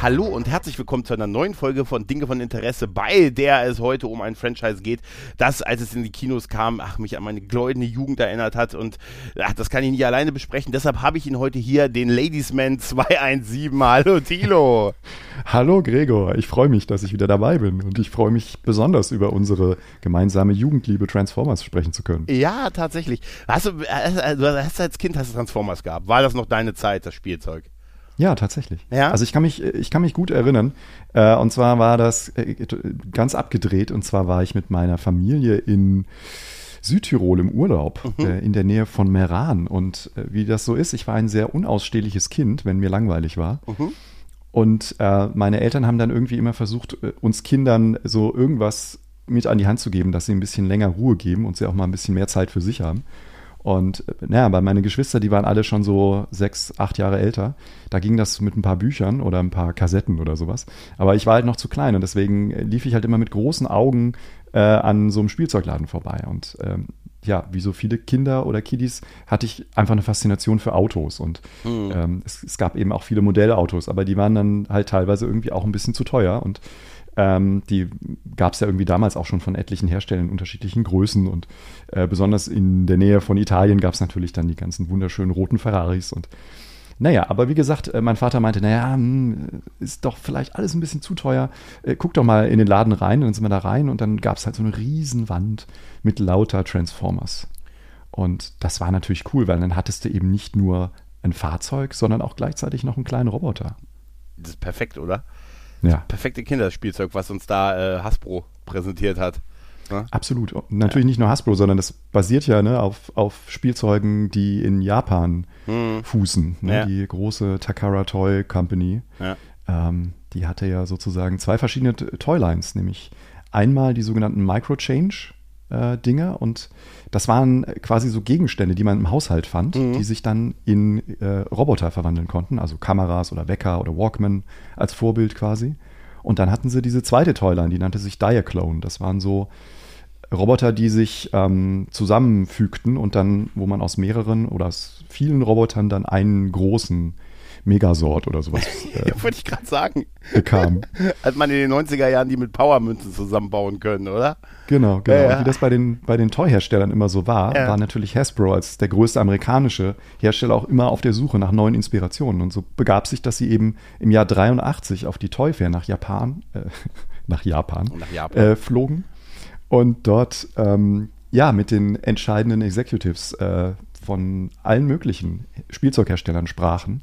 Hallo und herzlich willkommen zu einer neuen Folge von Dinge von Interesse, bei der es heute um ein Franchise geht, das, als es in die Kinos kam, ach, mich an meine gläubende Jugend erinnert hat und ach, das kann ich nicht alleine besprechen. Deshalb habe ich ihn heute hier, den Ladiesman 217. Hallo Tilo. Hallo Gregor, ich freue mich, dass ich wieder dabei bin und ich freue mich besonders über unsere gemeinsame Jugendliebe Transformers sprechen zu können. Ja, tatsächlich. Hast du, äh, du hast als Kind hast du Transformers gehabt. War das noch deine Zeit, das Spielzeug? Ja, tatsächlich. Ja? Also ich kann mich, ich kann mich gut erinnern. Äh, und zwar war das äh, ganz abgedreht. Und zwar war ich mit meiner Familie in Südtirol im Urlaub, Mhm. äh, in der Nähe von Meran. Und äh, wie das so ist, ich war ein sehr unausstehliches Kind, wenn mir langweilig war. Mhm. Und äh, meine Eltern haben dann irgendwie immer versucht, äh, uns Kindern so irgendwas mit an die Hand zu geben, dass sie ein bisschen länger Ruhe geben und sie auch mal ein bisschen mehr Zeit für sich haben. Und naja, bei meine Geschwister, die waren alle schon so sechs, acht Jahre älter. Da ging das mit ein paar Büchern oder ein paar Kassetten oder sowas. Aber ich war halt noch zu klein und deswegen lief ich halt immer mit großen Augen äh, an so einem Spielzeugladen vorbei. Und ähm, ja, wie so viele Kinder oder Kiddies hatte ich einfach eine Faszination für Autos. Und Mhm. ähm, es, es gab eben auch viele Modellautos, aber die waren dann halt teilweise irgendwie auch ein bisschen zu teuer. Und ähm, die gab es ja irgendwie damals auch schon von etlichen Herstellern in unterschiedlichen Größen und äh, besonders in der Nähe von Italien gab es natürlich dann die ganzen wunderschönen roten Ferraris und naja, aber wie gesagt, äh, mein Vater meinte, naja, hm, ist doch vielleicht alles ein bisschen zu teuer. Äh, Guck doch mal in den Laden rein. Und dann sind wir da rein und dann gab es halt so eine riesen Wand mit lauter Transformers. Und das war natürlich cool, weil dann hattest du eben nicht nur ein Fahrzeug, sondern auch gleichzeitig noch einen kleinen Roboter. Das ist perfekt, oder? Ja. Perfekte Kinderspielzeug, was uns da äh, Hasbro präsentiert hat. Ne? Absolut. Und natürlich nicht nur Hasbro, sondern das basiert ja ne, auf, auf Spielzeugen, die in Japan Hm. fußen. Ne? Ja. Die große Takara Toy Company. Ja. Ähm, die hatte ja sozusagen zwei verschiedene Toylines, nämlich einmal die sogenannten Microchange-Dinge und das waren quasi so Gegenstände, die man im Haushalt fand, Mhm. die sich dann in äh, Roboter verwandeln konnten, also Kameras oder Wecker oder Walkman als Vorbild quasi. Und dann hatten sie diese zweite Toyline, die nannte sich Diaclone. Das waren so Roboter, die sich ähm, zusammenfügten und dann, wo man aus mehreren oder aus vielen Robotern dann einen großen Megasort oder sowas äh, Ja, wollte ich gerade sagen. bekam. Hat man in den 90er Jahren die mit Powermünzen zusammenbauen können, oder? Genau, genau. Ja, ja. Und wie das bei den, bei den Toy-Herstellern immer so war, Ja. war natürlich Hasbro als der größte amerikanische Hersteller auch immer auf der Suche nach neuen Inspirationen. Und so begab sich, dass sie eben im Jahr 83 auf die Toy Fair nach Japan, äh, nach Japan, Nach Japan. Äh, flogen und dort ähm, ja mit den entscheidenden Executives äh, von allen möglichen Spielzeugherstellern sprachen.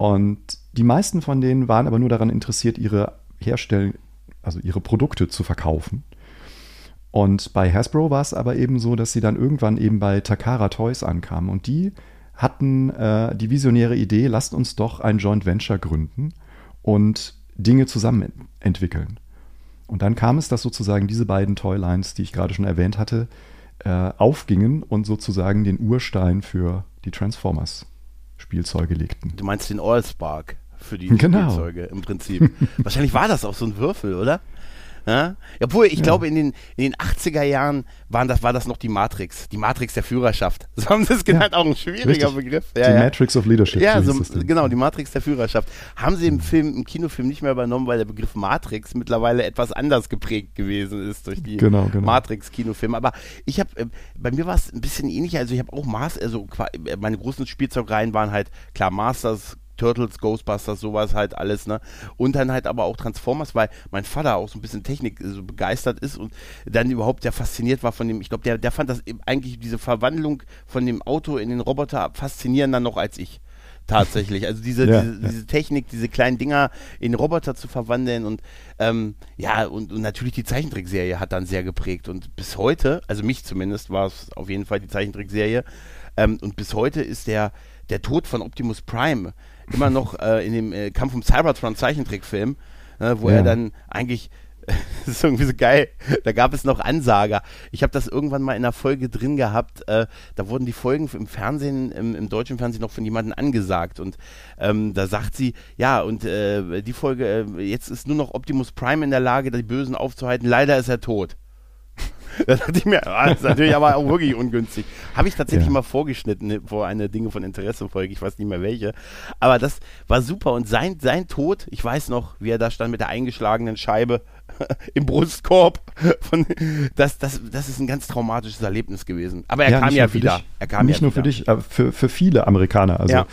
Und die meisten von denen waren aber nur daran interessiert, ihre Herstellen, also ihre Produkte zu verkaufen. Und bei Hasbro war es aber eben so, dass sie dann irgendwann eben bei Takara Toys ankamen. Und die hatten äh, die visionäre Idee, lasst uns doch ein Joint Venture gründen und Dinge zusammen ent- entwickeln. Und dann kam es, dass sozusagen diese beiden Toylines, die ich gerade schon erwähnt hatte, äh, aufgingen und sozusagen den Urstein für die Transformers-Spielzeuge legten. Du meinst den Allspark für die Genau. Spielzeuge im Prinzip. Wahrscheinlich war das auch so ein Würfel, oder? Ja? Obwohl, ich glaube, in den, in den 80er Jahren waren das, war das noch die Matrix. Die Matrix der Führerschaft. So haben sie es genannt, auch ein schwieriger Richtig. Begriff. die Ja, ja. Matrix of Leadership. Ja, so genau, die Matrix der Führerschaft. Haben sie im Film, im Kinofilm nicht mehr übernommen, weil der Begriff Matrix mittlerweile etwas anders geprägt gewesen ist durch die Genau, genau. Matrix-Kinofilme. Aber ich habe, äh, bei mir war es ein bisschen ähnlich. Also ich habe auch Maß, also äh, meine großen Spielzeugreihen waren halt, klar, Masters, Turtles, Ghostbusters, sowas halt alles, ne? Und dann halt aber auch Transformers, weil mein Vater auch so ein bisschen Technik äh, so begeistert ist und dann überhaupt der fasziniert war von dem, ich glaube, der, der fand das eben eigentlich diese Verwandlung von dem Auto in den Roboter faszinierender noch als ich. Tatsächlich. Also diese, Ja, diese, ja. diese Technik, diese kleinen Dinger in Roboter zu verwandeln und ähm, ja, und, und natürlich die Zeichentrickserie hat dann sehr geprägt. Und bis heute, also mich zumindest, war es auf jeden Fall die Zeichentrickserie. Ähm, und bis heute ist der, der Tod von Optimus Prime immer noch äh, in dem äh, Kampf um Cybertron Zeichentrickfilm, äh, wo Ja. er dann eigentlich das ist irgendwie so geil. Da gab es noch Ansager. Ich habe das irgendwann mal in einer Folge drin gehabt. Äh, da wurden die Folgen im Fernsehen, im, im, deutschen Fernsehen noch von jemandem angesagt. Und ähm, da sagt sie, ja, und äh, die Folge, äh, jetzt ist nur noch Optimus Prime in der Lage, die Bösen aufzuhalten. Leider ist er tot. Da dachte ich mir, ah, das ist natürlich aber auch wirklich ungünstig. Habe ich tatsächlich ja. mal vorgeschnitten ne, vor eine Dinge von Interesse Folge, ich weiß nicht mehr welche. Aber das war super. Und sein, sein Tod, ich weiß noch, wie er da stand mit der eingeschlagenen Scheibe im Brustkorb. Von, das, das, das ist ein ganz traumatisches Erlebnis gewesen. Aber er ja, kam ja wieder. Dich, er kam nicht ja nur wieder. für dich, aber für, für viele Amerikaner. Also ja.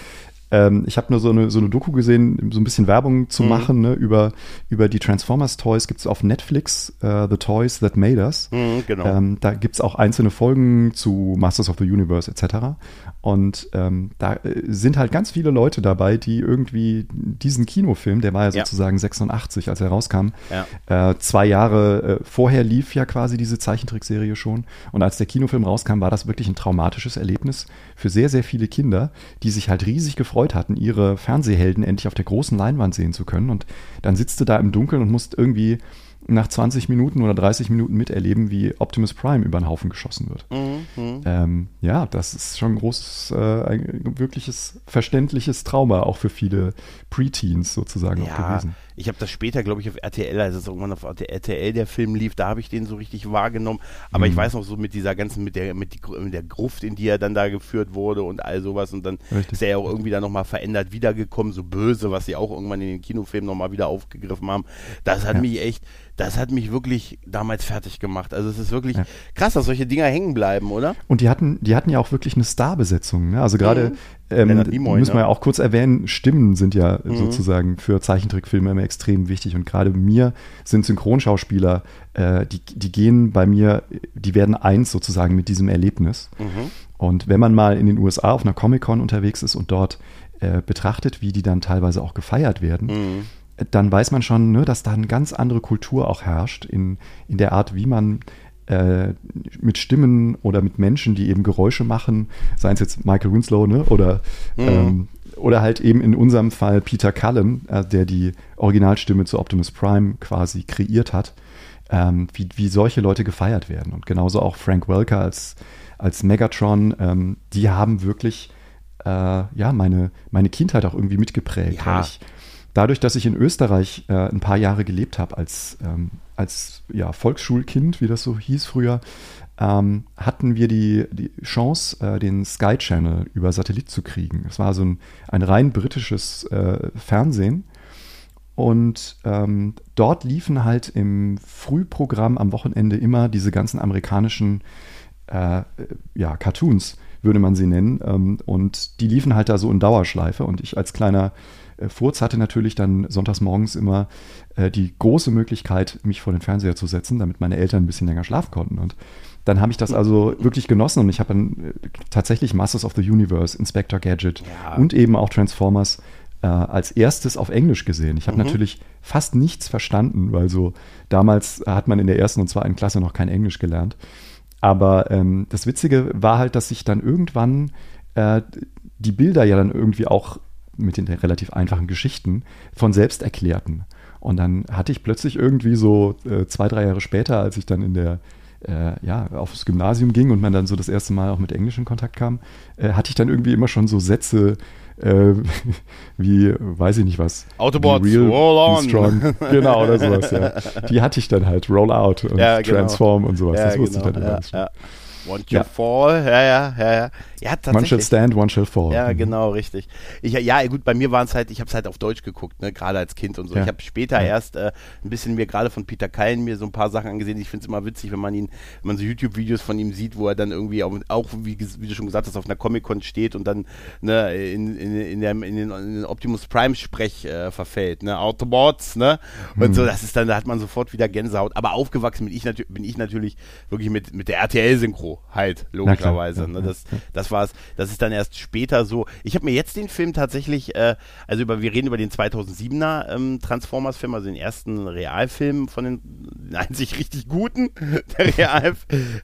Ähm, ich habe nur so eine, so eine Doku gesehen, so ein bisschen Werbung zu mhm. machen ne, über, über die Transformers Toys. Gibt es auf Netflix, uh, The Toys That Made Us. Mhm, genau. Ähm, da gibt es auch einzelne Folgen zu Masters of the Universe etc. Und ähm, da äh, sind halt ganz viele Leute dabei, die irgendwie diesen Kinofilm, der war ja, ja. sozusagen 86, als er rauskam, ja. äh, zwei Jahre äh, vorher lief ja quasi diese Zeichentrickserie schon. Und als der Kinofilm rauskam, war das wirklich ein traumatisches Erlebnis für sehr, sehr viele Kinder, die sich halt riesig gefreut hatten, ihre Fernsehhelden endlich auf der großen Leinwand sehen zu können. Und dann sitzt du da im Dunkeln und musst irgendwie nach 20 Minuten oder 30 Minuten miterleben, wie Optimus Prime über den Haufen geschossen wird. Mhm. Ähm, ja, das ist schon ein großes, äh, ein wirkliches, verständliches Trauma, auch für viele Preteens sozusagen ja, gewesen. Ich habe das später, glaube ich, auf RTL, als es irgendwann auf RTL der Film lief, da habe ich den so richtig wahrgenommen. Aber mhm. ich weiß noch so mit dieser ganzen, mit der, mit, die, mit der Gruft, in die er dann da geführt wurde und all sowas. Und dann richtig. ist er ja auch irgendwie dann nochmal verändert wiedergekommen, so böse, was sie auch irgendwann in den Kinofilmen nochmal wieder aufgegriffen haben. Das hat ja. mich echt das hat mich wirklich damals fertig gemacht. Also es ist wirklich ja. krass, dass solche Dinger hängen bleiben, oder? Und die hatten, die hatten ja auch wirklich eine Starbesetzung. Ne? Also gerade mhm. Ähm, Nimoy, müssen wir ne? ja auch kurz erwähnen, Stimmen sind ja mhm. sozusagen für Zeichentrickfilme immer extrem wichtig. Und gerade mir sind Synchronschauspieler, äh, die, die gehen bei mir, die werden eins sozusagen mit diesem Erlebnis. Mhm. Und wenn man mal in den USA auf einer Comic-Con unterwegs ist und dort äh, betrachtet, wie die dann teilweise auch gefeiert werden, mhm dann weiß man schon, ne, dass da eine ganz andere Kultur auch herrscht in, in der Art, wie man äh, mit Stimmen oder mit Menschen, die eben Geräusche machen, seien es jetzt Michael Winslow ne, oder, mhm. ähm, oder halt eben in unserem Fall Peter Cullen, äh, der die Originalstimme zu Optimus Prime quasi kreiert hat, ähm, wie, wie solche Leute gefeiert werden. Und genauso auch Frank Welker als, als Megatron, ähm, die haben wirklich äh, ja, meine, meine Kindheit auch irgendwie mitgeprägt. Ja. Weil ich, dadurch, dass ich in Österreich äh, ein paar Jahre gelebt habe als, ähm, als ja, Volksschulkind, wie das so hieß früher, ähm, hatten wir die, die Chance, äh, den Sky Channel über Satellit zu kriegen. Es war so ein, ein rein britisches äh, Fernsehen. Und ähm, dort liefen halt im Frühprogramm am Wochenende immer diese ganzen amerikanischen äh, ja, Cartoons, würde man sie nennen. Ähm, und die liefen halt da so in Dauerschleife. Und ich als kleiner Furz hatte natürlich dann sonntags morgens immer äh, die große Möglichkeit, mich vor den Fernseher zu setzen, damit meine Eltern ein bisschen länger schlafen konnten. Und dann habe ich das also wirklich genossen und ich habe dann äh, tatsächlich Masters of the Universe, Inspector Gadget ja. und eben auch Transformers äh, als erstes auf Englisch gesehen. Ich habe mhm. natürlich fast nichts verstanden, weil so damals hat man in der ersten und zweiten Klasse noch kein Englisch gelernt. Aber ähm, das Witzige war halt, dass sich dann irgendwann äh, die Bilder ja dann irgendwie auch mit den relativ einfachen Geschichten von selbst erklärten. Und dann hatte ich plötzlich irgendwie so äh, zwei, drei Jahre später, als ich dann in der äh, ja, aufs Gymnasium ging und man dann so das erste Mal auch mit Englisch in Kontakt kam, äh, hatte ich dann irgendwie immer schon so Sätze äh, wie, weiß ich nicht was. Autobots, real, roll on. Strong. Genau, oder sowas, ja. Die hatte ich dann halt, Roll Out und ja, genau. Transform und sowas. Ja, das wusste genau. ich dann immer. Ja, One you ja. fall, ja, ja, ja, ja. Ja, tatsächlich. One shall stand, one shall fall. Ja, mhm. genau, richtig. Ich, ja, gut, bei mir waren es halt, ich habe es halt auf Deutsch geguckt, ne, gerade als Kind und so. Ja. Ich habe später ja. erst äh, ein bisschen mir gerade von Peter Kallen mir so ein paar Sachen angesehen. Ich finde es immer witzig, wenn man ihn, wenn man so YouTube-Videos von ihm sieht, wo er dann irgendwie auch, auch wie, wie, du schon gesagt hast, auf einer Comic-Con steht und dann ne, in, in, in, der, in, den, in den Optimus Prime-Sprech äh, verfällt, ne, Autobots, ne, und mhm. so, das ist dann, da hat man sofort wieder Gänsehaut. Aber aufgewachsen bin ich, bin ich natürlich wirklich mit, mit der RTL-Synchro halt, logischerweise. Klar, ja, ne? das, ja. Das war's. Das ist dann erst später so. Ich habe mir jetzt den Film tatsächlich, äh, also über, wir reden über den 2007er ähm, Transformers-Film, also den ersten Realfilm von den, den einzig richtig guten Real,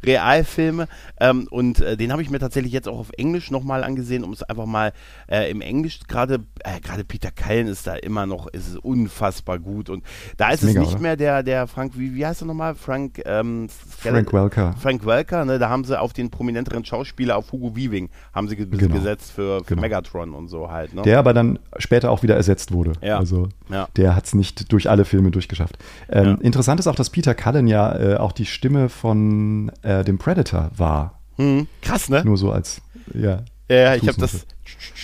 Realfilme. Ähm, und äh, den habe ich mir tatsächlich jetzt auch auf Englisch nochmal angesehen, um es einfach mal äh, im Englisch gerade, äh, gerade Peter Kallen ist da immer noch, ist es unfassbar gut. Und da ist, ist es mega, nicht oder? mehr der, der Frank, wie, wie heißt er nochmal? Frank, ähm, Frank Welker. Frank Welker, ne? Da haben sie auf den prominenteren Schauspieler, auf Hugo Weaving, haben sie genau. gesetzt für, für genau. Megatron und so halt. Ne? Der aber dann später auch wieder ersetzt wurde. Ja. Also ja. der hat es nicht durch alle Filme durchgeschafft. Ähm, ja. Interessant ist auch, dass Peter Cullen ja äh, auch die Stimme von äh, dem Predator war. Hm. Krass, ne? Nur so als, ja. Ja, ich habe das.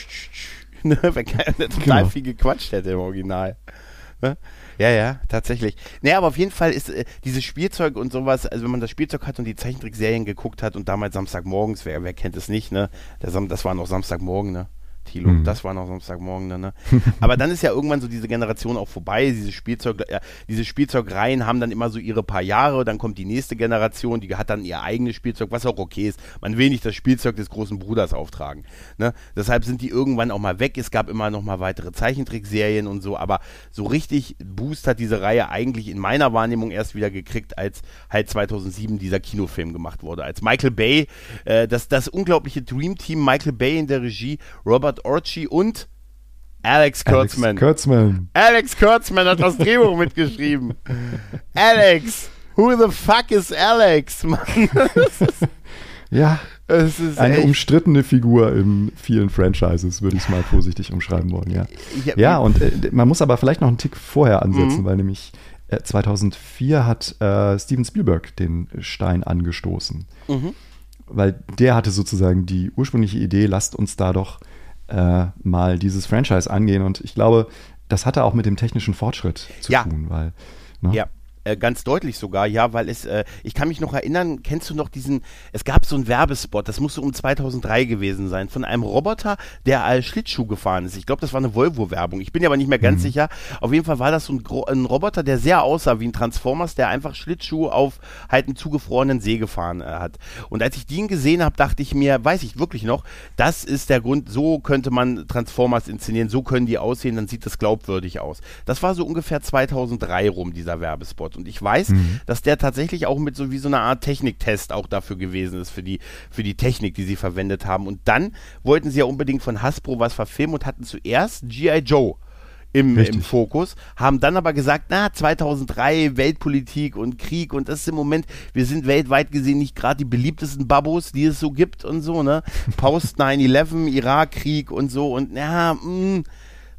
ne, wenn keiner total genau. viel gequatscht hätte im Original. Ne? Ja, ja, tatsächlich. Naja, aber auf jeden Fall ist äh, dieses Spielzeug und sowas, also wenn man das Spielzeug hat und die Zeichentrickserien geguckt hat und damals Samstagmorgens, wer, wer kennt es nicht, ne? Das, das war noch Samstagmorgen, ne? Thilo. Mhm. Das war noch Samstagmorgen ne? Aber dann ist ja irgendwann so diese Generation auch vorbei. Diese Spielzeug, äh, diese Spielzeugreihen haben dann immer so ihre paar Jahre. Dann kommt die nächste Generation, die hat dann ihr eigenes Spielzeug, was auch okay ist. Man will nicht das Spielzeug des großen Bruders auftragen. Ne? Deshalb sind die irgendwann auch mal weg. Es gab immer noch mal weitere Zeichentrickserien und so. Aber so richtig Boost hat diese Reihe eigentlich in meiner Wahrnehmung erst wieder gekriegt, als halt 2007 dieser Kinofilm gemacht wurde. Als Michael Bay, äh, das, das unglaubliche Dream Team Michael Bay in der Regie, Robert Orchi und Alex Kurtzman. Alex Kurtzman. Alex Kurtzman hat das Drehbuch mitgeschrieben. Alex, who the fuck is Alex? Mann, ja, eine echt. umstrittene Figur in vielen Franchises, würde ich es mal vorsichtig umschreiben wollen. Ja, ja und äh, man muss aber vielleicht noch einen Tick vorher ansetzen, mhm. weil nämlich äh, 2004 hat äh, Steven Spielberg den Stein angestoßen. Mhm. Weil der hatte sozusagen die ursprüngliche Idee, lasst uns da doch äh, mal dieses Franchise angehen. Und ich glaube, das hatte auch mit dem technischen Fortschritt zu ja. tun, weil. Ne? Ja, äh, ganz deutlich sogar, ja, weil es, äh, ich kann mich noch erinnern, kennst du noch diesen, es gab so einen Werbespot, das musste um 2003 gewesen sein, von einem Roboter, der als Schlittschuh gefahren ist. Ich glaube, das war eine Volvo-Werbung. Ich bin aber nicht mehr ganz mhm. sicher. Auf jeden Fall war das so ein, ein, Roboter, der sehr aussah wie ein Transformers, der einfach Schlittschuh auf halt einen zugefrorenen See gefahren äh, hat. Und als ich den gesehen habe, dachte ich mir, weiß ich wirklich noch, das ist der Grund, so könnte man Transformers inszenieren, so können die aussehen, dann sieht das glaubwürdig aus. Das war so ungefähr 2003 rum, dieser Werbespot. Sport. Und ich weiß, mhm. dass der tatsächlich auch mit so wie so einer Art Techniktest auch dafür gewesen ist, für die, für die Technik, die sie verwendet haben. Und dann wollten sie ja unbedingt von Hasbro was verfilmen und hatten zuerst G.I. Joe. Im, im, Fokus, haben dann aber gesagt, na, 2003, Weltpolitik und Krieg und das ist im Moment, wir sind weltweit gesehen nicht gerade die beliebtesten Babos, die es so gibt und so, ne? Post 9-11, Irakkrieg und so und ja, mh, mm,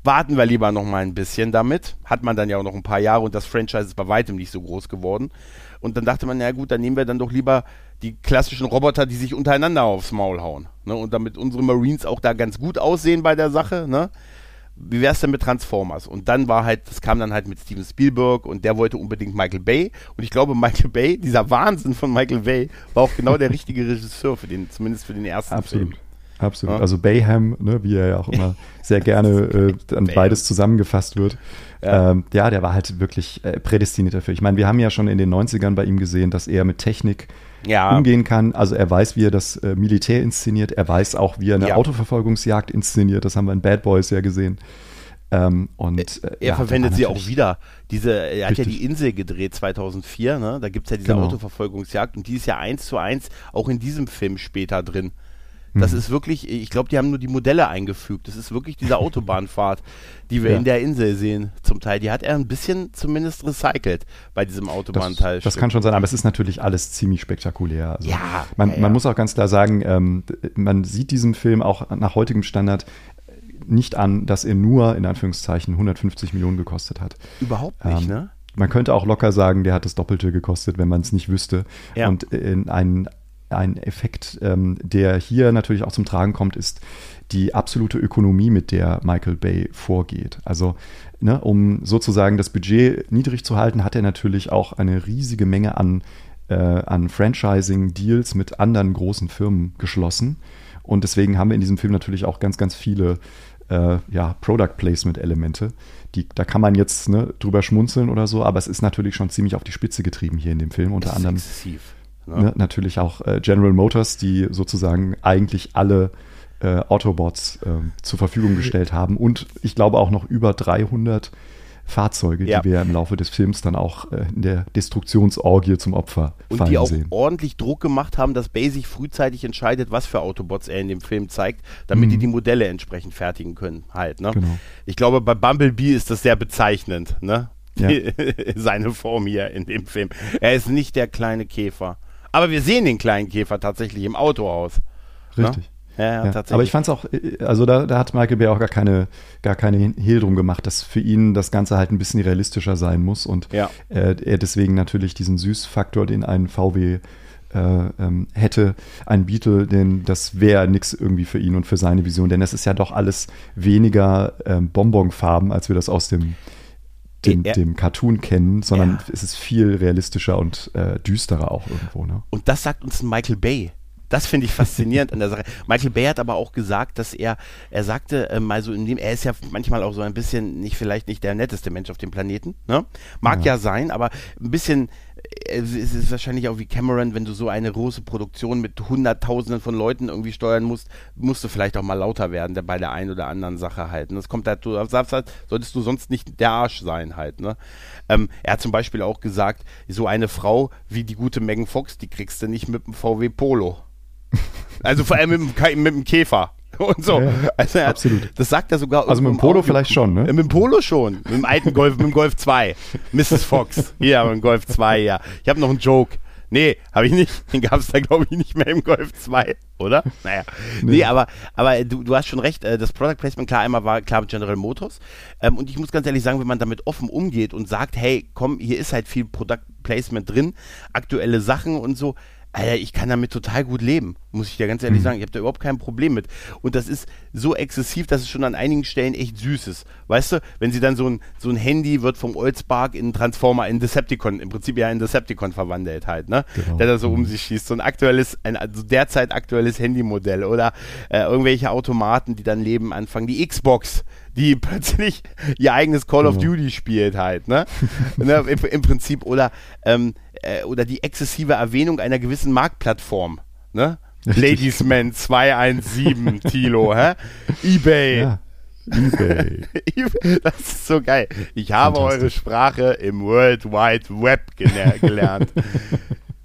warten wir lieber noch mal ein bisschen damit. Hat man dann ja auch noch ein paar Jahre und das Franchise ist bei weitem nicht so groß geworden. Und dann dachte man, na gut, dann nehmen wir dann doch lieber die klassischen Roboter, die sich untereinander aufs Maul hauen. Ne? Und damit unsere Marines auch da ganz gut aussehen bei der Sache. Ne? Wie wäre es denn mit Transformers? Und dann war halt, das kam dann halt mit Steven Spielberg und der wollte unbedingt Michael Bay. Und ich glaube, Michael Bay, dieser Wahnsinn von Michael Bay, war auch genau der richtige Regisseur für den, zumindest für den ersten Absolut. Film. Absolut. Ja. Also Bayham, ne, wie er ja auch immer sehr gerne äh, dann beides zusammengefasst wird. Ja. Ähm, ja, der war halt wirklich äh, prädestiniert dafür. Ich meine, wir haben ja schon in den 90ern bei ihm gesehen, dass er mit Technik ja. umgehen kann. Also er weiß, wie er das äh, Militär inszeniert. Er weiß auch, wie er eine ja. Autoverfolgungsjagd inszeniert. Das haben wir in Bad Boys ja gesehen. Ähm, und, äh, er ja, verwendet sie auch wieder. Diese, er hat ja die Insel gedreht 2004, ne? Da gibt es ja diese genau. Autoverfolgungsjagd und die ist ja eins zu eins auch in diesem Film später drin. Das mhm. ist wirklich, ich glaube, die haben nur die Modelle eingefügt. Das ist wirklich diese Autobahnfahrt, die wir ja. in der Insel sehen, zum Teil. Die hat er ein bisschen zumindest recycelt bei diesem Autobahnteil. Das, das kann schon sein, aber es ist natürlich alles ziemlich spektakulär. Also ja, man, ja, man muss auch ganz klar sagen, ähm, man sieht diesem Film auch nach heutigem Standard nicht an, dass er nur in Anführungszeichen 150 Millionen gekostet hat. Überhaupt nicht, ähm, ne? Man könnte auch locker sagen, der hat das Doppelte gekostet, wenn man es nicht wüsste. Ja. Und in einen ein Effekt, ähm, der hier natürlich auch zum Tragen kommt, ist die absolute Ökonomie, mit der Michael Bay vorgeht. Also, ne, um sozusagen das Budget niedrig zu halten, hat er natürlich auch eine riesige Menge an, äh, an Franchising-Deals mit anderen großen Firmen geschlossen. Und deswegen haben wir in diesem Film natürlich auch ganz, ganz viele äh, ja, Product Placement-Elemente. da kann man jetzt ne, drüber schmunzeln oder so, aber es ist natürlich schon ziemlich auf die Spitze getrieben hier in dem Film. Unter anderem exzessiv ne? Ne, natürlich auch äh, General Motors, die sozusagen eigentlich alle äh, Autobots äh, zur Verfügung gestellt haben und ich glaube auch noch über 300 Fahrzeuge, ja. die wir im Laufe des Films dann auch äh, in der Destruktionsorgie zum Opfer und fallen die auch sehen. ordentlich Druck gemacht haben, dass Bay sich frühzeitig entscheidet, was für Autobots er in dem Film zeigt, damit mhm. die die Modelle entsprechend fertigen können. Halt, ne? Genau. Ich glaube, bei Bumblebee ist das sehr bezeichnend, ne? Ja. Seine Form hier in dem Film. Er ist nicht der kleine Käfer. Aber wir sehen den kleinen Käfer tatsächlich im Autohaus. Ne? Richtig. Ne? Ja, ja, Aber ich fand es auch, also da, da, hat Michael Bay auch gar keine, gar keine Hehl drum gemacht, dass für ihn das Ganze halt ein bisschen realistischer sein muss und ja. äh, er deswegen natürlich diesen Süßfaktor, den ein VW äh, ähm, hätte, ein Beetle, denn das wäre nichts irgendwie für ihn und für seine Vision, denn es ist ja doch alles weniger ähm, Bonbonfarben, als wir das aus dem dem, dem, Cartoon kennen, sondern ja. es ist viel realistischer und äh, düsterer auch irgendwo. Ne? Und das sagt uns Michael Bay. Das finde ich faszinierend an der Sache. Michael Bay hat aber auch gesagt, dass er, er sagte äh, mal so in dem, er ist ja manchmal auch so ein bisschen nicht, vielleicht nicht der netteste Mensch auf dem Planeten, ne? Mag ja, ja sein, aber ein bisschen, es ist wahrscheinlich auch wie Cameron, wenn du so eine große Produktion mit Hunderttausenden von Leuten irgendwie steuern musst, musst du vielleicht auch mal lauter werden bei der einen oder anderen Sache halt. Das kommt halt, sagst halt, solltest du sonst nicht der Arsch sein halt, ne? Ähm, er hat zum Beispiel auch gesagt, so eine Frau wie die gute Megan Fox, die kriegst du nicht mit dem VW Polo. Also vor allem mit dem, mit dem Käfer und so. Ja, also er, absolut. Das sagt er sogar. Also mit dem Polo vielleicht schon, ne? Mit dem Polo schon. Mit dem alten Golf, mit dem Golf 2. Mrs. Fox. Hier, mit dem Golf 2, ja. Ich habe noch einen Joke. Nee, habe ich nicht. Den gab es da, glaube ich, nicht mehr im Golf 2, oder? Naja. Nee, nee aber, aber du, du hast schon recht. Äh, das Product Placement, klar, einmal war klar mit General Motors. Ähm, und ich muss ganz ehrlich sagen, wenn man damit offen umgeht und sagt, hey, komm, hier ist halt viel Product Placement drin, aktuelle Sachen und so, Alter, ich kann damit total gut leben, muss ich dir ganz ehrlich mhm. sagen. Ich habe da überhaupt kein Problem mit. Und das ist so exzessiv, dass es schon an einigen Stellen echt süß ist. Weißt du, wenn sie dann so ein, so ein Handy wird vom Oldspark in Transformer, in Decepticon, im Prinzip ja in Decepticon verwandelt halt, ne? Genau. Der da so um mhm. sich schießt. So ein aktuelles, ein also derzeit aktuelles Handymodell oder äh, irgendwelche Automaten, die dann Leben anfangen. Die Xbox, die plötzlich ihr eigenes Call genau. of Duty spielt halt, ne? ne im, Im Prinzip. Oder ähm, äh, oder die exzessive Erwähnung einer gewissen Marktplattform. Ne? Ladiesman 217 Tilo, hä? Ebay. Ja. Ebay. das ist so geil. Ich habe eure Sprache im World Wide Web gelernt.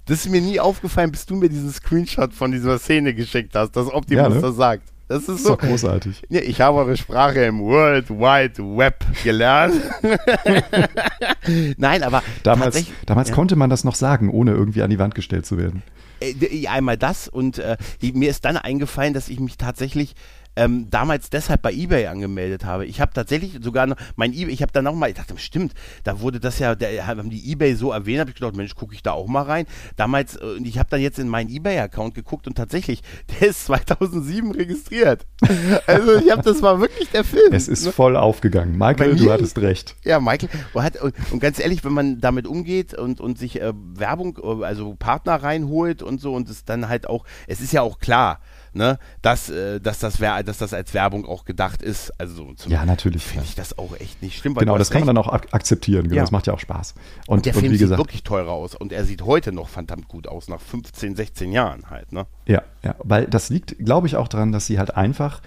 das ist mir nie aufgefallen, bis du mir diesen Screenshot von dieser Szene geschickt hast, dass Optimus ja, ne? das sagt. Das ist, das ist so großartig. Ich habe eure Sprache im World Wide Web gelernt. Nein, aber damals, damals ja. konnte man das noch sagen, ohne irgendwie an die Wand gestellt zu werden. Äh, einmal das und äh, mir ist dann eingefallen, dass ich mich tatsächlich ähm, damals deshalb bei eBay angemeldet habe. Ich habe tatsächlich sogar noch mein eBay, ich habe dann nochmal, ich dachte, stimmt, da wurde das ja, da haben die eBay so erwähnt, habe ich gedacht, Mensch, gucke ich da auch mal rein. Damals, äh, ich habe dann jetzt in meinen eBay-Account geguckt und tatsächlich, der ist 2007 registriert. also ich habe, das war wirklich der Film. Es ist voll aufgegangen. Michael, mir, du hattest recht. Ja, Michael, hat, und, und, ganz ehrlich, wenn man damit umgeht und, und sich äh, Werbung, äh, also Partner reinholt und so und es dann halt auch, es ist ja auch klar, ne, dass, äh, dass, das dass das als Werbung auch gedacht ist. Also zum, ja, natürlich. Finde ich das auch echt nicht schlimm. Genau, das kann man dann auch ak akzeptieren. Genau, ja. Das macht ja auch Spaß. Und, und der und Film sieht gesagt, wirklich teurer aus und er sieht heute noch verdammt gut aus, nach 15, 16 Jahren halt. Ne? Ja, ja, weil das liegt, glaube ich, auch daran, dass sie halt einfach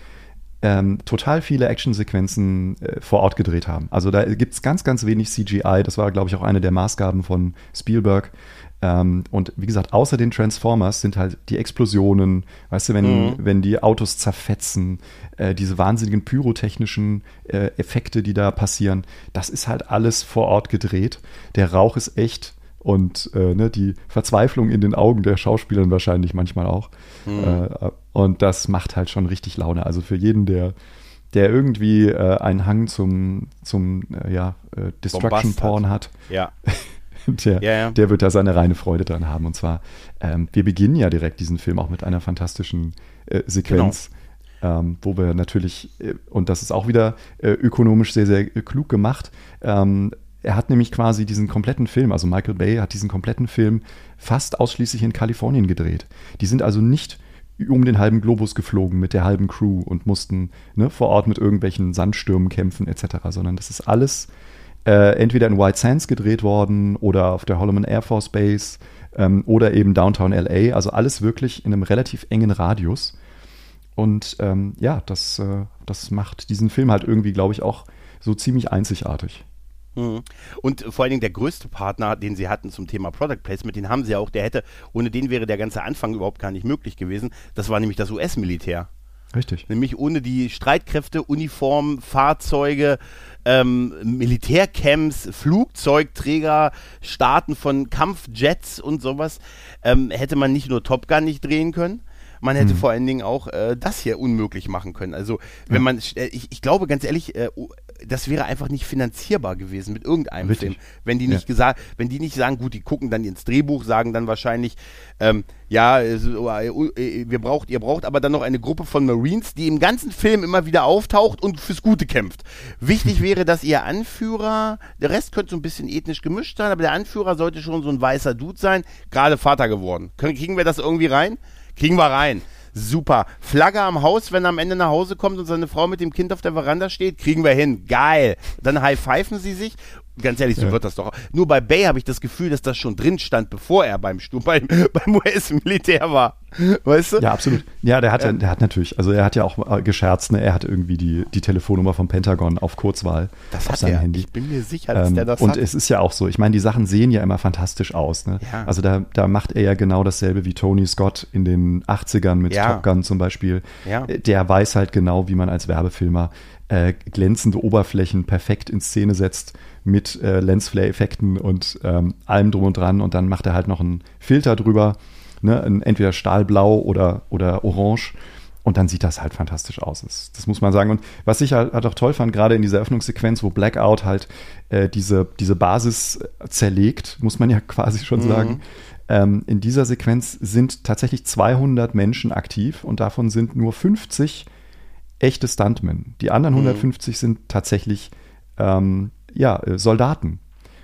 ähm, total viele Actionsequenzen äh, vor Ort gedreht haben. Also da gibt es ganz, ganz wenig CGI. Das war, glaube ich, auch eine der Maßgaben von Spielberg. Ähm, und wie gesagt, außer den Transformers sind halt die Explosionen, weißt du, wenn, mhm. wenn die Autos zerfetzen, äh, diese wahnsinnigen pyrotechnischen äh, Effekte, die da passieren, das ist halt alles vor Ort gedreht. Der Rauch ist echt und äh, ne, die Verzweiflung in den Augen der Schauspielern wahrscheinlich manchmal auch. Mhm. Äh, und das macht halt schon richtig Laune. Also für jeden, der der irgendwie äh, einen Hang zum, zum äh, ja, Destruction Porn hat. hat. Ja. der, ja, ja. der wird da seine reine Freude dran haben. Und zwar, ähm, wir beginnen ja direkt diesen Film auch mit einer fantastischen äh, Sequenz. Genau. Ähm, wo wir natürlich, äh, und das ist auch wieder äh, ökonomisch sehr, sehr klug gemacht, ähm, er hat nämlich quasi diesen kompletten Film, also Michael Bay hat diesen kompletten Film fast ausschließlich in Kalifornien gedreht. Die sind also nicht um den halben Globus geflogen mit der halben Crew und mussten ne, vor Ort mit irgendwelchen Sandstürmen kämpfen etc., sondern das ist alles äh, entweder in White Sands gedreht worden oder auf der Holloman Air Force Base ähm, oder eben Downtown LA. Also alles wirklich in einem relativ engen Radius. Und ähm, ja, das, äh, das macht diesen Film halt irgendwie, glaube ich, auch so ziemlich einzigartig. Mhm. Und vor allen Dingen der größte Partner, den sie hatten zum Thema Product Placement, den haben sie auch, der hätte, ohne den wäre der ganze Anfang überhaupt gar nicht möglich gewesen. Das war nämlich das US-Militär. Richtig. Nämlich ohne die Streitkräfte, Uniformen, Fahrzeuge, ähm, Militärcamps, Flugzeugträger, Starten von Kampfjets und sowas, ähm, hätte man nicht nur Top Gun nicht drehen können, man hätte hm. vor allen Dingen auch äh, das hier unmöglich machen können. Also wenn ja. man, äh, ich, ich glaube ganz ehrlich, äh, das wäre einfach nicht finanzierbar gewesen mit irgendeinem Richtig. Film. Wenn die nicht ja. gesagt, wenn die nicht sagen, gut, die gucken dann ins Drehbuch, sagen dann wahrscheinlich, ähm, ja, äh, wir braucht, ihr braucht aber dann noch eine Gruppe von Marines, die im ganzen Film immer wieder auftaucht und fürs Gute kämpft. Wichtig wäre, dass ihr Anführer, der Rest könnte so ein bisschen ethnisch gemischt sein, aber der Anführer sollte schon so ein weißer Dude sein, gerade Vater geworden. Kriegen wir das irgendwie rein? Kriegen wir rein. Super. Flagge am Haus, wenn er am Ende nach Hause kommt und seine Frau mit dem Kind auf der Veranda steht, kriegen wir hin. Geil. Dann high-pfeifen sie sich ganz ehrlich, so ja. wird das doch. Nur bei Bay habe ich das Gefühl, dass das schon drin stand, bevor er beim, beim, beim US-Militär war. Weißt du? Ja, absolut. Ja, der hat, ja. der hat natürlich, also er hat ja auch äh, gescherzt, ne? er hat irgendwie die, die Telefonnummer vom Pentagon auf Kurzwahl das auf hat seinem er. Handy. Ich bin mir sicher, dass ähm, der das Und hat. es ist ja auch so, ich meine, die Sachen sehen ja immer fantastisch aus. Ne? Ja. Also da, da macht er ja genau dasselbe wie Tony Scott in den 80ern mit ja. Top Gun zum Beispiel. Äh, der weiß halt genau, wie man als Werbefilmer äh, glänzende Oberflächen perfekt in Szene setzt mit äh, Lensflare-Effekten und ähm, allem drum und dran. Und dann macht er halt noch einen Filter drüber, ne? entweder Stahlblau oder, oder Orange. Und dann sieht das halt fantastisch aus. Das, das muss man sagen. Und was ich halt, halt auch toll fand, gerade in dieser Öffnungssequenz, wo Blackout halt äh, diese, diese Basis zerlegt, muss man ja quasi schon mhm. sagen. Ähm, in dieser Sequenz sind tatsächlich 200 Menschen aktiv und davon sind nur 50 echte Stuntmen. Die anderen 150 mhm. sind tatsächlich ähm, ja, äh, Soldaten.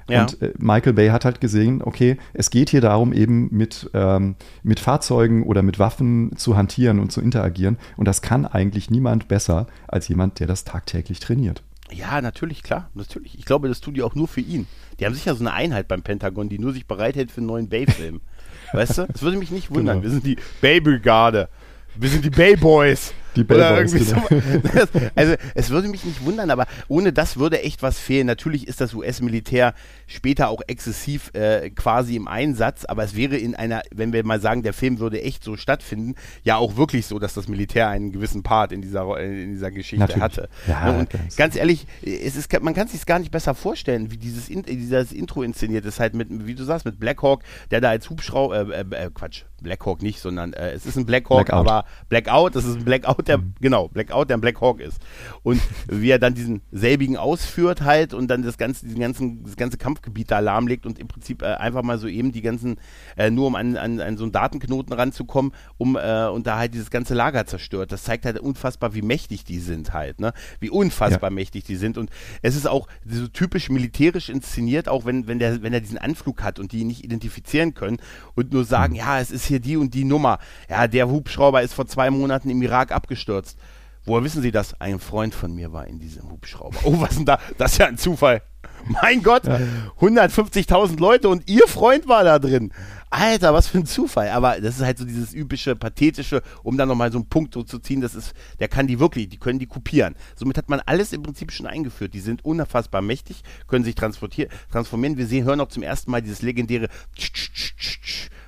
Ja. Und äh, Michael Bay hat halt gesehen, okay, es geht hier darum, eben mit, ähm, mit Fahrzeugen oder mit Waffen zu hantieren und zu interagieren. Und das kann eigentlich niemand besser als jemand, der das tagtäglich trainiert. Ja, natürlich, klar, natürlich. Ich glaube, das tun die auch nur für ihn. Die haben sicher so eine Einheit beim Pentagon, die nur sich bereithält für einen neuen Bay-Film. weißt du? Das würde mich nicht wundern. Genau. Wir sind die Bay-Brigade. Wir sind die Bay Boys. Die Bellboys, genau. so. Also es würde mich nicht wundern, aber ohne das würde echt was fehlen. Natürlich ist das US-Militär später auch exzessiv äh, quasi im Einsatz, aber es wäre in einer, wenn wir mal sagen, der Film würde echt so stattfinden, ja auch wirklich so, dass das Militär einen gewissen Part in dieser, in dieser Geschichte Natürlich. hatte. Ja, und ganz, ganz ehrlich, es ist, man kann es sich gar nicht besser vorstellen, wie dieses, dieses Intro inszeniert ist, halt mit, wie du sagst, mit Blackhawk, der da als Hubschrauber, äh, äh, Quatsch, Blackhawk nicht, sondern äh, es ist ein Blackhawk, Blackout. aber Blackout, das ist ein Blackout, der, mhm. genau, Blackout, der ein Blackhawk ist. Und wie er dann diesen selbigen ausführt halt und dann das ganze, diesen ganzen, das ganze Kampfgebiet da lahmlegt und im Prinzip äh, einfach mal so eben die ganzen, äh, nur um an, an, an so einen Datenknoten ranzukommen, um, äh, und da halt dieses ganze Lager zerstört. Das zeigt halt unfassbar, wie mächtig die sind halt, ne? Wie unfassbar ja. mächtig die sind. Und es ist auch so typisch militärisch inszeniert, auch wenn, wenn der, wenn er diesen Anflug hat und die ihn nicht identifizieren können und nur sagen, mhm. ja, es ist hier die und die Nummer. Ja, der Hubschrauber ist vor zwei Monaten im Irak abgestürzt. Woher wissen Sie das? Ein Freund von mir war in diesem Hubschrauber. Oh, was denn da? Das ist ja ein Zufall. Mein Gott, ja. 150.000 Leute und Ihr Freund war da drin. Alter, was für ein Zufall. Aber das ist halt so dieses übliche, pathetische, um dann nochmal so einen Punkt so zu ziehen, das ist, der kann die wirklich, die können die kopieren. Somit hat man alles im Prinzip schon eingeführt. Die sind unfassbar mächtig, können sich transformieren. Wir sehen, hören auch zum ersten Mal dieses legendäre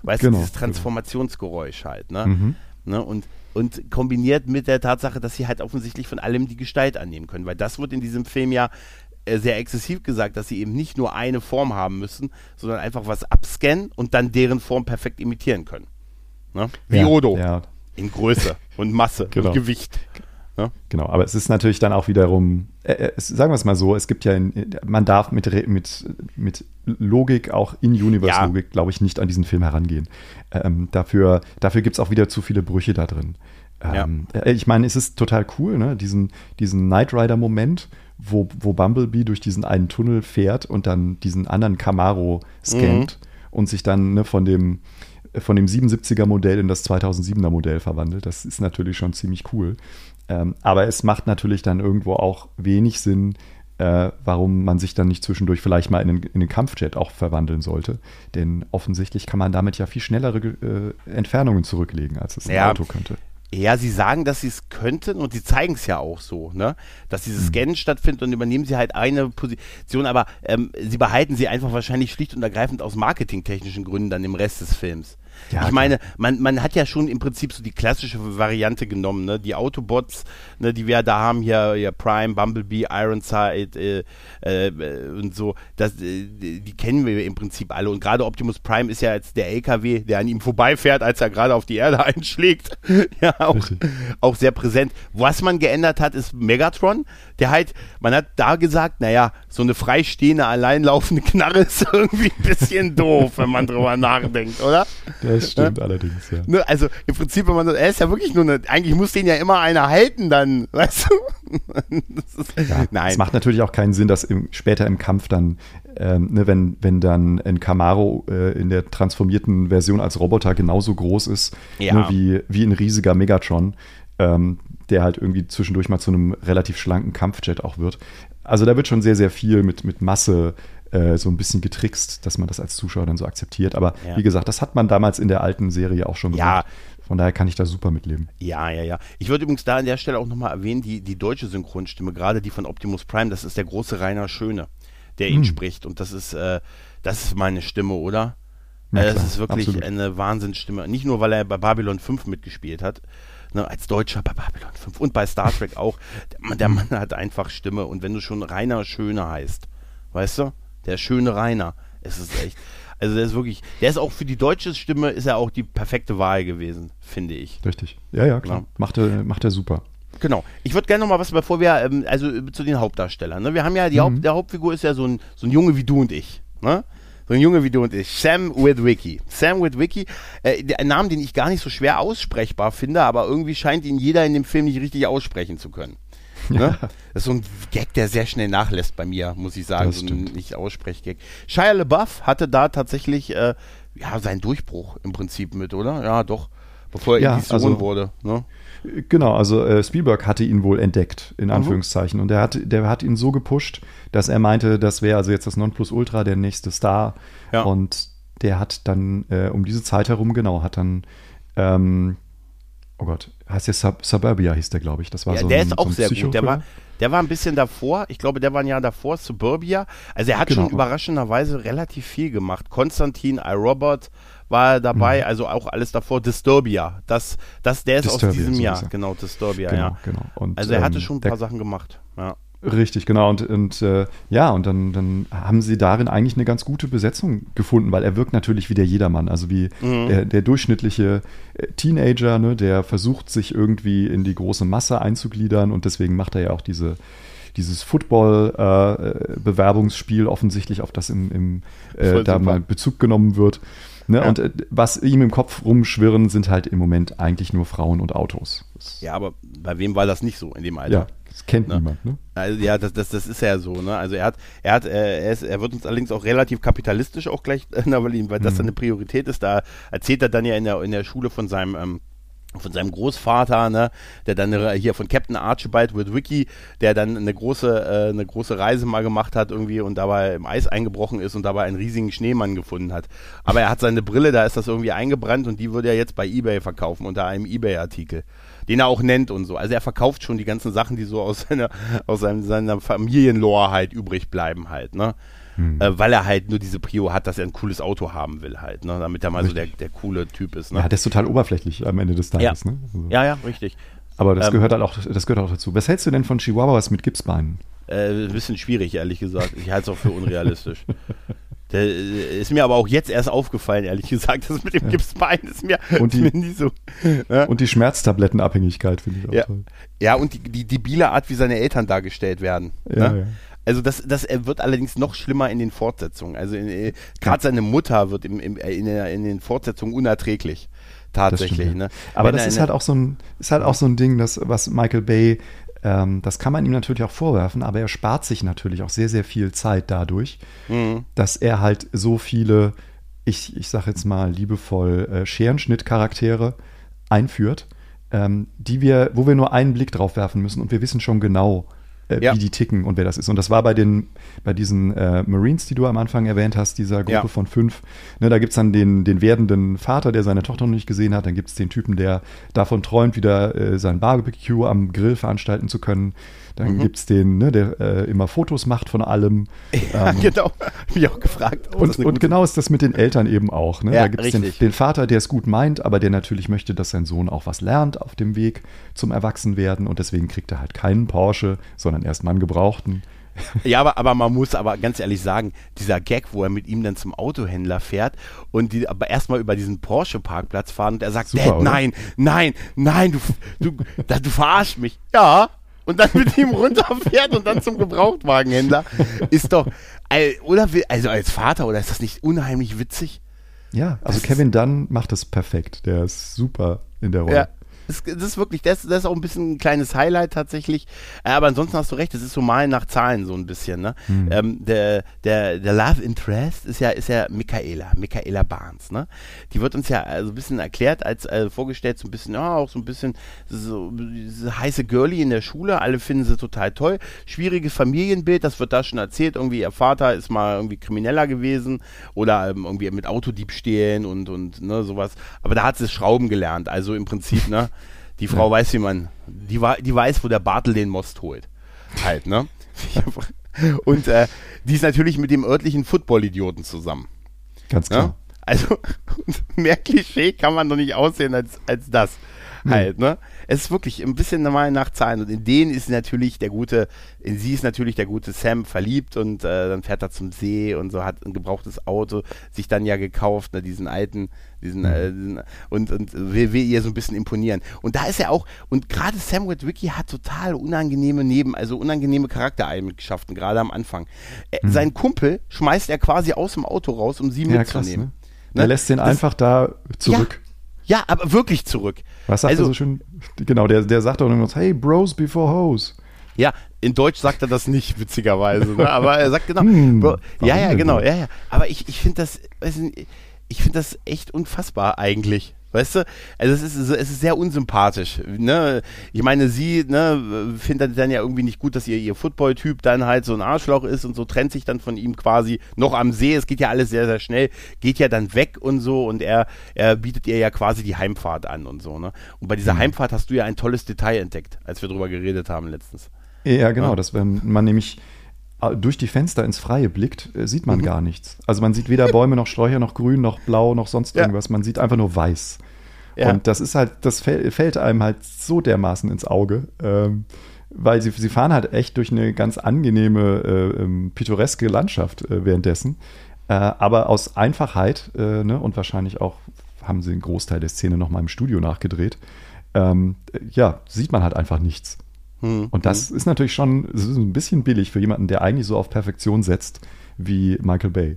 weißt genau, du, dieses Transformationsgeräusch halt, ne? Mhm. ne? Und und kombiniert mit der Tatsache, dass sie halt offensichtlich von allem die Gestalt annehmen können, weil das wird in diesem Film ja sehr exzessiv gesagt, dass sie eben nicht nur eine Form haben müssen, sondern einfach was abscannen und dann deren Form perfekt imitieren können. Ne? Wie ja, Odo. Ja. In Größe und Masse genau. und Gewicht. Ne? Genau, aber es ist natürlich dann auch wiederum, äh, äh es, sagen wir es mal so, es gibt ja, in, man darf mit, mit, mit Logik, auch In-Universe-Logik, ja. glaube ich, nicht an diesen Film herangehen. Ähm, dafür dafür gibt es auch wieder zu viele Brüche da drin. Ähm, ja. Äh, ich meine, es ist total cool, ne? diesen, diesen Knight Rider-Moment, wo, wo Bumblebee durch diesen einen Tunnel fährt und dann diesen anderen Camaro scannt mhm. und sich dann ne, von dem von dem 77er Modell in das 2007er Modell verwandelt. Das ist natürlich schon ziemlich cool. Ähm, aber es macht natürlich dann irgendwo auch wenig Sinn, äh, warum man sich dann nicht zwischendurch vielleicht mal in den, in den Kampfjet auch verwandeln sollte. Denn offensichtlich kann man damit ja viel schnellere äh, Entfernungen zurücklegen, als es ein Ja. Auto könnte. Ja, sie sagen, dass sie es könnten und sie zeigen es ja auch so, ne? Dass dieses Mhm. Scannen stattfindet und übernehmen sie halt eine Position, aber ähm, sie behalten sie einfach wahrscheinlich schlicht und ergreifend aus marketingtechnischen Gründen dann im Rest des Films. Ja, ich meine, man, man hat ja schon im Prinzip so die klassische Variante genommen, ne? Die Autobots, ne, die wir da haben, hier, hier Prime, Bumblebee, Ironside äh, äh, und so, das, äh, die kennen wir im Prinzip alle. Und gerade Optimus Prime ist ja jetzt der LKW, der an ihm vorbeifährt, als er gerade auf die Erde einschlägt. ja, auch, auch sehr präsent. Was man geändert hat, ist Megatron. Der halt, man hat da gesagt, naja, so eine freistehende, alleinlaufende Knarre ist irgendwie ein bisschen doof, wenn man drüber nachdenkt, oder? Das stimmt allerdings, ja. Ne, also im Prinzip, wenn man so, er ist ja wirklich nur eine, eigentlich muss den ja immer einer halten dann, weißt du? das Ja, nein. Es macht natürlich auch keinen Sinn, dass im, später im Kampf dann, ähm, ne, wenn, wenn dann ein Camaro äh, in der transformierten Version als Roboter genauso groß ist, Ja. ne, wie, wie ein riesiger Megatron, ähm, der halt irgendwie zwischendurch mal zu einem relativ schlanken Kampfjet auch wird. Also da wird schon sehr, sehr viel mit, mit Masse äh, so ein bisschen getrickst, dass man das als Zuschauer dann so akzeptiert. Aber Ja. wie gesagt, das hat man damals in der alten Serie auch schon Ja. gemacht. Von daher kann ich da super mitleben. Ja, ja, ja. Ich würde übrigens da an der Stelle auch nochmal erwähnen, die, die deutsche Synchronstimme, gerade die von Optimus Prime, das ist der große Rainer Schöne, der ihn Hm. spricht. Und das ist, äh, das ist meine Stimme, oder? Äh, das klar, ist wirklich absolut. eine Wahnsinnsstimme. Nicht nur, weil er bei Babylon 5 mitgespielt hat, ne, als Deutscher bei Babylon 5 und bei Star Trek auch. Der, Mann- der Mann hat einfach Stimme. Und wenn du schon Rainer Schöne heißt, weißt du? Der schöne Rainer. Es ist echt. Also der ist wirklich, der ist auch für die deutsche Stimme ist er auch die perfekte Wahl gewesen, finde ich. Richtig. Ja, ja, klar. Ja. Macht, er, macht er super. Genau. Ich würde gerne noch mal was, bevor wir, ähm, also äh, zu den Hauptdarstellern. Ne? Wir haben ja, die Mhm. Haupt, der Hauptfigur ist ja so ein, so ein Junge wie du und ich. Ne? So ein Junge wie du und ich. Sam Witwicky. Sam Witwicky, äh, der ein Name, den ich gar nicht so schwer aussprechbar finde, aber irgendwie scheint ihn jeder in dem Film nicht richtig aussprechen zu können. Ne? Das ist so ein Gag, der sehr schnell nachlässt bei mir, muss ich sagen. Das so ein nicht aussprech-Gag. Shia LaBeouf hatte da tatsächlich äh, ja, seinen Durchbruch im Prinzip mit, oder? Ja, doch. Bevor er Ja, Sohn also- wurde. Ne? Genau, also äh, Spielberg hatte ihn wohl entdeckt, Mhm. in Anführungszeichen. Und der hat, der hat ihn so gepusht, dass er meinte, das wäre also jetzt das Nonplusultra, der nächste Star. Ja. Und der hat dann äh, um diese Zeit herum, genau, hat dann, ähm, oh Gott, heißt der Sub Suburbia, hieß der, glaube ich. Das war Ja, so der ein, ist auch so sehr gut. Der war, der war ein bisschen davor. Ich glaube, der war ein Jahr davor, Suburbia. Also er hat Genau. schon überraschenderweise relativ viel gemacht. Konstantin, iRobot war dabei, also auch alles davor. Disturbia. Das, das, der ist Mhm. Disturbia, aus diesem so Jahr. Genau, Disturbia, Genau, ja. genau. Und, Also er hatte ähm, schon ein paar Sachen gemacht. Ja. Richtig, genau. Und, und äh, ja, und dann, dann haben sie darin eigentlich eine ganz gute Besetzung gefunden, weil er wirkt natürlich wie der Jedermann, also wie Mhm. der, der durchschnittliche äh, Teenager, ne, der versucht, sich irgendwie in die große Masse einzugliedern und deswegen macht er ja auch diese dieses Football-Bewerbungsspiel offensichtlich, auf das im, im äh, da mal Bezug genommen wird. Ne? Ja. Und äh, was ihm im Kopf rumschwirren, sind halt im Moment eigentlich nur Frauen und Autos. Das, ja, aber bei wem war das nicht so in dem Alter? ja, das kennt Ne? niemand. Ne? Also ja, das, das, das ist ja so, ne? Also er hat, er hat, äh, er, ist, er wird uns allerdings auch relativ kapitalistisch auch gleich, äh, weil, ihm, weil das Mhm. dann eine Priorität ist. Da erzählt er dann ja in der, in der Schule von seinem ähm, von seinem Großvater, ne, der dann äh, hier von Captain Archibald with Wiki, der dann eine große, äh, eine große Reise mal gemacht hat irgendwie und dabei im Eis eingebrochen ist und dabei einen riesigen Schneemann gefunden hat. Aber er hat seine Brille, da ist das irgendwie eingebrannt und die würde er jetzt bei Ebay verkaufen unter einem Ebay-Artikel, den er auch nennt und so. Also er verkauft schon die ganzen Sachen, die so aus seiner, aus seinem, seiner Familienlore halt übrig bleiben halt, ne. Hm. Äh, weil er halt nur diese Prio hat, dass er ein cooles Auto haben will halt, ne, damit er mal so der, der coole Typ ist, ne. Ja, der ist total oberflächlich am Ende des Tages. Ja. Ne? Also, Ja, ja, richtig. Aber das Ähm, gehört halt auch, das gehört auch dazu. Was hältst du denn von Chihuahuas mit Gipsbeinen? Äh, ein bisschen schwierig, ehrlich gesagt. Ich halte es auch für unrealistisch. Der, äh, ist mir aber auch jetzt erst aufgefallen, ehrlich gesagt. Das mit dem Gipsbein ist mir, Und die- nie so. Ja, Und die Schmerztablettenabhängigkeit finde ich auch ja, toll. ja und die, die debile Art, wie seine Eltern dargestellt werden. Ja, ne? Also das, das wird allerdings noch schlimmer in den Fortsetzungen. Also äh, gerade seine Mutter wird im, im, äh, in, der, in den Fortsetzungen unerträglich. Tatsächlich. stimmt, ne? Aber Wenn das ist halt auch so ein, ist halt auch so ein Ding, das, was Michael Bay, ähm, das kann man ihm natürlich auch vorwerfen, aber er spart sich natürlich auch sehr, sehr viel Zeit dadurch, Mhm. dass er halt so viele, ich, ich sag jetzt mal liebevoll, äh, Scherenschnittcharaktere einführt, ähm, die wir, wo wir nur einen Blick drauf werfen müssen und wir wissen schon genau, äh, Ja. wie die ticken und wer das ist. Und das war bei den, bei diesen äh, Marines, die du am Anfang erwähnt hast, dieser Gruppe Ja. von fünf. Ne, da gibt's dann den, den werdenden Vater, der seine Tochter noch nicht gesehen hat. Dann gibt's den Typen, der davon träumt, wieder äh, sein Barbecue am Grill veranstalten zu können. Dann Mhm. gibt's den, ne, der äh, immer Fotos macht von allem. Ja, Ähm, genau. Hab ich auch gefragt. Oh, das und, und genau ist das mit den Eltern eben auch. Ne? Ja, da gibt es den, den Vater, der es gut meint, aber der natürlich möchte, dass sein Sohn auch was lernt auf dem Weg zum Erwachsenwerden und deswegen kriegt er halt keinen Porsche, sondern erstmal einen gebrauchten. Ja, aber, aber man muss aber ganz ehrlich sagen, dieser Gag, wo er mit ihm dann zum Autohändler fährt und die aber erstmal über diesen Porsche-Parkplatz fahren und er sagt, Super, Dad, nein, nein, nein, du, du, da, du verarschst mich. Ja. Und dann mit ihm runterfährt und dann zum Gebrauchtwagenhändler. Ist doch, oder, will- also als Vater, oder ist das nicht unheimlich witzig? Ja, also Das Kevin Dunn macht das perfekt. Der ist super in der Rolle. Ja. Das, das ist wirklich, das, das ist auch ein bisschen ein kleines Highlight tatsächlich. Äh, Aber ansonsten hast du recht, es ist so Malen nach Zahlen so ein bisschen. Ne? Hm. Ähm, der, der, der Love Interest ist ja, ist ja Michaela, Michaela Barnes. Ne? Die wird uns ja äh, so ein bisschen erklärt, als äh, vorgestellt, so ein bisschen, ja, auch so ein bisschen so diese heiße Girlie in der Schule. Alle finden sie total toll. Schwieriges Familienbild, das wird da schon erzählt. Irgendwie ihr Vater ist mal irgendwie Krimineller gewesen oder ähm, irgendwie mit Autodiebstählen und, und ne, sowas. Aber da hat sie Schrauben gelernt. Also im Prinzip, ne? Die Frau weiß, wie man, die, die weiß, wo der Bartel den Most holt. Halt, ne? Und äh, die ist natürlich mit dem örtlichen Football-Idioten zusammen. Ganz Ja? klar. Also mehr Klischee kann man doch nicht aussehen als, als das. Halt, ne? Es ist wirklich ein bisschen normal nach Zahlen. Und in den ist natürlich der gute, in sie ist natürlich der gute Sam verliebt und äh, dann fährt er zum See und so hat ein gebrauchtes Auto sich dann ja gekauft, ne, diesen alten, diesen, äh, diesen und, und will, will ihr so ein bisschen imponieren. Und da ist er auch, und gerade Sam Witwicky hat total unangenehme Neben, also unangenehme Charaktereigenschaften, gerade am Anfang. Äh, Sein Kumpel schmeißt er quasi aus dem Auto raus, um sie Ja, krass. mitzunehmen. Ne? Er lässt den Das- einfach da zurück. Ja, aber wirklich zurück. Was sagt also, er so schön? Genau, der, der sagt auch irgendwas, hey, Bros before Hoes. Ja, in Deutsch sagt er das nicht, witzigerweise. Ne? Aber er sagt genau. Hm, Bro, ja, ja, genau, wohl? ja, ja. Aber ich, ich finde das, nicht, ich finde das echt unfassbar eigentlich. Weißt du? Also es ist, es ist sehr unsympathisch. Ne? Ich meine, sie ne, findet dann ja irgendwie nicht gut, dass ihr, ihr Football-Typ dann halt so ein Arschloch ist und so trennt sich dann von ihm quasi noch am See. Es geht ja alles sehr, sehr schnell, geht ja dann weg und so und er, er bietet ihr ja quasi die Heimfahrt an und so. Ne? Und bei dieser Mhm. Heimfahrt hast du ja ein tolles Detail entdeckt, als wir drüber geredet haben letztens. Ja, genau, Ja. dass wenn man nämlich durch die Fenster ins Freie blickt, äh, sieht man gar nichts. Also man sieht weder Bäume noch Sträucher noch Grün noch Blau noch sonst Ja. irgendwas. Man sieht einfach nur Weiß. Ja. Und das ist halt, das fäll- fällt einem halt so dermaßen ins Auge, ähm, weil sie, sie fahren halt echt durch eine ganz angenehme, äh, ähm, pittoreske Landschaft äh, währenddessen. Äh, aber aus Einfachheit äh, ne, und wahrscheinlich auch haben sie einen Großteil der Szene nochmal im Studio nachgedreht. Ähm, äh, ja, sieht man halt einfach nichts. Hm. Und das ist natürlich schon ist ein bisschen billig für jemanden, der eigentlich so auf Perfektion setzt wie Michael Bay.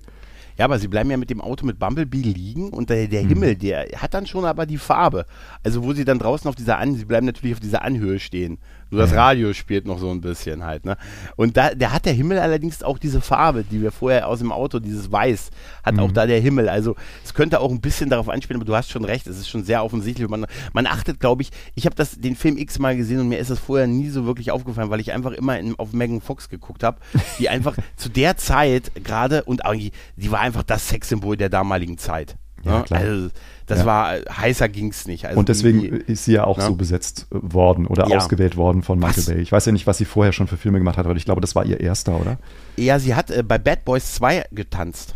Ja, aber sie bleiben ja mit dem Auto mit Bumblebee liegen und der, Mhm. der Himmel, der hat dann schon aber die Farbe. Also wo sie dann draußen auf dieser An, sie bleiben natürlich auf dieser Anhöhe stehen. Nur das. Radio spielt noch so ein bisschen halt, ne? Und da, der hat der Himmel allerdings auch diese Farbe, die wir vorher aus dem Auto, dieses Weiß, hat Mhm. auch da der Himmel. Also es könnte auch ein bisschen darauf anspielen, aber du hast schon recht, es ist schon sehr offensichtlich. Man, man achtet, glaube ich, ich habe das den Film x-mal gesehen und mir ist das vorher nie so wirklich aufgefallen, weil ich einfach immer in, auf Megan Fox geguckt habe, die einfach zu der Zeit gerade und eigentlich, die war einfach das Sexsymbol der damaligen Zeit. Ja, ne? klar. Also das Ja. war heißer ging's nicht. Also und deswegen die- ist sie ja auch Ja. so besetzt äh, worden oder Ja. ausgewählt worden von Michael Was? Bay. Ich weiß ja nicht, was sie vorher schon für Filme gemacht hat, aber ich glaube, das war ihr erster, oder? ja, sie hat äh, bei Bad Boys 2 getanzt.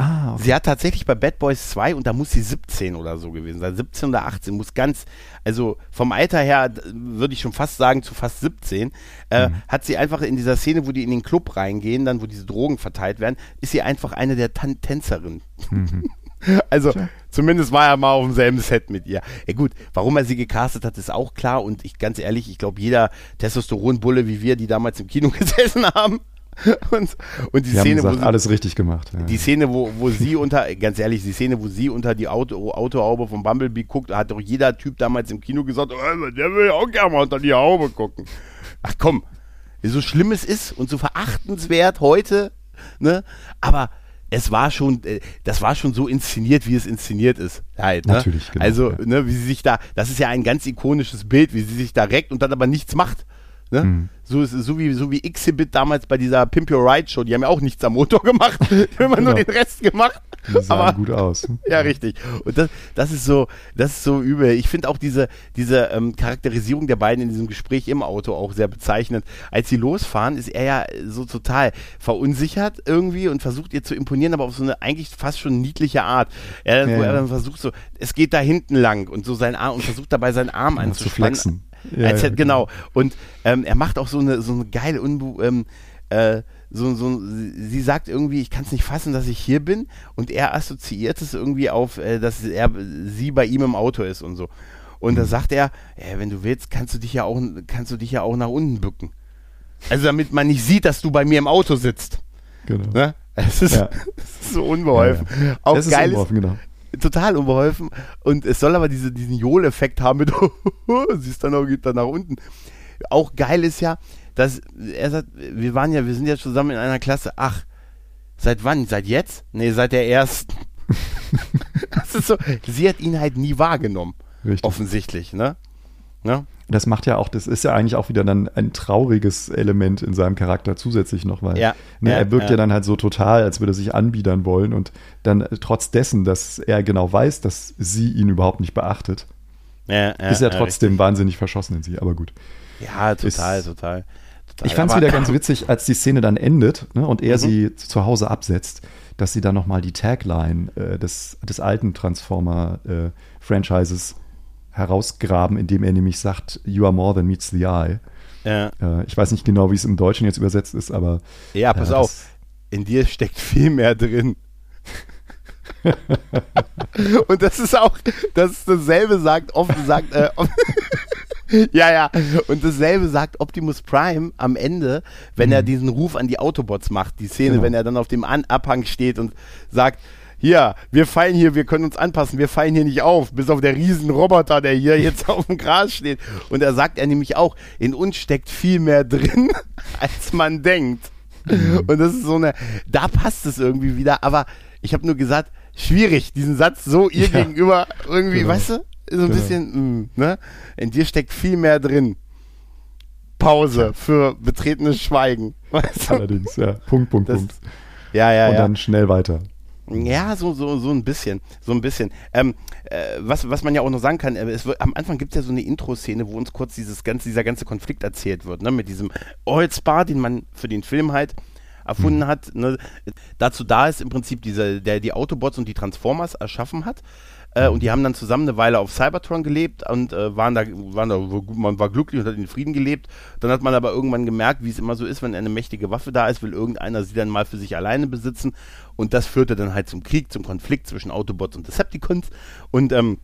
Ah, Sie hat tatsächlich bei Bad Boys 2, und da muss sie 17 oder so gewesen sein, 17 oder 18, muss ganz, also vom Alter her würde ich schon fast sagen zu fast 17, äh, hat sie einfach in dieser Szene, wo die in den Club reingehen, dann wo diese Drogen verteilt werden, ist sie einfach eine der Tan Tänzerinnen. Also zumindest war er mal auf demselben Set mit ihr. Ja gut, warum er sie gecastet hat, ist auch klar und ich ganz ehrlich, ich glaube jeder Testosteronbulle wie wir, die damals im Kino gesessen haben und, und die haben Szene, wo gesagt, sie, alles richtig gemacht. Ja. die Szene, wo, wo sie unter, ganz ehrlich, die Szene, wo sie unter die Auto, Autohaube von Bumblebee guckt, hat doch jeder Typ damals im Kino gesagt, oh, der will auch gerne mal unter die Haube gucken. Ach komm, so schlimm es ist und so verachtenswert heute, ne, aber es war schon, äh, das war schon so inszeniert, wie es inszeniert ist. Halt, ne? Natürlich, genau, Also, ja. ne, wie sie sich da, das ist ja ein ganz ikonisches Bild, wie sie sich da reckt und dann aber nichts macht. Ne? Mhm. So, so, wie, so wie Exhibit damals bei dieser Pimp Your Ride Show. Die haben ja auch nichts am Motor gemacht. Die haben genau. nur den Rest gemacht. Die sahen Aber, gut aus. Ja, richtig. Und das, das ist so, das ist so übel. Ich finde auch diese, diese ähm, Charakterisierung der beiden in diesem Gespräch im Auto auch sehr bezeichnend. Als sie losfahren, ist er ja so total verunsichert irgendwie und versucht ihr zu imponieren, aber auf so eine eigentlich fast schon niedliche Art. Er, ja, wo er dann versucht so, es geht da hinten lang und so sein Arm und versucht dabei seinen Arm anzuspannen. Ja, ja, genau. Und ähm, er macht auch so eine, so eine geile Unbu ähm, äh, so, so, sie sagt irgendwie, ich kann es nicht fassen, dass ich hier bin und er assoziiert es irgendwie auf, äh, dass er, sie bei ihm im Auto ist und so. Und mhm. da sagt er, ja, wenn du willst, kannst du dich ja auch, kannst du dich ja auch nach unten bücken. Also damit man nicht sieht, dass du bei mir im Auto sitzt. Genau. Ne? Es ist, ja. ist so unbeholfen. Ja, ja. Auch das geil ist, unbeholfen, genau total unbeholfen. Und es soll aber diese, diesen Johl-Effekt haben mit, siehst dann auch, geht dann nach unten. Auch geil ist ja, dass er sagt, wir waren ja, wir sind ja zusammen in einer Klasse. Ach, seit wann? Seit jetzt? Nee, seit der ersten. das ist so, sie hat ihn halt nie wahrgenommen. Richtig. Offensichtlich, ne? Ne? Das macht ja auch, das ist ja eigentlich auch wieder dann ein trauriges Element in seinem Charakter zusätzlich noch, weil ja, ne, ja, er wirkt ja. ja. dann halt so total, als würde er sich anbiedern wollen und dann trotz dessen, dass er genau weiß, dass sie ihn überhaupt nicht beachtet, ist er trotzdem wahnsinnig verschossen in sie, aber gut. Ja, total, ist, total, total. Ich fand es wieder ganz witzig, als die Szene dann endet ne, und er mhm. sie zu Hause absetzt, dass sie dann nochmal die Tagline äh, des, des alten Transformer-Franchises äh, herausgraben, indem er nämlich sagt, You are more than meets the eye. Ja. Äh, ich weiß nicht genau, wie es im Deutschen jetzt übersetzt ist, aber. Ja, pass auf, in dir steckt viel mehr drin. Und das ist auch, das ist dasselbe sagt, oft sagt, äh, ja, ja. Und dasselbe sagt Optimus Prime am Ende, wenn mhm. er diesen Ruf an die Autobots macht. Die Szene, genau. wenn er dann auf dem an Abhang steht und sagt, hier, wir fallen hier, wir können uns anpassen, wir fallen hier nicht auf, bis auf der riesen Roboter, der hier jetzt auf dem Gras steht. Und da sagt er nämlich auch, in uns steckt viel mehr drin, als man denkt. Mhm. Und das ist so eine, da passt es irgendwie wieder, aber ich habe nur gesagt, schwierig, diesen Satz so ihr ja, gegenüber irgendwie, genau. weißt du, so ein genau. bisschen, mh, mm, ne? In dir steckt viel mehr drin. Pause für betretenes Schweigen. Weißt du? Allerdings, ja. Punkt, Punkt, das, Punkt. Ja, ja, Und ja. dann schnell weiter. Ja, so, so, so ein bisschen. So ein bisschen. Ähm, äh, was, was man ja auch noch sagen kann, äh, es wird, am Anfang gibt es ja so eine Intro-Szene, wo uns kurz dieses ganze, dieser ganze Konflikt erzählt wird, ne? Mit diesem Oil-Spa, den man für den Film halt erfunden mhm. hat. Ne? Dazu da ist im Prinzip dieser, der die Autobots und die Transformers erschaffen hat. Äh, und die haben dann zusammen eine Weile auf Cybertron gelebt und äh, waren da, waren da, man war glücklich und hat in Frieden gelebt. Dann hat man aber irgendwann gemerkt, wie es immer so ist, wenn eine mächtige Waffe da ist, will irgendeiner sie dann mal für sich alleine besitzen. Und das führte dann halt zum Krieg, zum Konflikt zwischen Autobots und Decepticons. Und ähm,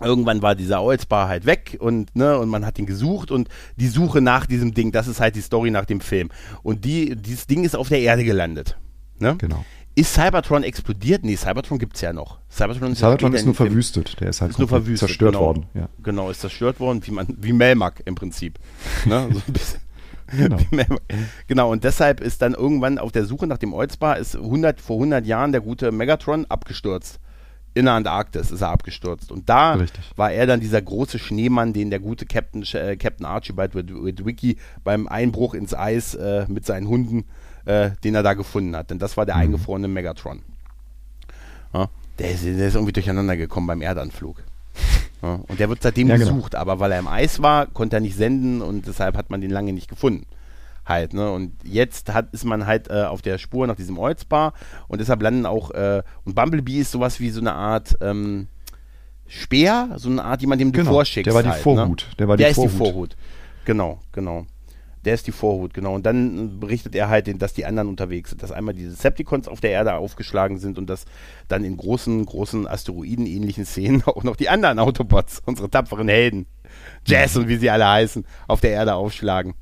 irgendwann war dieser Oilspar halt weg und ne und man hat ihn gesucht und die Suche nach diesem Ding, das ist halt die Story nach dem Film und die dieses Ding ist auf der Erde gelandet. Ne? Genau. Ist Cybertron explodiert? Nee, Cybertron gibt es ja noch. Cybertron ist, Cybertron ist nur verwüstet. Der ist halt ist nur verwüstet, zerstört genau. worden. Ja. Genau, ist zerstört worden, wie, man, wie Melmac im Prinzip. ne? so ein bisschen. Genau. genau, und deshalb ist dann irgendwann auf der Suche nach dem Oilspar ist 100, vor 100 Jahren der gute Megatron abgestürzt. In der Antarktis ist er abgestürzt. Und da Richtig. war er dann dieser große Schneemann, den der gute Captain, äh, Captain Archibald Wiki beim Einbruch ins Eis äh, mit seinen Hunden äh, den er da gefunden hat. Denn das war der mhm. eingefrorene Megatron. Ja, der, ist, der, ist, irgendwie durcheinander gekommen beim Erdanflug. Ja, und der wird seitdem ja, genau. gesucht, aber weil er im Eis war, konnte er nicht senden und deshalb hat man den lange nicht gefunden. Halt, ne? Und jetzt hat, ist man halt äh, auf der Spur nach diesem Oilsbar und deshalb landen auch, äh, und Bumblebee ist sowas wie so eine Art ähm, Speer, so eine Art, jemand, dem du genau, vorschickst. Der war die halt, Vorhut. Ne? Der war die der Vorhut. ist die Vorhut. Genau, genau. Der ist die Vorhut, genau. Und dann berichtet er halt, dass die anderen unterwegs sind, dass einmal die Decepticons auf der Erde aufgeschlagen sind und dass dann in großen, großen Asteroiden-ähnlichen Szenen auch noch die anderen Autobots, unsere tapferen Helden, Jazz und wie sie alle heißen, auf der Erde aufschlagen.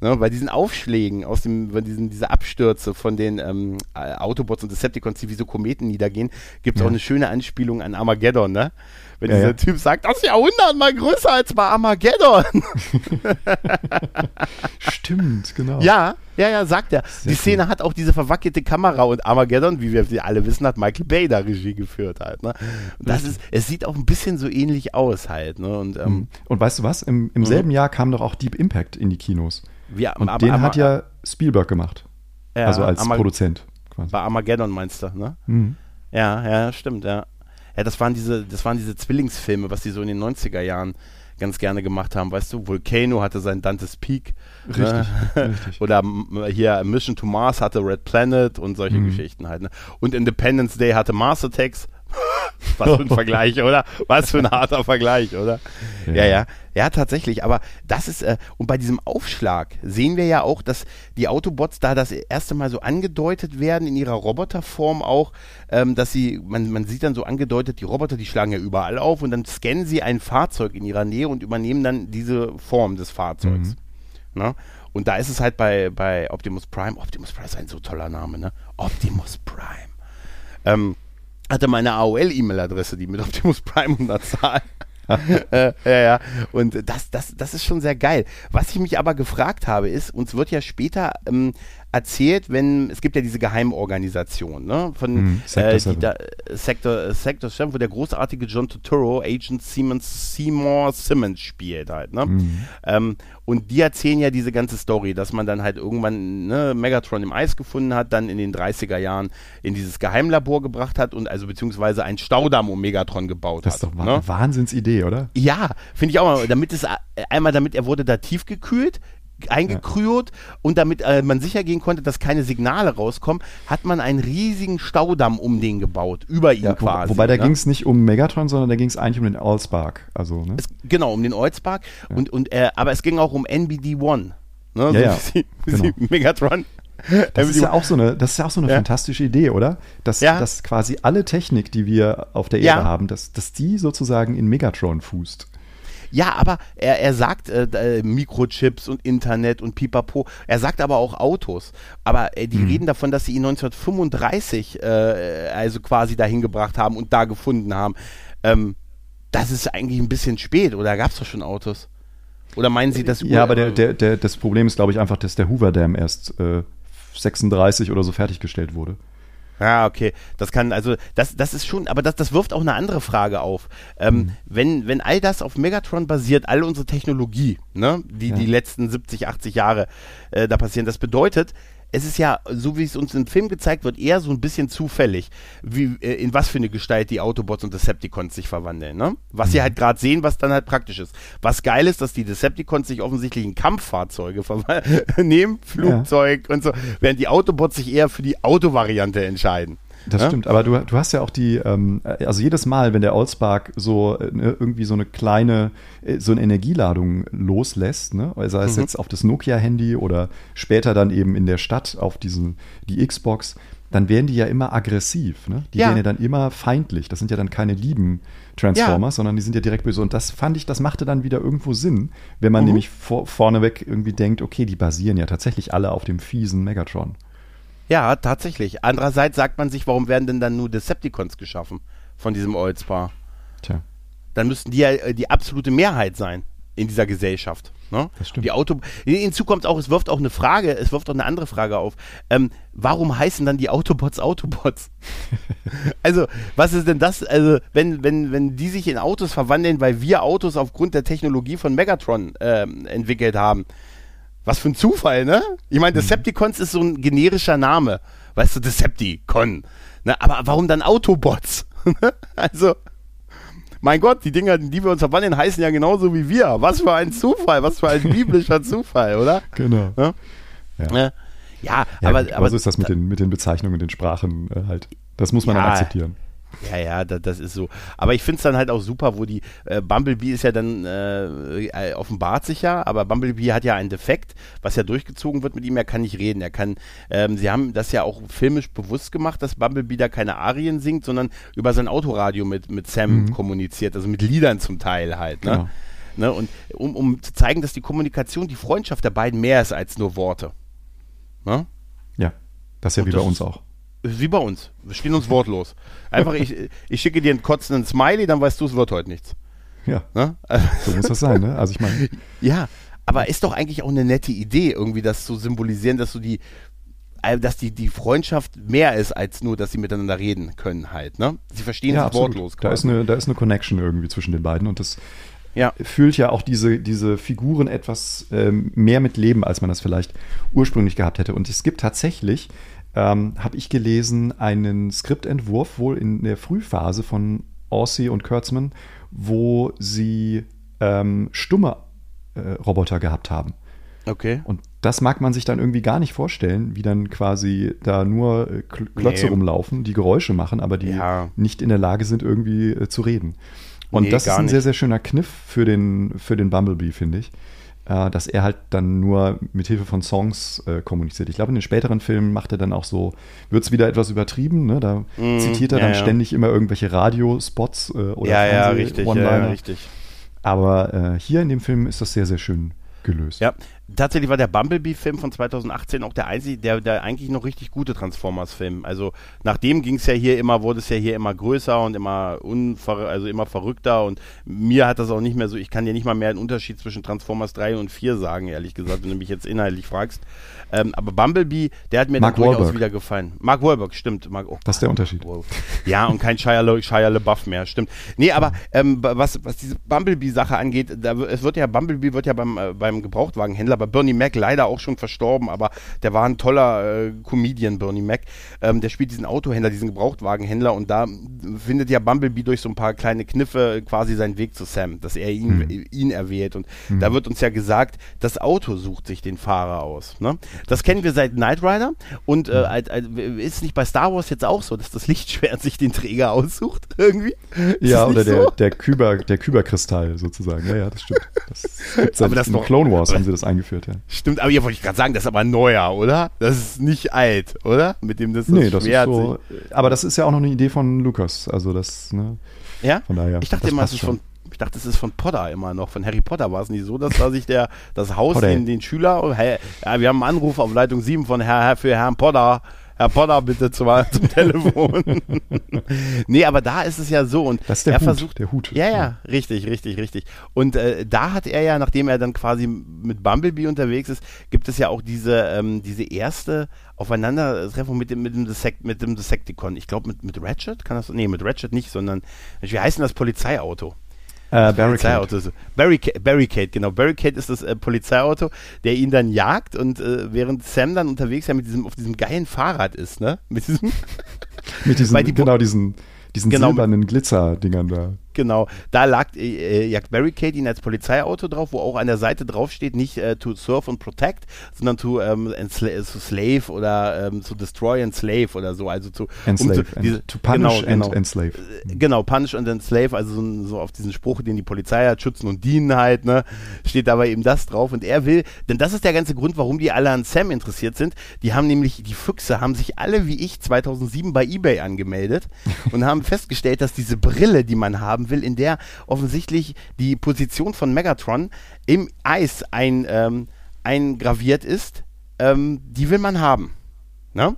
Ne, bei diesen Aufschlägen aus dem, bei diesen, diese Abstürze von den ähm, Autobots und Decepticons, die wie so Kometen niedergehen, gibt es ja. auch eine schöne Anspielung an Armageddon, ne? Wenn ja, dieser ja. Typ sagt, das ist ja hundertmal größer als bei Armageddon. Stimmt, genau. Ja, ja, ja, sagt er. Sehr die Szene cool. hat auch diese verwackelte Kamera und Armageddon, wie wir alle wissen, hat Michael Bay da Regie geführt halt. Ne? Und das ist, es sieht auch ein bisschen so ähnlich aus halt. Ne? Und, ähm, mhm. und weißt du was? Im, im mhm. selben Jahr kam doch auch Deep Impact in die Kinos. Wie, Und aber- den aber- hat ja Spielberg gemacht. ja, also als Arma- Produzent quasi. Bei Armageddon meinst du, ne? Mhm. Ja, ja, stimmt, ja. Ja, das waren diese, das waren diese Zwillingsfilme, was die so in den 90er Jahren ganz gerne gemacht haben, weißt du? Volcano hatte sein Dante's Peak. Richtig, Ne? richtig. Oder hier Mission to Mars hatte Red Planet und solche Mhm. Geschichten halt. Ne? Und Independence Day hatte Mars Attacks. Was für ein Vergleich, oder? Was für ein harter Vergleich, oder? Ja, Ja. ja. Ja, tatsächlich. Aber das ist, äh, und bei diesem Aufschlag sehen wir ja auch, dass die Autobots da das erste Mal so angedeutet werden in ihrer Roboterform auch, ähm, dass sie, man, man sieht dann so angedeutet, die Roboter, die schlagen ja überall auf und dann scannen sie ein Fahrzeug in ihrer Nähe und übernehmen dann diese Form des Fahrzeugs. Ne? Und da ist es halt bei, bei Optimus Prime, Optimus Prime ist ein so toller Name, ne? Optimus Prime. Ähm, hatte meine AOL-E-Mail-Adresse, die mit Optimus Prime Zahl. äh, ja, ja. Und das, das, das ist schon sehr geil. Was ich mich aber gefragt habe, ist, uns wird ja später ähm, erzählt, wenn, es gibt ja diese Geheimorganisation, ne? Von Mhm, Sector äh, die da, Sector, Sector 7, wo der großartige John Turturro Agent Siemens, Seymour Simmons spielt halt, ne? Mhm. Ähm, und die erzählen ja diese ganze Story, dass man dann halt irgendwann ne, Megatron im Eis gefunden hat, dann in den 30er Jahren in dieses Geheimlabor gebracht hat und also beziehungsweise einen Staudamm um Megatron gebaut Das ist hat. doch ne? eine Wahnsinnsidee, oder? Ja, finde ich auch mal. Damit es äh, einmal, damit er wurde da tief gekühlt, eingekrüht und damit äh, man sicher gehen konnte, dass keine Signale rauskommen, hat man einen riesigen Staudamm um den gebaut, über ihn Ja, wo, quasi. wobei da ne? ging es nicht um Megatron, sondern da ging es eigentlich um den Allspark. Also, ne? Es, genau, um den Oldspark. Und, und, äh, aber es ging auch um NBD-1. Ne? Ja, ja, sie, wie genau. Megatron. Das ist ja auch so eine, das ist ja auch so eine Ja. fantastische Idee, oder? Dass, Ja. dass quasi alle Technik, die wir auf der Ja. Erde haben, dass, dass die sozusagen in Megatron fußt. Ja, aber er, er sagt äh, äh, Mikrochips und Internet und Pipapo. Er sagt aber auch Autos. Aber äh, Mhm. die reden davon, dass sie ihn 1935 äh, also quasi dahin gebracht haben und da gefunden haben. Ähm, das ist eigentlich ein bisschen spät, oder gab es doch schon Autos? Oder meinen Sie, dass Ja, aber der, der, der, das Problem ist, glaube ich, einfach, dass der Hoover Dam erst äh, 36 oder so fertiggestellt wurde. Ja, okay. Das kann, also, das, das ist schon, aber das, das wirft auch eine andere Frage auf. Ähm, Mhm. wenn, wenn all das auf Megatron basiert, all unsere Technologie, ne, die Ja. die letzten 70, 80 Jahre äh, da passieren, das bedeutet, es ist ja, so wie es uns im Film gezeigt wird, eher so ein bisschen zufällig, wie, äh, in was für eine Gestalt die Autobots und Decepticons sich verwandeln, ne? Was Mhm. sie halt gerade sehen, was dann halt praktisch ist. Was geil ist, dass die Decepticons sich offensichtlich in Kampffahrzeuge nehmen, Flugzeug und so, während die Autobots sich eher für die Autovariante entscheiden. Das Ja? stimmt, aber du, du hast ja auch die, ähm, also jedes Mal, wenn der Allspark so ne, irgendwie so eine kleine, äh, so eine Energieladung loslässt, ne, sei es Mhm. jetzt auf das Nokia-Handy oder später dann eben in der Stadt auf diesen, die Xbox, dann werden die ja immer aggressiv, ne? Die Ja. werden ja dann immer feindlich. Das sind ja dann keine lieben Transformers, sondern die sind ja direkt böse. Und das fand ich, das machte dann wieder irgendwo Sinn, wenn man Mhm. nämlich vor, vorneweg irgendwie denkt, okay, die basieren ja tatsächlich alle auf dem fiesen Megatron. Ja, tatsächlich. Andererseits sagt man sich, warum werden denn dann nur Decepticons geschaffen von diesem Oldspaar? Tja. Dann müssten die ja äh, die absolute Mehrheit sein in dieser Gesellschaft. Ne? Das stimmt. Die Auto Hinzu kommt auch, es wirft auch eine Frage, es wirft auch eine andere Frage auf. Ähm, warum heißen dann die Autobots Autobots? also, was ist denn das? Also, wenn, wenn, wenn die sich in Autos verwandeln, weil wir Autos aufgrund der Technologie von Megatron ähm, entwickelt haben, was für ein Zufall, ne? Ich meine, Decepticons ist so ein generischer Name. Weißt du, Decepticon. Ne? Aber warum dann Autobots? also, mein Gott, die Dinger, in die wir uns verwandeln, heißen ja genauso wie wir. Was für ein Zufall, was für ein biblischer Zufall, oder? Genau. Ja, Ja. ja. ja Ja, aber, gut, aber so ist das mit den, mit den Bezeichnungen, den Sprachen äh, halt. Das muss man Ja. dann akzeptieren. Ja, ja, da, das ist so. Aber ich finde es dann halt auch super, wo die äh, Bumblebee ist ja dann äh, äh, offenbart sich ja, aber Bumblebee hat ja einen Defekt, was ja durchgezogen wird mit ihm. Er kann nicht reden. Er kann. Ähm, sie haben das ja auch filmisch bewusst gemacht, dass Bumblebee da keine Arien singt, sondern über sein Autoradio mit mit Sam kommuniziert, also mit Liedern zum Teil halt. Ne? Genau. Ne? Und um, um zu zeigen, dass die Kommunikation, die Freundschaft der beiden mehr ist als nur Worte. Ne? Ja, das ist ja Und wie bei das- uns auch. Wie bei uns. Wir stehen uns wortlos. Einfach, ich, ich schicke dir einen kotzenden Smiley, dann weißt du, es wird heute nichts. Ja, Ne? so muss das sein. Ne? Also ich meine, Ja, aber ist doch eigentlich auch eine nette Idee, irgendwie das zu symbolisieren, dass du die, äh, dass die, die Freundschaft mehr ist, als nur, dass sie miteinander reden können halt, ne? Sie verstehen ja, sich absolut. wortlos Da ist, quasi. eine, da ist eine Connection irgendwie zwischen den beiden und das ja. füllt ja auch diese, diese Figuren etwas ähm, mehr mit Leben, als man das vielleicht ursprünglich gehabt hätte. Und es gibt tatsächlich, ähm, habe ich gelesen, einen Skriptentwurf wohl in der Frühphase von Orsi und Kurtzman, wo sie ähm, stumme äh, Roboter gehabt haben. Okay. Und das mag man sich dann irgendwie gar nicht vorstellen, wie dann quasi da nur äh, Klötze nee. rumlaufen, die Geräusche machen, aber die ja. nicht in der Lage sind, irgendwie äh, zu reden. Und nee, das ist ein nicht. sehr, sehr schöner Kniff für den, für den Bumblebee, finde ich. Äh, dass er halt dann nur mit Hilfe von Songs äh, kommuniziert. Ich glaube, in den späteren Filmen macht er dann auch so, wird es wieder etwas übertrieben, ne? Da mm, zitiert er ja, dann ja. ständig immer irgendwelche Radiospots äh, oder ja, ja, richtig, ja, richtig. Aber äh, hier in dem Film ist das sehr, sehr schön gelöst. Ja, tatsächlich war der Bumblebee-Film von 2018 auch der einzige, der, der eigentlich noch richtig gute Transformers-Film. Also nachdem ging es ja hier immer, wurde es ja hier immer größer und immer unver also immer verrückter und mir hat das auch nicht mehr so, ich kann dir nicht mal mehr einen Unterschied zwischen Transformers 3 und 4 sagen, ehrlich gesagt, wenn du mich jetzt inhaltlich fragst. Ähm, aber Bumblebee, der hat mir Mark dann durchaus Wahlberg. wieder gefallen. Mark Wahlberg, stimmt. Mark, oh, das ist der Unterschied. Ja, und kein Shia, Le, Shia LeBuff mehr, stimmt. Nee, aber ähm, was, was diese Bumblebee-Sache angeht, da, es wird ja, Bumblebee wird ja beim, äh, beim Gebrauchtwagenhändler bei Bernie Mac leider auch schon verstorben, aber der war ein toller äh, Comedian, Bernie Mac. Ähm, der spielt diesen Autohändler, diesen Gebrauchtwagenhändler und da findet ja Bumblebee durch so ein paar kleine Kniffe quasi seinen Weg zu Sam, dass er ihn, mhm. ihn erwählt. Und mhm. da wird uns ja gesagt, das Auto sucht sich den Fahrer aus. Ne? Das kennen wir seit Knight Rider und äh, mhm. ist nicht bei Star Wars jetzt auch so, dass das Lichtschwert sich den Träger aussucht irgendwie? Ist ja, oder der, so? der, Kyber, der Kyberkristall sozusagen. Ja, ja, das stimmt. Das aber das in noch, Clone Wars haben sie das eingeführt, ja. Stimmt, aber hier wollte ich gerade sagen, das ist aber neuer, oder? Das ist nicht alt, oder? Mit dem das, das nee, das ist so, Aber das ist ja auch noch eine Idee von Lukas. Also das, ne? Ja? Von daher. Ich dachte immer, es ist von ich dachte, es ist von Potter immer noch. Von Harry Potter war es nicht so, dass da sich der, das Haus den, den Schüler, hey, ja, wir haben einen Anruf auf Leitung 7 von Herr, für Herrn Potter. Herr Potter, bitte zum, zum Telefon. nee, aber da ist es ja so. Und das ist der er Hut, versucht, der Hut. Ja, ja, richtig, richtig, richtig. Und äh, da hat er ja, nachdem er dann quasi mit Bumblebee unterwegs ist, gibt es ja auch diese, ähm, diese erste Aufeinandertreffung mit dem, mit dem, Dissect, mit dem Decepticon. Ich glaube, mit, mit Ratchet kann das, nee, mit Ratchet nicht, sondern, wie heißt denn das Polizeiauto? Äh, Barricade. Barricade. Barricade, genau. Barricade ist das äh, Polizeiauto, der ihn dann jagt und äh, während Sam dann unterwegs ja mit diesem, auf diesem geilen Fahrrad ist, ne? Mit diesem. mit diesem, die genau, diesen, diesen genau, silbernen Glitzerdingern da. Genau, da lag äh, jagt Barricade ihn als Polizeiauto drauf, wo auch an der Seite drauf steht, nicht äh, to serve and protect, sondern to, ähm, ensla to slave oder ähm, to destroy and slave oder so, also zu enslave, um zu, diese, to punish genau, and enslave. Äh, genau, punish and enslave, also so, so, auf diesen Spruch, den die Polizei hat, schützen und dienen halt, ne, steht dabei eben das drauf und er will, denn das ist der ganze Grund, warum die alle an Sam interessiert sind. Die haben nämlich, die Füchse haben sich alle wie ich 2007 bei eBay angemeldet und haben festgestellt, dass diese Brille, die man haben will, in der offensichtlich die Position von Megatron im Eis ein, ähm, eingraviert ist, ähm, die will man haben. Ne?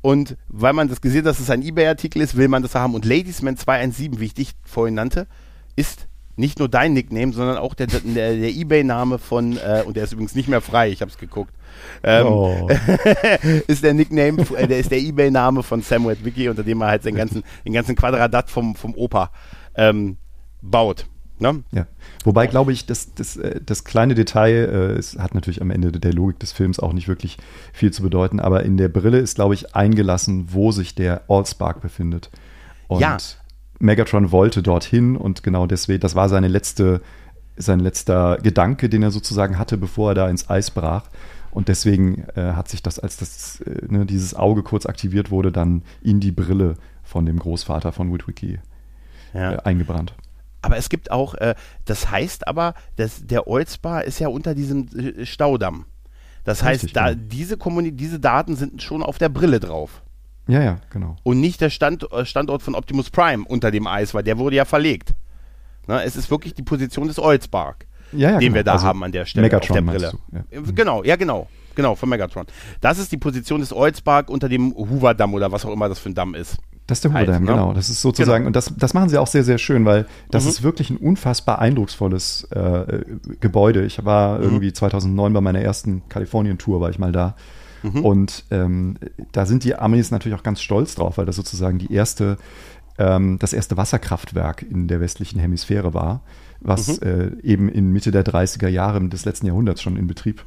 Und weil man das gesehen hat, dass es ein Ebay-Artikel ist, will man das haben. Und Ladiesman 217, wie ich dich vorhin nannte, ist nicht nur dein Nickname, sondern auch der, der, der Ebay-Name von, äh, und der ist übrigens nicht mehr frei, ich habe es geguckt, ähm, oh. ist der Nickname, äh, der ist der Ebay-Name von Samuel Wiki, unter dem er halt den ganzen, den ganzen Quadradat vom, vom Opa ähm, baut. Ne? Ja. Wobei, glaube ich, das, das, äh, das kleine Detail, äh, es hat natürlich am Ende der Logik des Films auch nicht wirklich viel zu bedeuten, aber in der Brille ist, glaube ich, eingelassen, wo sich der Allspark befindet. Und ja. Megatron wollte dorthin und genau deswegen, das war seine letzte, sein letzter Gedanke, den er sozusagen hatte, bevor er da ins Eis brach. Und deswegen äh, hat sich das, als das, äh, ne, dieses Auge kurz aktiviert wurde, dann in die Brille von dem Großvater von Witwicky ja. äh, eingebrannt. Aber es gibt auch, äh, das heißt aber, dass der Olsbar ist ja unter diesem äh, Staudamm. Das Richtig, heißt, da, genau. diese, diese Daten sind schon auf der Brille drauf. Ja, ja, genau. Und nicht der Stand, äh, Standort von Optimus Prime unter dem Eis, weil der wurde ja verlegt. Na, es ist wirklich die Position des Olsbark, ja, ja, den genau. wir da also haben an der Stelle Megatron, auf der Brille. Ja. Genau, ja genau. Genau, von Megatron. Das ist die Position des Olsbark unter dem Hoover-Damm oder was auch immer das für ein Damm ist. Das ist der Hoover-Damm, halt, genau. Das ist sozusagen, genau. und das, das machen sie auch sehr, sehr schön, weil das mhm. ist wirklich ein unfassbar eindrucksvolles äh, Gebäude. Ich war mhm. irgendwie 2009 bei meiner ersten Kalifornien-Tour, war ich mal da. Mhm. Und ähm, da sind die Amis natürlich auch ganz stolz drauf, weil das sozusagen die erste ähm, das erste Wasserkraftwerk in der westlichen Hemisphäre war, was mhm. äh, eben in Mitte der 30er Jahre des letzten Jahrhunderts schon in Betrieb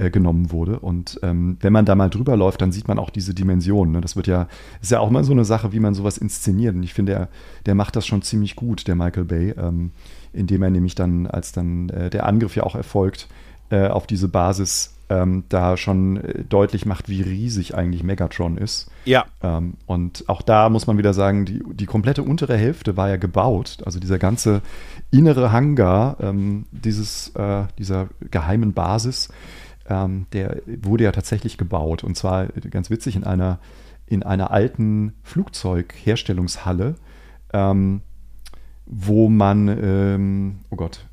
äh, genommen wurde. Und ähm, wenn man da mal drüber läuft, dann sieht man auch diese Dimension. Ne? Das wird ja, ist ja auch mal so eine Sache, wie man sowas inszeniert. Und ich finde, der, der macht das schon ziemlich gut, der Michael Bay, ähm, indem er nämlich dann, als dann äh, der Angriff ja auch erfolgt, äh, auf diese Basis ähm, da schon äh, deutlich macht, wie riesig eigentlich Megatron ist. Ja. Ähm, und auch da muss man wieder sagen, die, die komplette untere Hälfte war ja gebaut. Also dieser ganze innere Hangar ähm, dieses, äh, dieser geheimen Basis, ähm, der wurde ja tatsächlich gebaut. Und zwar ganz witzig in einer, in einer alten Flugzeugherstellungshalle, ähm, wo man, ähm, oh Gott,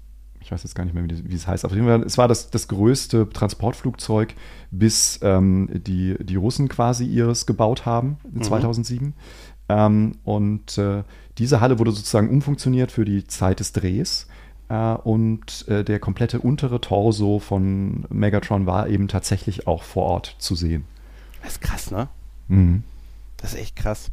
ich weiß jetzt gar nicht mehr, wie, wie es heißt. Auf jeden Fall, es war das, das größte Transportflugzeug, bis ähm, die, die Russen quasi ihres gebaut haben, mhm. 2007. Ähm, und äh, diese Halle wurde sozusagen umfunktioniert für die Zeit des Drehs. Äh, und äh, der komplette untere Torso von Megatron war eben tatsächlich auch vor Ort zu sehen. Das ist krass, ne? Mhm. Das ist echt krass.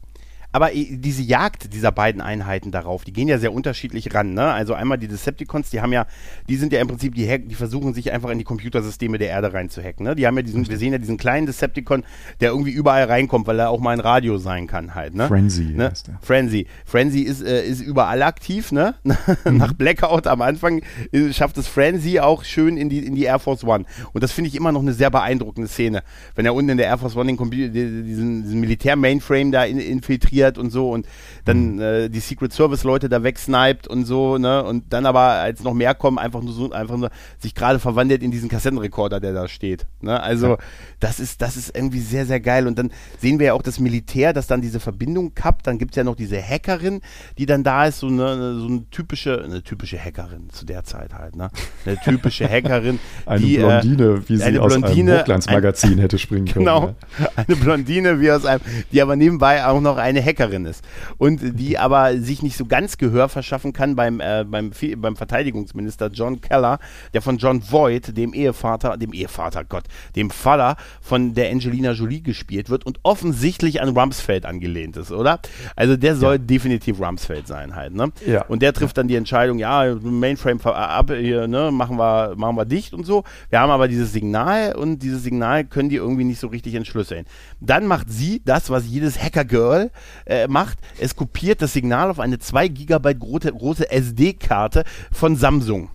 Aber diese Jagd dieser beiden Einheiten darauf, die gehen ja sehr unterschiedlich ran. Ne? Also einmal die Decepticons, die haben ja, die sind ja im Prinzip, die, die versuchen sich einfach in die Computersysteme der Erde reinzuhacken. Ne? Die haben ja diesen, wir sehen ja diesen kleinen Decepticon, der irgendwie überall reinkommt, weil er auch mal ein Radio sein kann halt. Ne? Frenzy ne? heißt der. Frenzy. Frenzy ist, äh, ist überall aktiv, ne? Mhm. Nach Blackout am Anfang äh, schafft es Frenzy auch schön in die, in die Air Force One. Und das finde ich immer noch eine sehr beeindruckende Szene. Wenn er unten in der Air Force One den Computer, diesen, diesen Militär-Mainframe da in, infiltriert verliert und so und dann mhm. äh, die Secret Service Leute da wegsniped und so, ne? Und dann aber, als noch mehr kommen, einfach nur so, einfach nur sich gerade verwandelt in diesen Kassettenrekorder, der da steht. Ne? Also ja. das ist, das ist irgendwie sehr, sehr geil. Und dann sehen wir ja auch das Militär, das dann diese Verbindung kappt. Dann gibt es ja noch diese Hackerin, die dann da ist, so eine, so eine typische, eine typische Hackerin zu der Zeit halt, ne? Eine typische Hackerin. eine die, äh, Blondine, wie sie eine aus Blondine, einem Hochglanzmagazin ein, hätte springen können. Genau. Ja. Eine Blondine wie aus einem, die aber nebenbei auch noch eine Hackerin Hackerin ist und die aber sich nicht so ganz Gehör verschaffen kann beim, äh, beim, beim Verteidigungsminister John Keller, der von John Voight, dem Ehevater, dem Ehevater, Gott, dem Vater von der Angelina Jolie gespielt wird und offensichtlich an Rumsfeld angelehnt ist, oder? Also der soll ja. definitiv Rumsfeld sein halt, ne? Ja. Und der trifft dann die Entscheidung, ja, Mainframe ab, hier, ne, machen wir, machen wir dicht und so. Wir haben aber dieses Signal und dieses Signal können die irgendwie nicht so richtig entschlüsseln. Dann macht sie das, was jedes Hacker-Girl äh, macht, es kopiert das Signal auf eine 2 GB große, große SD-Karte von Samsung.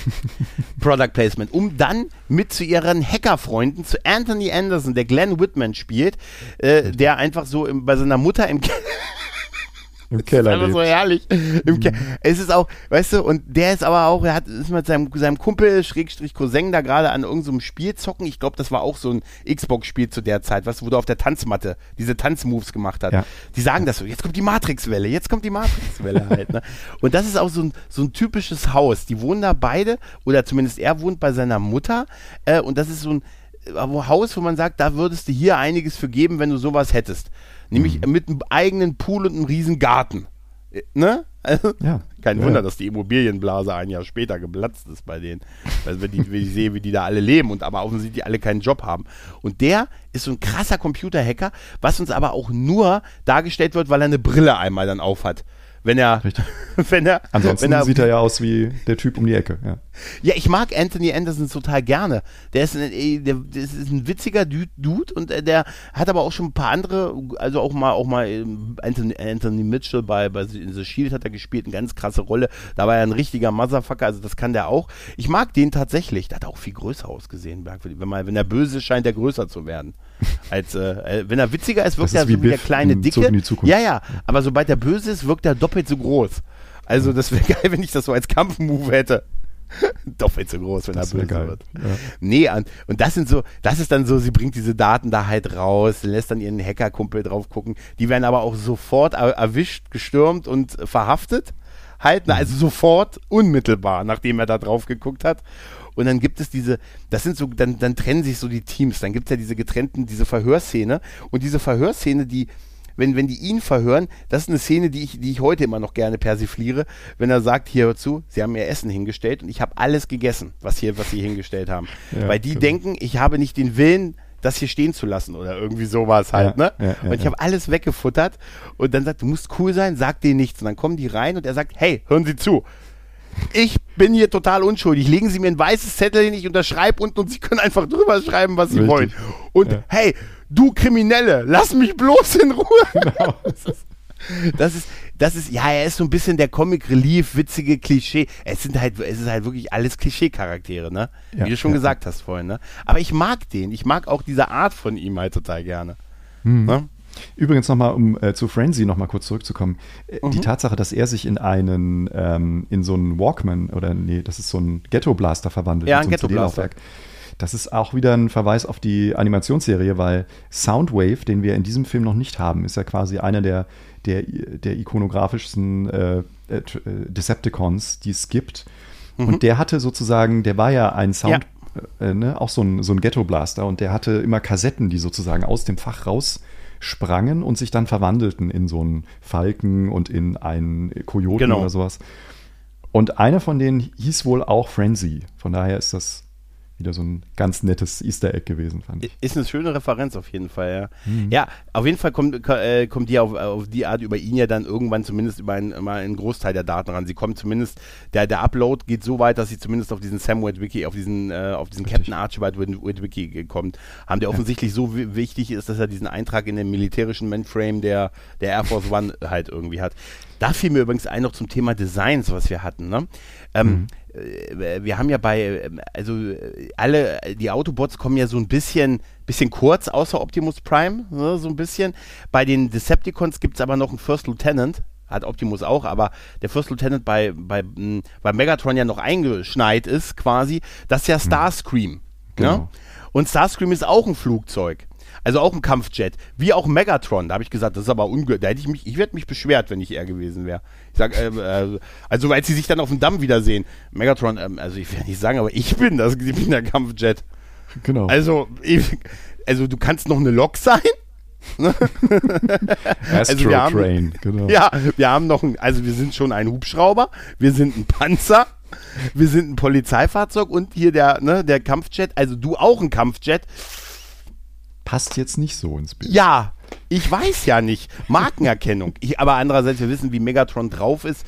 Product Placement, um dann mit zu ihren Hackerfreunden, zu Anthony Anderson, der Glenn Whitman spielt, äh, der einfach so im, bei seiner Mutter im im Keller. Das ist einfach so herrlich. Im Ke es ist auch, weißt du, und der ist aber auch, er hat, ist mit seinem, seinem Kumpel, Schrägstrich Cousin, da gerade an irgendeinem so Spiel zocken. Ich glaube, das war auch so ein Xbox-Spiel zu der Zeit, was, wo du auf der Tanzmatte diese Tanzmoves gemacht hast. Ja. Die sagen das so, jetzt kommt die Matrix-Welle, jetzt kommt die Matrix-Welle halt. Ne? Und das ist auch so ein, so ein typisches Haus. Die wohnen da beide, oder zumindest er wohnt bei seiner Mutter. Äh, und das ist so ein äh, Haus, wo man sagt, da würdest du hier einiges für geben, wenn du sowas hättest. Nämlich mhm. mit einem eigenen Pool und einem riesen Garten. Äh, ne? Also, ja. Kein ja. Wunder, dass die Immobilienblase ein Jahr später geplatzt ist bei denen. Weil wenn, die, wenn ich sehe, wie die da alle leben und aber offensichtlich alle keinen Job haben. Und der ist so ein krasser Computerhacker, was uns aber auch nur dargestellt wird, weil er eine Brille einmal dann aufhat wenn er, Richtig. wenn er, Ansonsten wenn er, sieht er ja aus wie der Typ um die Ecke. Ja, ja ich mag Anthony Anderson total gerne. Der ist ein, äh, der, der ist ein witziger Dude und äh, der hat aber auch schon ein paar andere, also auch mal, auch mal ähm, Anthony, Anthony Mitchell bei, bei The Shield hat er gespielt, eine ganz krasse Rolle. Da war er ein richtiger Motherfucker, also das kann der auch. Ich mag den tatsächlich. Der hat auch viel größer ausgesehen, Wenn, man, wenn er böse ist, scheint er größer zu werden. Als, äh, wenn er witziger ist, wirkt er so wie der kleine Dicke. Ja, ja, aber sobald er böse ist, wirkt er doppelt so groß. Also das wäre geil, wenn ich das so als Kampfmove hätte. doppelt so groß, wenn das er böse geil. wird. Ja. Nee, und, und das sind so, das ist dann so, sie bringt diese Daten da halt raus, lässt dann ihren Hackerkumpel drauf gucken. Die werden aber auch sofort er, erwischt, gestürmt und verhaftet. Halt, mhm. also sofort, unmittelbar, nachdem er da drauf geguckt hat. Und dann gibt es diese, das sind so, dann, dann trennen sich so die Teams. Dann gibt es ja diese getrennten, diese Verhörszene. Und diese Verhörszene, die, wenn, wenn die ihn verhören, das ist eine Szene, die ich, die ich heute immer noch gerne persifliere, wenn er sagt, hier hör zu, sie haben mir Essen hingestellt und ich habe alles gegessen, was hier, was sie hingestellt haben. Ja, Weil die genau. denken, ich habe nicht den Willen, das hier stehen zu lassen oder irgendwie sowas halt, Ja, ne? ja, und ich habe alles weggefuttert und dann sagt, du musst cool sein, sag denen nichts. Und dann kommen die rein und er sagt, hey, hören Sie zu. Ich bin hier total unschuldig. Legen Sie mir ein weißes Zettel hin, ich unterschreibe unten und Sie können einfach drüber schreiben, was Sie Richtig. wollen. Und Ja. hey, du Kriminelle, lass mich bloß in Ruhe. Genau. Das ist, das ist, ja, er ist so ein bisschen der Comic Relief, witzige Klischee. Es sind halt, es ist halt wirklich alles Klischee-Charaktere, ne? Ja, Wie du schon ja. gesagt hast vorhin, ne? Aber ich mag den. Ich mag auch diese Art von ihm halt total gerne. Mhm. Ne? Übrigens nochmal, um äh, zu Frenzy nochmal kurz zurückzukommen. Äh, Die Mhm. Tatsache, dass er sich in einen, ähm, in so einen Walkman oder nee, das ist so ein Ghetto-Blaster verwandelt. Ja, ein so einem Ghetto-Blaster. CD-Laufwerk. Das ist auch wieder ein Verweis auf die Animationsserie, weil Soundwave, den wir in diesem Film noch nicht haben, ist ja quasi einer der, der, der ikonografischsten äh, äh, äh, Decepticons, die es gibt. Und der hatte sozusagen, der war ja ein Sound, äh, ne, auch so ein, so ein Ghetto-Blaster und der hatte immer Kassetten, die sozusagen aus dem Fach raussprangen und sich dann verwandelten in so einen Falken und in einen Kojoten Genau. oder sowas. Und einer von denen hieß wohl auch Frenzy. Von daher ist das wieder so ein ganz nettes Easter Egg gewesen, fand ich. Ist eine schöne Referenz auf jeden Fall, ja. Mhm. Ja, auf jeden Fall kommt, äh, kommt die auf, auf die Art über ihn ja dann irgendwann zumindest über einen, über einen Großteil der Daten ran. Sie kommen zumindest, der, der Upload geht so weit, dass sie zumindest auf diesen Sam Witwicky, auf diesen, äh, auf diesen Richtig. Captain Archibald Wit- Witwicky kommt. Haben der offensichtlich so wi- wichtig ist, dass er diesen Eintrag in den militärischen Mainframe der, der Air Force One halt irgendwie hat. Da fiel mir übrigens ein noch zum Thema Designs, was wir hatten, ne? Ähm, äh, wir haben ja bei, ähm, also äh, alle, die Autobots kommen ja so ein bisschen, bisschen kurz, außer Optimus Prime, ne, so ein bisschen. Bei den Decepticons gibt es aber noch einen First Lieutenant, hat Optimus auch, aber der First Lieutenant bei, bei, bei Megatron ja noch eingeschneit ist, quasi, das ist ja Starscream. Genau. Ne? Und Starscream ist auch ein Flugzeug. Also auch ein Kampfjet, wie auch Megatron. Da habe ich gesagt, das ist aber unge... Da hätte ich mich, ich hätte mich beschwert, wenn ich er gewesen wäre. Ich sag, äh, äh, also als sie sich dann auf dem Damm wiedersehen. Megatron, ähm, also ich will nicht sagen, aber ich bin das, ich bin der Kampfjet. Genau. Also, ich, also du kannst noch eine Lok sein. Astro also wir haben- Train, genau. Ja, wir haben noch ein, also wir sind schon ein Hubschrauber, wir sind ein Panzer, wir sind ein Polizeifahrzeug und hier der, ne, der Kampfjet, also du auch ein Kampfjet. Passt jetzt nicht so ins Bild. Ja, ich weiß ja nicht. Markenerkennung. Ich, aber andererseits, wir wissen, wie Megatron drauf ist.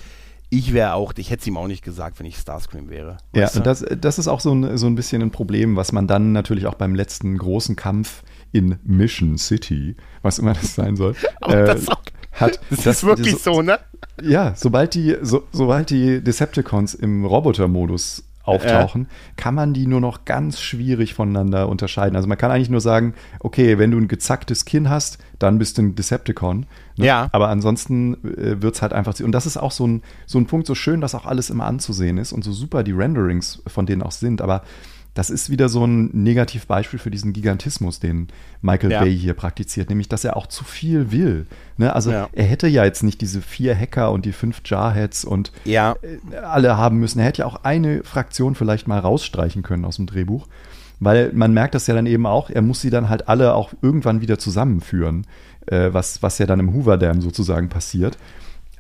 Ich wäre auch, ich hätte es ihm auch nicht gesagt, wenn ich Starscream wäre. Ja, und das, das ist auch so ein, so ein bisschen ein Problem, was man dann natürlich auch beim letzten großen Kampf in Mission City, was immer das sein soll, äh, das auch- hat. das, das- ist wirklich so, so, ne? Ja, sobald die, so, sobald die Decepticons im Roboter-Modus auftauchen, kann man die nur noch ganz schwierig voneinander unterscheiden. Also man kann eigentlich nur sagen, okay, wenn du ein gezacktes Kinn hast, dann bist du ein Decepticon. ne? Ja. Aber ansonsten äh, wird es halt einfach. Und das ist auch so ein, so ein Punkt, so schön, dass auch alles immer anzusehen ist und so super die Renderings von denen auch sind. Aber das ist wieder so ein Negativbeispiel für diesen Gigantismus, den Michael Ja. Bay hier praktiziert, nämlich dass er auch zu viel will. Ne? Also Ja. er hätte ja jetzt nicht diese vier Hacker und die fünf Jarheads und Ja. äh, alle haben müssen. Er hätte ja auch eine Fraktion vielleicht mal rausstreichen können aus dem Drehbuch. Weil man merkt das ja dann eben auch, er muss sie dann halt alle auch irgendwann wieder zusammenführen, äh, was, was ja dann im Hoover Dam sozusagen passiert.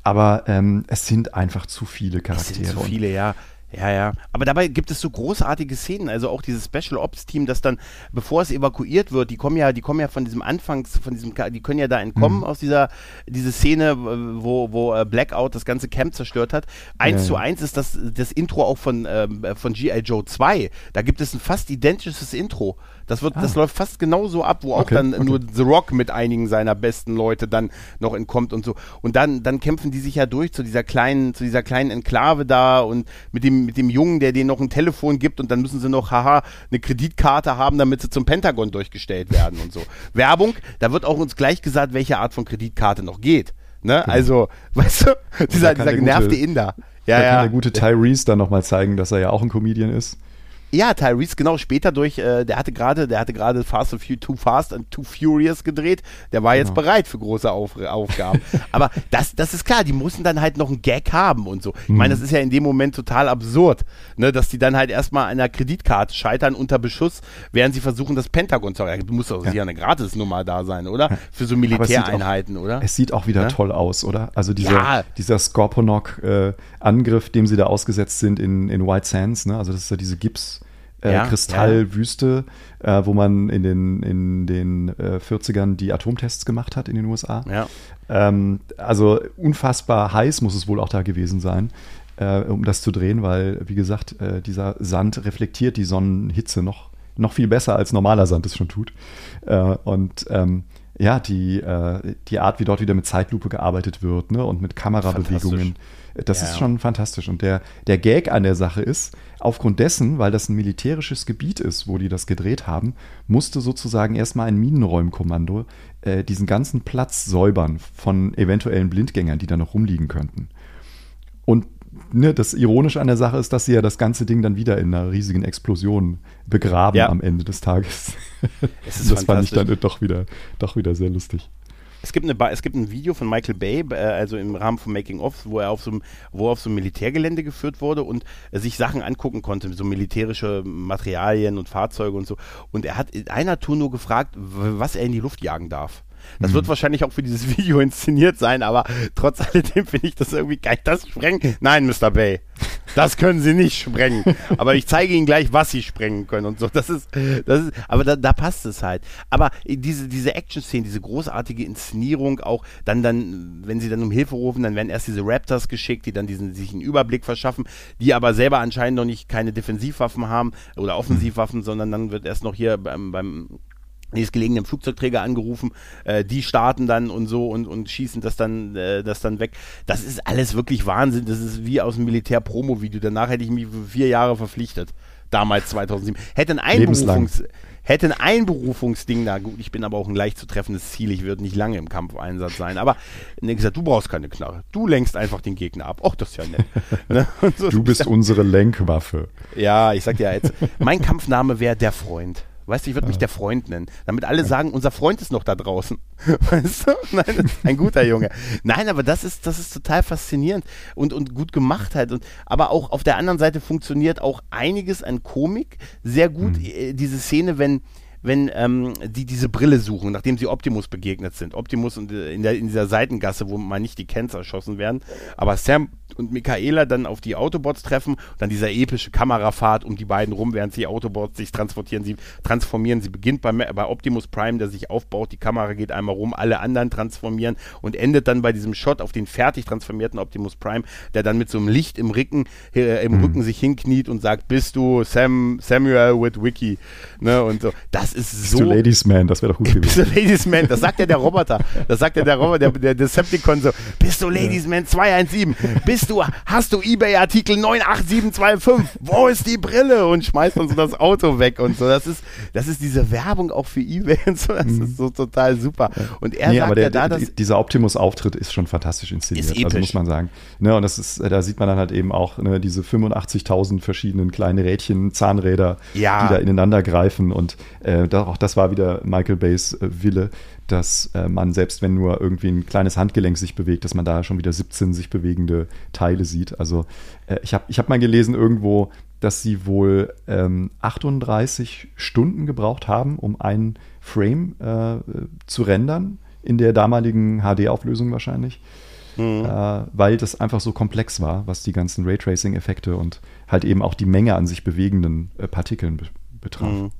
Aber ähm, es sind einfach zu viele Es Charaktere. sind zu viele, ja. Ja, ja. Aber dabei gibt es so großartige Szenen, also auch dieses Special Ops Team, das dann, bevor es evakuiert wird, die kommen ja, die kommen ja von diesem Anfangs, von diesem, die können ja da entkommen Mhm. aus dieser, diese Szene, wo, wo äh, Blackout das ganze Camp zerstört hat. Eins Ja, zu eins ist das, das Intro auch von, ähm, von G.I. Joe 2. Da gibt es ein fast identisches Intro. Das wird, das Ah. läuft fast genauso ab, wo auch Okay, dann okay. nur The Rock mit einigen seiner besten Leute dann noch entkommt und so. Und dann, dann kämpfen die sich ja durch zu dieser kleinen, zu dieser kleinen Enklave da und mit dem, mit dem Jungen, der denen noch ein Telefon gibt und dann müssen sie noch, haha, eine Kreditkarte haben, damit sie zum Pentagon durchgestellt werden und so. Werbung, da wird auch uns gleich gesagt, welche Art von Kreditkarte noch geht. Ne? Also, weißt du, dieser, dieser genervte gute- Inder. Da Ja, kann ja. der gute Tyrese dann nochmal zeigen, dass er ja auch ein Comedian ist. Ja, Tyrese, genau, später durch, äh, der hatte gerade, der hatte gerade Fast and Fu- Too Fast and Too Furious gedreht. Der war jetzt Genau. bereit für große Auf Aufgaben. Aber das, das ist klar, die mussten dann halt noch einen Gag haben und so. Ich Mhm. meine, das ist ja in dem Moment total absurd, ne, dass die dann halt erstmal an einer Kreditkarte scheitern unter Beschuss, während sie versuchen, das Pentagon zu erreichen. Du musst doch Ja. sicher eine Gratisnummer da sein, oder? Für so auch- Militäreinheiten, oder? Es sieht auch wieder Ja? toll aus, oder? Also dieser, dieser Scorponok-Angriff, dem sie da ausgesetzt sind in, in White Sands, ne? Also das ist ja diese Gips. Äh, Ja, Kristallwüste, äh, wo man in den, in den äh, 40ern die Atomtests gemacht hat in den USA. Ja. Ähm, also unfassbar heiß muss es wohl auch da gewesen sein, äh, um das zu drehen, weil, wie gesagt, äh, dieser Sand reflektiert die Sonnenhitze noch, noch viel besser, als normaler Sand es schon tut. Äh, und ähm, ja, die, die Art, wie dort wieder mit Zeitlupe gearbeitet wird ne, und mit Kamerabewegungen, das Ja, ist schon fantastisch. Und der, der Gag an der Sache ist, aufgrund dessen, weil das ein militärisches Gebiet ist, wo die das gedreht haben, musste sozusagen erstmal ein Minenräumkommando äh, diesen ganzen Platz säubern von eventuellen Blindgängern, die da noch rumliegen könnten. Und ne, das Ironische an der Sache ist, dass sie ja das ganze Ding dann wieder in einer riesigen Explosion begraben Ja. am Ende des Tages. Das fand ich dann doch wieder, doch wieder sehr lustig. Es gibt, eine, es gibt ein Video von Michael Bay, äh, also im Rahmen von Making of, wo er auf so einem, wo auf so einem Militärgelände geführt wurde und äh, sich Sachen angucken konnte, so militärische Materialien und Fahrzeuge und so. Und er hat in einer Tour nur gefragt, was er in die Luft jagen darf. Das Mhm. wird wahrscheinlich auch für dieses Video inszeniert sein, aber trotz alledem finde ich das irgendwie, ich das sprengen? Nein, Mr. Bay, das können Sie nicht sprengen. Aber ich zeige Ihnen gleich, was Sie sprengen können und so. Das ist, das ist, aber da, da passt es halt. Aber diese, diese Action-Szene, diese großartige Inszenierung auch, dann, dann, wenn sie dann um Hilfe rufen, dann werden erst diese Raptors geschickt, die dann diesen, sich einen Überblick verschaffen, die aber selber anscheinend noch nicht keine Defensivwaffen haben oder Offensivwaffen, sondern dann wird erst noch hier beim, beim nächstgelegenen Flugzeugträger angerufen, äh, die starten dann und so und, und schießen das dann, äh, das dann weg. Das ist alles wirklich Wahnsinn. Das ist wie aus dem Militär-Promo-Video. Danach hätte ich mich für vier Jahre verpflichtet. Damals 2007. Hätte ein Lebenslang. Einberufungs hätte ein Einberufungsding da, gut, ich bin aber auch ein leicht zu treffendes Ziel, ich würde nicht lange im Kampfeinsatz sein, aber ne, gesagt, du brauchst keine Knarre, du lenkst einfach den Gegner ab. Och, das ist ja nett. ne? So- Du bist unsere Lenkwaffe. ja, ich sag dir jetzt, mein Kampfname wäre der Freund. Weißt du, ich würde mich der Freund nennen, damit alle sagen, unser Freund ist noch da draußen. Weißt du? Nein, ein guter Junge. Nein, aber das ist, das ist total faszinierend und, und gut gemacht halt. Und, aber auch auf der anderen Seite funktioniert auch einiges an Komik sehr gut. Äh, Diese Szene, wenn, wenn ähm, die diese Brille suchen, nachdem sie Optimus begegnet sind. Optimus und, äh, in, der, in dieser Seitengasse, wo mal nicht die Kents erschossen werden. Aber Sam und Michaela dann auf die Autobots treffen, dann dieser epische Kamerafahrt um die beiden rum, während die Autobots sich transportieren, sie transformieren. Sie beginnt bei, bei Optimus Prime, der sich aufbaut, die Kamera geht einmal rum, alle anderen transformieren und endet dann bei diesem Shot auf den fertig transformierten Optimus Prime, der dann mit so einem Licht im Rücken, äh, im Rücken sich hinkniet und sagt, bist du Sam, Samuel with Wiki, ne, und so. Das ist Bist so du Ladies Man, das wäre doch gut bist gewesen. du Ladies Man? Das sagt ja der Roboter. Das sagt ja der Roboter, der, der Decepticon so. Bist du Ladies Man 217? Bist du, hast du Ebay-Artikel 98725? Wo ist die Brille? Und schmeißt dann so das Auto weg und so. Das ist, das ist diese Werbung auch für Ebay und so. Das ist so total super. Und er nee, sagt aber der, ja da, dass. dieser Optimus-Auftritt ist schon fantastisch inszeniert, Ist also episch. muss man sagen. Ne, und das ist, da sieht man dann halt eben auch ne, diese 85.000 verschiedenen kleine Rädchen, Zahnräder, Ja. die da ineinander greifen. Und äh, auch das war wieder Michael Bays äh, Wille, dass äh, man selbst wenn nur irgendwie ein kleines Handgelenk sich bewegt, dass man da schon wieder 17 sich bewegende Teile sieht. Also äh, ich habe ich hab mal gelesen irgendwo, dass sie wohl ähm, 38 Stunden gebraucht haben, um einen Frame äh, zu rendern, in der damaligen HD-Auflösung wahrscheinlich, Mhm. äh, weil das einfach so komplex war, was die ganzen Raytracing-Effekte und halt eben auch die Menge an sich bewegenden äh, Partikeln be betraf. Mhm.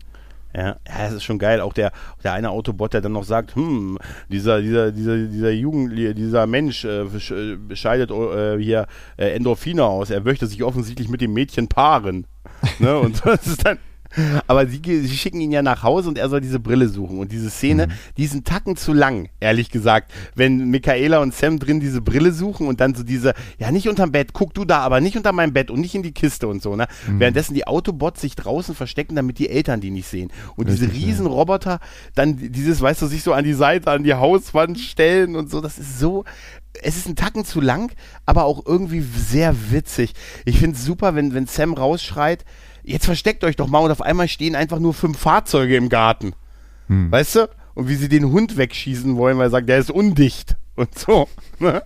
Ja, das ist schon geil. Auch der, der eine Autobot, der dann noch sagt, hm, dieser, dieser, dieser, dieser Jugend, dieser Mensch sch- äh, scheidet äh, hier äh, Endorphine aus. Er möchte sich offensichtlich mit dem Mädchen paaren. ne? Und das ist dann. Aber sie, sie schicken ihn ja nach Hause und er soll diese Brille suchen. Und diese Szene, die ist einen Tacken zu lang, ehrlich gesagt. Wenn Michaela und Sam drin diese Brille suchen und dann so diese, ja, nicht unterm Bett, guck du da, aber nicht unter meinem Bett und nicht in die Kiste und so, ne? Währenddessen die Autobots sich draußen verstecken, damit die Eltern die nicht sehen. Und diese Richtig, ja. riesen Roboter dann dieses, weißt du, sich so an die Seite, an die Hauswand stellen und so, das ist so, es ist ein Tacken zu lang, aber auch irgendwie sehr witzig. Ich finde es super, wenn, wenn Sam rausschreit, jetzt versteckt euch doch mal und auf einmal stehen einfach nur fünf Fahrzeuge im Garten. Hm. Weißt du? Und wie sie den Hund wegschießen wollen, weil er sagt, der ist undicht und so. Ne?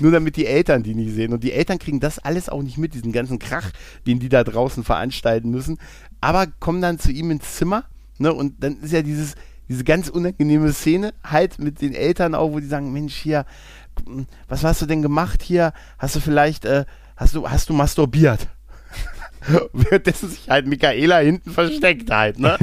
Nur damit die Eltern die nicht sehen. Und die Eltern kriegen das alles auch nicht mit, diesen ganzen Krach, den die da draußen veranstalten müssen. Aber kommen dann zu ihm ins Zimmer, ne? Und dann ist ja dieses, diese ganz unangenehme Szene halt mit den Eltern auch, wo die sagen, Mensch, hier, was hast du denn gemacht hier? Hast du vielleicht, äh, hast du, hast du masturbiert? Währenddessen sich halt Michaela hinten versteckt halt, ne?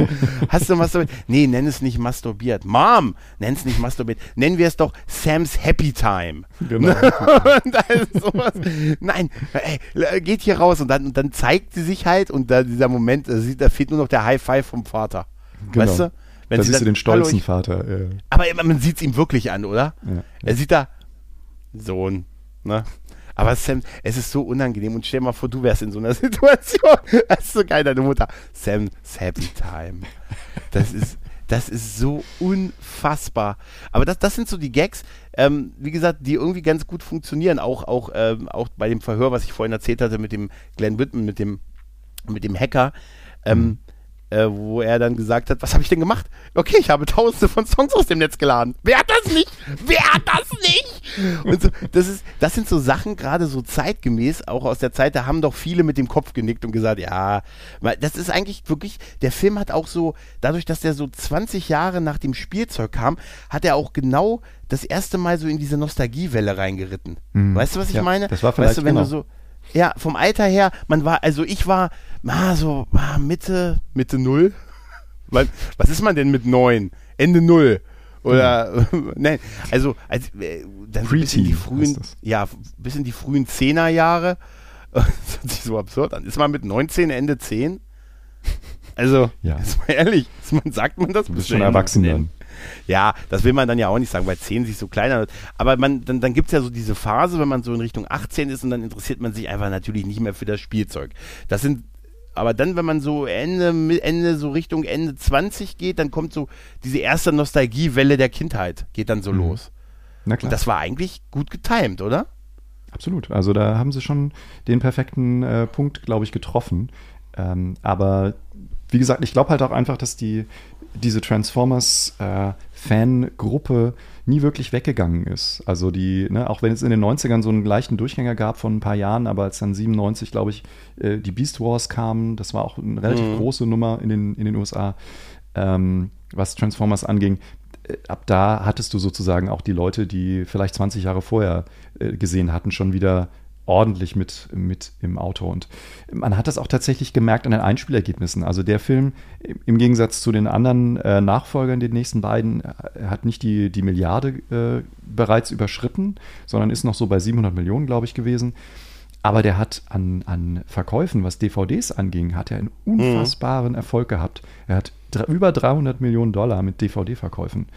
Hast du masturbiert? Nee, nenn es nicht masturbiert. Mom, nenn es nicht masturbiert. Nennen wir es doch Sam's Happy Time. Genau. und sowas. Nein, ey, geht hier raus und dann, und dann zeigt sie sich halt und da dieser Moment, da, sieht, da fehlt nur noch der High Five vom Vater. Genau. Weißt du? Wenn da sie siehst sagt, du den stolzen "Hallo, ich-" Vater. äh, Aber man sieht es ihm wirklich an, oder? ja. Er sieht da Sohn, ne? Aber Sam, es ist so unangenehm und stell dir mal vor, du wärst in so einer Situation. Das ist so geil, deine Mutter. Sam's Happy Time. Das ist, das ist so unfassbar. Aber das, das sind so die Gags, ähm, wie gesagt, die irgendwie ganz gut funktionieren. Auch, auch, ähm, auch bei dem Verhör, was ich vorhin erzählt hatte mit dem Glenn Whitman, mit dem, mit dem Hacker. Ähm, äh, wo er dann gesagt hat, was habe ich denn gemacht? Okay, ich habe tausende von Songs aus dem Netz geladen. Wer hat das nicht? Wer hat das nicht? Und so, das, ist, das sind so Sachen, gerade so zeitgemäß, auch aus der Zeit, da haben doch viele mit dem Kopf genickt und gesagt, ja, weil das ist eigentlich wirklich, der Film hat auch so, dadurch, dass der so 20 Jahre nach dem Spielzeug kam, hat er auch genau das erste Mal so in diese Nostalgiewelle reingeritten. Mhm. Weißt du, was ich Ja, meine? das war weißt vielleicht du, wenn genau. du so, ja, vom Alter her, man war, also ich war, ah, so ah, Mitte, Mitte Null. Was, was ist man denn mit neun? Ende Null. Oder, nein, also, als, äh, dann bis in die frühen, ja, bis in die frühen Zehnerjahre. Das hört sich so absurd an. Ist man mit 19 Ende 10? Also, Ja. ist mal ehrlich, ist man, sagt man das? Du bis bist schon erwachsen 10? dann. Ja, das will man dann ja auch nicht sagen, weil 10 sich so kleiner wird. Aber man, dann, dann gibt es ja so diese Phase, wenn man so in Richtung 18 ist und dann interessiert man sich einfach natürlich nicht mehr für das Spielzeug. Das sind, aber dann, wenn man so Ende, Ende, so Richtung Ende 20 geht, dann kommt so diese erste Nostalgiewelle der Kindheit, geht dann so Mhm. los. Na Und klar. das war eigentlich gut getimed, oder? Absolut. Also da haben sie schon den perfekten äh, Punkt, glaube ich, getroffen. Ähm, aber wie gesagt, ich glaube halt auch einfach, dass die diese Transformers-Fangruppe nie wirklich weggegangen ist. Also die, ne, auch wenn es in den 90ern so einen leichten Durchgänger gab von ein paar Jahren, aber als dann 97, glaube ich, äh, die Beast Wars kamen, das war auch eine relativ Mhm. große Nummer in den, in den USA, ähm, was Transformers anging. Äh, Ab da hattest du sozusagen auch die Leute, die vielleicht 20 Jahre vorher äh, gesehen hatten, schon wieder ordentlich mit, mit im Auto. Und man hat das auch tatsächlich gemerkt an den Einspielergebnissen. Also der Film, im- Gegensatz zu den anderen äh, Nachfolgern, den nächsten beiden, äh, hat nicht die, die Milliarde äh, bereits überschritten, sondern ist noch so bei 700 Millionen, glaube ich, gewesen. Aber der hat an, an Verkäufen, was DVDs anging, hat er einen unfassbaren Erfolg gehabt. Er hat über 300 Millionen Dollar mit DVD-Verkäufen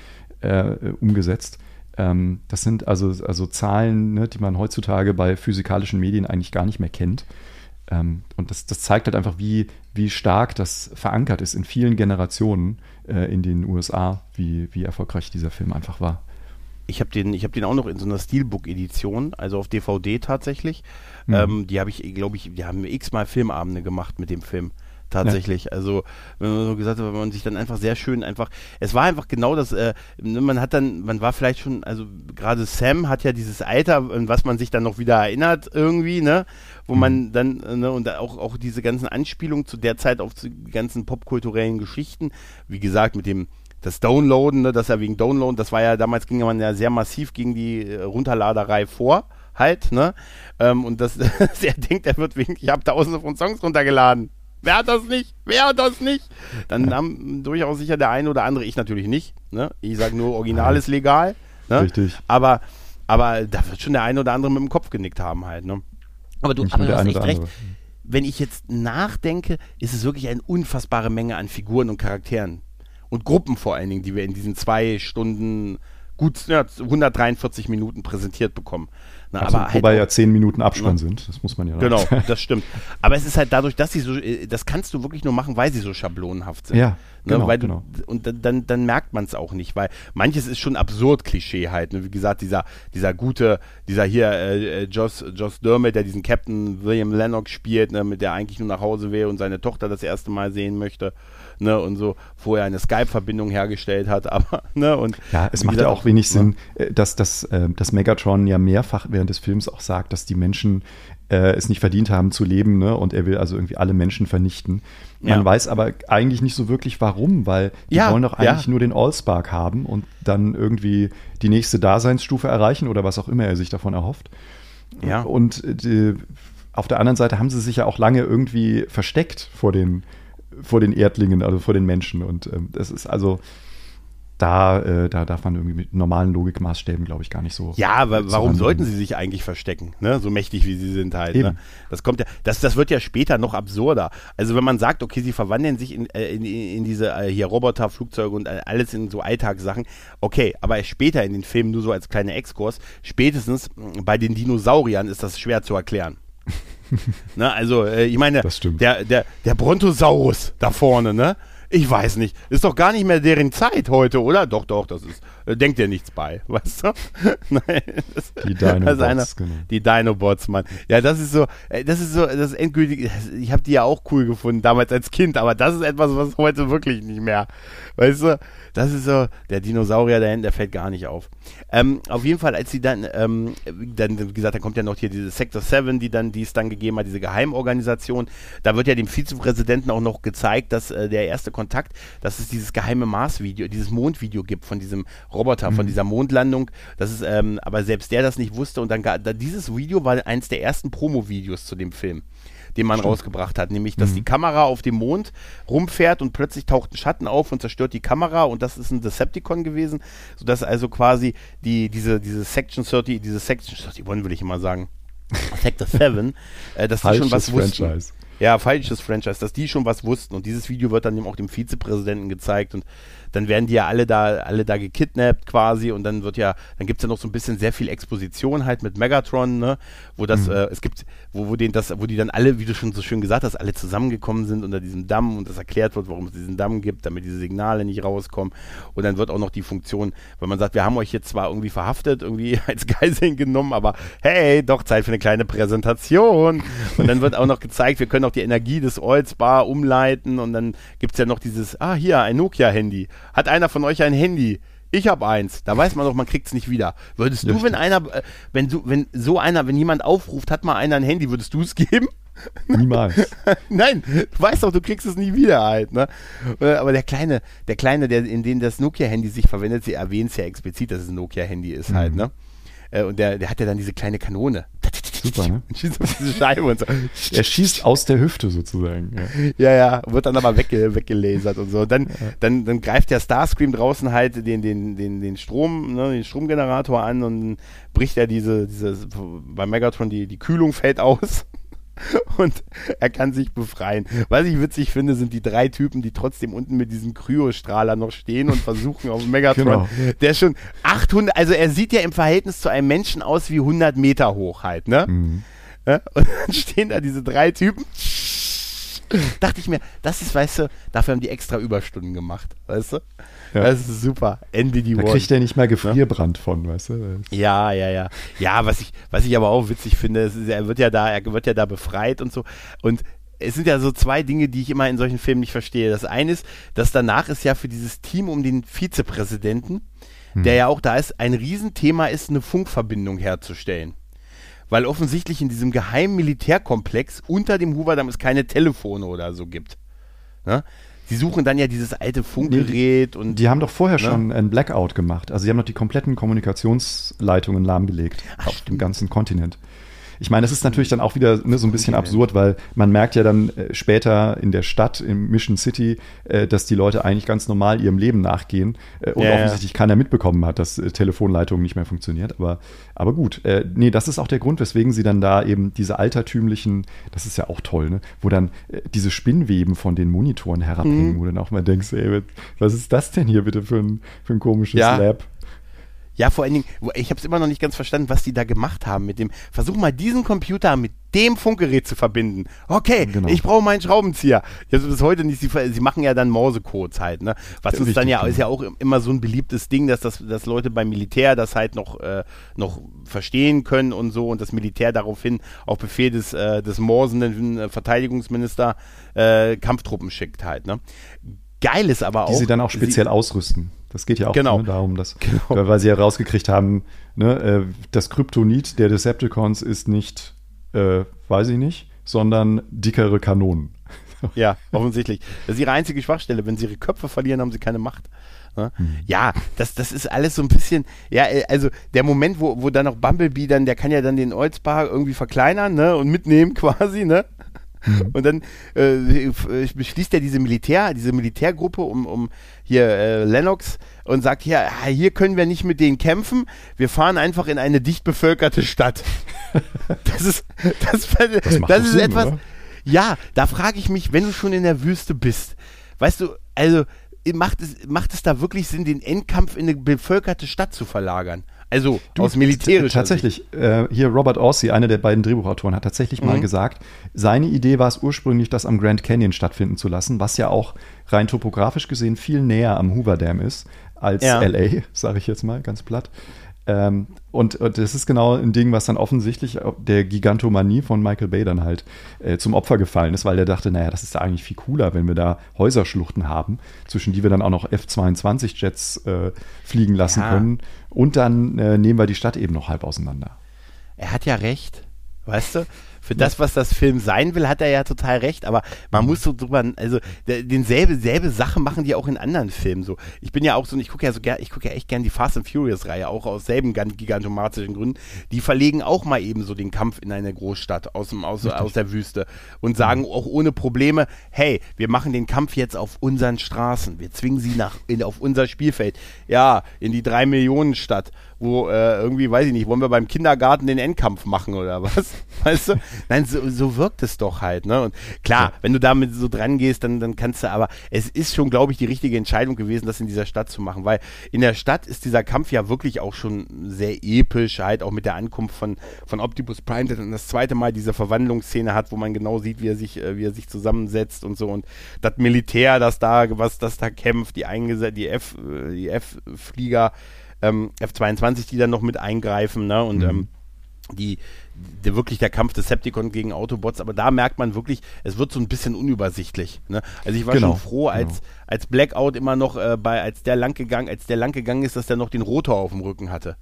äh, umgesetzt. Ähm, das sind also, also Zahlen, ne, die man heutzutage bei physikalischen Medien eigentlich gar nicht mehr kennt. Ähm, und das, das zeigt halt einfach, wie, wie stark das verankert ist in vielen Generationen äh, in den USA, wie, wie erfolgreich dieser Film einfach war. Ich habe den, ich hab den auch noch in so einer Steelbook-Edition, also auf DVD tatsächlich. Mhm. Ähm, die habe ich, glaube ich, die haben x-mal Filmabende gemacht mit dem Film. Tatsächlich. Also, wenn man so gesagt hat, wenn man sich dann einfach sehr schön einfach, es war einfach genau das, äh, ne, man hat dann, man war vielleicht schon, also gerade Sam hat ja dieses Alter, an was man sich dann noch wieder erinnert irgendwie, ne, wo man dann, äh, ne, und auch, auch diese ganzen Anspielungen zu der Zeit auf die ganzen popkulturellen Geschichten, wie gesagt, mit dem, das Downloaden, ne, das ja wegen Downloaden, das war ja damals ging man ja sehr massiv gegen die äh, Runterladerei vor, halt, ne? Ähm, und das, er denkt, er wird wegen, ich habe tausende von Songs runtergeladen. Wer hat das nicht? Wer hat das nicht? Dann haben durchaus sicher der eine oder andere, ich natürlich nicht, ne? Ich sage nur, Original ist legal, ne? Richtig. Aber, aber da wird schon der eine oder andere mit dem Kopf genickt haben halt, ne? Aber du, aber du hast echt recht andere. wenn ich jetzt nachdenke, ist es wirklich eine unfassbare Menge an Figuren und Charakteren. Und Gruppen vor allen Dingen, die wir in diesen zwei Stunden, gut ja, 143 Minuten präsentiert bekommen. Na, Also, aber halt wobei auch- ja zehn Minuten Abspann Ne? sind, das muss man ja Genau, sagen. das stimmt. Aber es ist halt dadurch, dass sie so, äh, das kannst du wirklich nur machen, weil sie so schablonenhaft sind. Ja, Ne, genau, weil du, genau. Und dann, dann, dann merkt man es auch nicht, weil manches ist schon absurd Klischee halt. Ne? Wie gesagt, dieser, dieser gute, dieser hier, äh, äh, Joss, Joss Dermot, der diesen Captain William Lennox spielt, ne, mit der eigentlich nur nach Hause will und seine Tochter das erste Mal sehen möchte. Ne, und so vorher eine Skype-Verbindung hergestellt hat, aber, ne, und Ja, es macht ja auch wenig ne? Sinn, äh, dass, dass, äh, dass Megatron ja mehrfach während des Films auch sagt, dass die Menschen äh, es nicht verdient haben zu leben, ne? Und er will also irgendwie alle Menschen vernichten. Man Ja. weiß aber eigentlich nicht so wirklich warum, weil die Ja, wollen doch eigentlich ja. nur den Allspark haben und dann irgendwie die nächste Daseinsstufe erreichen oder was auch immer er sich davon erhofft. Ja. Und äh, die, auf der anderen Seite haben sie sich ja auch lange irgendwie versteckt vor den, vor den Erdlingen, also vor den Menschen. Und ähm, das ist also, da, äh, da darf man irgendwie mit normalen Logikmaßstäben, glaube ich, gar nicht so. Ja, aber warum sollten sie sich eigentlich verstecken? Ne? So mächtig wie sie sind halt. Ne? Das kommt ja, das, das wird ja später noch absurder. Also wenn man sagt, okay, sie verwandeln sich in, äh, in, in diese äh, hier Roboter, Flugzeuge und äh, alles in so Alltagssachen, okay, aber später in den Filmen nur so als kleiner Exkurs, spätestens bei den Dinosauriern ist das schwer zu erklären. Ne, also, äh, ich meine, der, der, der Brontosaurus da vorne, ne? Ich weiß nicht. Ist doch gar nicht mehr deren Zeit heute, oder? Doch, doch, das ist. Äh, denkt dir nichts bei, weißt du? Nein. Das, die Dinobots, eine, genau. Die Dinobots, Mann. Ja, das ist so, äh, das ist so, das ist endgültig. Ich habe die ja auch cool gefunden, damals als Kind, aber das ist etwas, was heute wirklich nicht mehr. Weißt du? Das ist so, der Dinosaurier da hinten, der fällt gar nicht auf. Ähm, auf jeden Fall, als sie dann, ähm, dann, wie gesagt, da kommt ja noch hier diese Sector 7, die dann, die es dann gegeben hat, diese Geheimorganisation. Da wird ja dem Vizepräsidenten auch noch gezeigt, dass äh, der erste Kontakt, dass es dieses geheime Mars-Video, dieses Mondvideo gibt von diesem Roboter, mhm. von dieser Mondlandung. Das ist, ähm, aber selbst der das nicht wusste und dann, da, dieses Video war eins der ersten Promo-Videos zu dem Film den man Stimmt. rausgebracht hat, nämlich dass mhm. die Kamera auf dem Mond rumfährt und plötzlich taucht ein Schatten auf und zerstört die Kamera und das ist ein Decepticon gewesen, sodass also quasi die, diese, diese Section 30, diese Section 31 will ich immer sagen, Sector 7, äh, dass die schon was wussten. Ja, falsches Franchise, dass die schon was wussten und dieses Video wird dann eben auch dem Vizepräsidenten gezeigt und dann werden die ja alle da, alle da gekidnappt quasi und dann wird ja, dann gibt es ja noch so ein bisschen sehr viel Exposition halt mit Megatron, ne? Wo das, mhm. äh, es gibt, wo, wo den das, wo die dann alle, wie du schon so schön gesagt hast, alle zusammengekommen sind unter diesem Damm und das erklärt wird, warum es diesen Damm gibt, damit diese Signale nicht rauskommen. Und dann wird auch noch die Funktion, weil man sagt, wir haben euch jetzt zwar irgendwie verhaftet, irgendwie als Geiseln genommen, aber hey, doch Zeit für eine kleine Präsentation. Und dann wird auch noch gezeigt, wir können auch die Energie des Oldsbar umleiten und dann gibt es ja noch dieses, ah, hier, ein Nokia-Handy. Hat einer von euch ein Handy? Ich habe eins. Da weiß man doch, man kriegt es nicht wieder. Würdest du, wenn einer, äh, wenn du, wenn so einer, wenn jemand aufruft, hat mal einer ein Handy, würdest du es geben? Niemals. Nein, du weißt doch, du kriegst es nie wieder halt, ne? Äh, aber der kleine, der kleine, der in dem das Nokia-Handy sich verwendet, sie erwähnt es ja explizit, dass es ein Nokia-Handy ist halt, mhm. halt, ne? Äh, und der, der hat ja dann diese kleine Kanone. Super, ne? schießt auf diese Scheibe und so. Er schießt aus der Hüfte sozusagen. Ja, ja, ja wird dann aber wegge weggelasert und so. Dann, ja. dann, dann greift der Starscream draußen halt den, den, den, den Strom, ne, den Stromgenerator an und bricht er diese, diese, bei Megatron die, die Kühlung fällt aus. und er kann sich befreien. Was ich witzig finde, sind die drei Typen, die trotzdem unten mit diesem Kryostrahler noch stehen und versuchen auf Megatron. Genau. Der schon 800, also er sieht ja im Verhältnis zu einem Menschen aus wie 100 Meter hoch halt, ne? Mhm. Ja, und dann stehen da diese drei Typen dachte ich mir, das ist, weißt du, dafür haben die extra Überstunden gemacht, weißt du? Ja. Das ist super. NBD Da kriegt er nicht mehr Gefrierbrand ja? von, weißt du? Ja, ja, ja. Ja, was ich, was ich aber auch witzig finde, ist, er wird ja da, er wird ja da befreit und so. Und es sind ja so zwei Dinge, die ich immer in solchen Filmen nicht verstehe. Das eine ist, dass danach ist ja für dieses Team um den Vizepräsidenten, hm. der ja auch da ist, ein Riesenthema ist, eine Funkverbindung herzustellen weil offensichtlich in diesem geheimen Militärkomplex unter dem Hoover-Damm es keine Telefone oder so gibt. Ne? Sie suchen dann ja dieses alte Funkgerät nee, und. Die haben doch vorher ne? schon ein Blackout gemacht. Also sie haben doch die kompletten Kommunikationsleitungen lahmgelegt Ach, auf stimmt. dem ganzen Kontinent. Ich meine, es ist natürlich dann auch wieder ne, so ein bisschen absurd, weil man merkt ja dann äh, später in der Stadt, im Mission City, äh, dass die Leute eigentlich ganz normal ihrem Leben nachgehen äh, und ja, offensichtlich keiner mitbekommen hat, dass äh, Telefonleitung nicht mehr funktioniert. Aber, aber gut, äh, nee, das ist auch der Grund, weswegen sie dann da eben diese altertümlichen, das ist ja auch toll, ne, wo dann äh, diese Spinnweben von den Monitoren herabhängen, mhm. wo dann auch mal denkst, ey, was ist das denn hier bitte für ein, für ein komisches ja. Lab? Ja, vor allen Dingen, ich habe es immer noch nicht ganz verstanden, was die da gemacht haben mit dem. Versuch mal diesen Computer mit dem Funkgerät zu verbinden. Okay, genau. ich brauche meinen Schraubenzieher. Jetzt bis heute nicht. Sie, sie machen ja dann Morsecodes halt, ne? Was uns dann ja ist ja auch immer so ein beliebtes Ding, dass das, dass Leute beim Militär das halt noch äh, noch verstehen können und so und das Militär daraufhin auf Befehl des äh, des morsenden äh, Verteidigungsminister äh, Kampftruppen schickt halt, ne? Geil ist aber auch. Die sie dann auch speziell sie, ausrüsten. Das geht ja auch genau. ne, darum, dass, genau. weil sie herausgekriegt haben, ne, äh, das Kryptonit der Decepticons ist nicht, äh, weiß ich nicht, sondern dickere Kanonen. Ja, offensichtlich. Das ist ihre einzige Schwachstelle. Wenn sie ihre Köpfe verlieren, haben sie keine Macht. Ne? Mhm. Ja, das, das ist alles so ein bisschen, ja, äh, also der Moment, wo, wo dann noch Bumblebee dann, der kann ja dann den Oldsbar irgendwie verkleinern, ne, und mitnehmen quasi, ne? Mhm. Und dann äh, beschließt er diese Militär, diese Militärgruppe um, um hier äh, Lennox und sagt, hier, ah, hier können wir nicht mit denen kämpfen, wir fahren einfach in eine dicht bevölkerte Stadt. das ist, das, das, das ist Sinn, etwas, oder? ja, da frage ich mich, wenn du schon in der Wüste bist, weißt du, also macht es, macht es da wirklich Sinn, den Endkampf in eine bevölkerte Stadt zu verlagern? Also du, aus militärischer Tatsächlich, äh, hier Robert Orsi, einer der beiden Drehbuchautoren, hat tatsächlich mhm. mal gesagt, seine Idee war es ursprünglich, das am Grand Canyon stattfinden zu lassen, was ja auch rein topografisch gesehen viel näher am Hoover Dam ist als ja. LA, sage ich jetzt mal ganz platt. Ähm, und, und, das ist genau ein Ding, was dann offensichtlich der Gigantomanie von Michael Bay dann halt äh, zum Opfer gefallen ist, weil der dachte, naja, das ist ja eigentlich viel cooler, wenn wir da Häuserschluchten haben, zwischen die wir dann auch noch F-22-Jets äh, fliegen lassen ja. können. Und dann äh, nehmen wir die Stadt eben noch halb auseinander. Er hat ja recht, weißt du? Für das, was das Film sein will, hat er ja total recht, aber man muss so drüber, also denselbe selbe Sache machen die auch in anderen Filmen so. Ich bin ja auch so, ich gucke ja so gern, ich gucke ja echt gern die Fast and Furious Reihe, auch aus selben gigantomatischen Gründen. Die verlegen auch mal eben so den Kampf in eine Großstadt aus, dem, aus, aus der Wüste und sagen auch ohne Probleme, hey, wir machen den Kampf jetzt auf unseren Straßen, wir zwingen sie nach, in, auf unser Spielfeld, ja, in die drei Millionen Stadt wo äh, irgendwie, weiß ich nicht, wollen wir beim Kindergarten den Endkampf machen oder was? Weißt du? Nein, so, so wirkt es doch halt, ne? Und klar, wenn du damit so dran gehst, dann, dann kannst du, aber es ist schon, glaube ich, die richtige Entscheidung gewesen, das in dieser Stadt zu machen, weil in der Stadt ist dieser Kampf ja wirklich auch schon sehr episch, halt auch mit der Ankunft von, von Optimus Prime, der dann das zweite Mal diese Verwandlungsszene hat, wo man genau sieht, wie er sich, äh, wie er sich zusammensetzt und so und das Militär, das da, was das da kämpft, die eingesetzt, die F, äh, die F-Flieger, ähm, F-22, die dann noch mit eingreifen, ne? Und mhm. ähm, die, der, wirklich der Kampf des Septicon gegen Autobots, aber da merkt man wirklich, es wird so ein bisschen unübersichtlich. Ne? Also ich war genau, schon froh, als, genau. als Blackout immer noch äh, bei, als der lang gegangen, als der lang gegangen ist, dass der noch den Rotor auf dem Rücken hatte.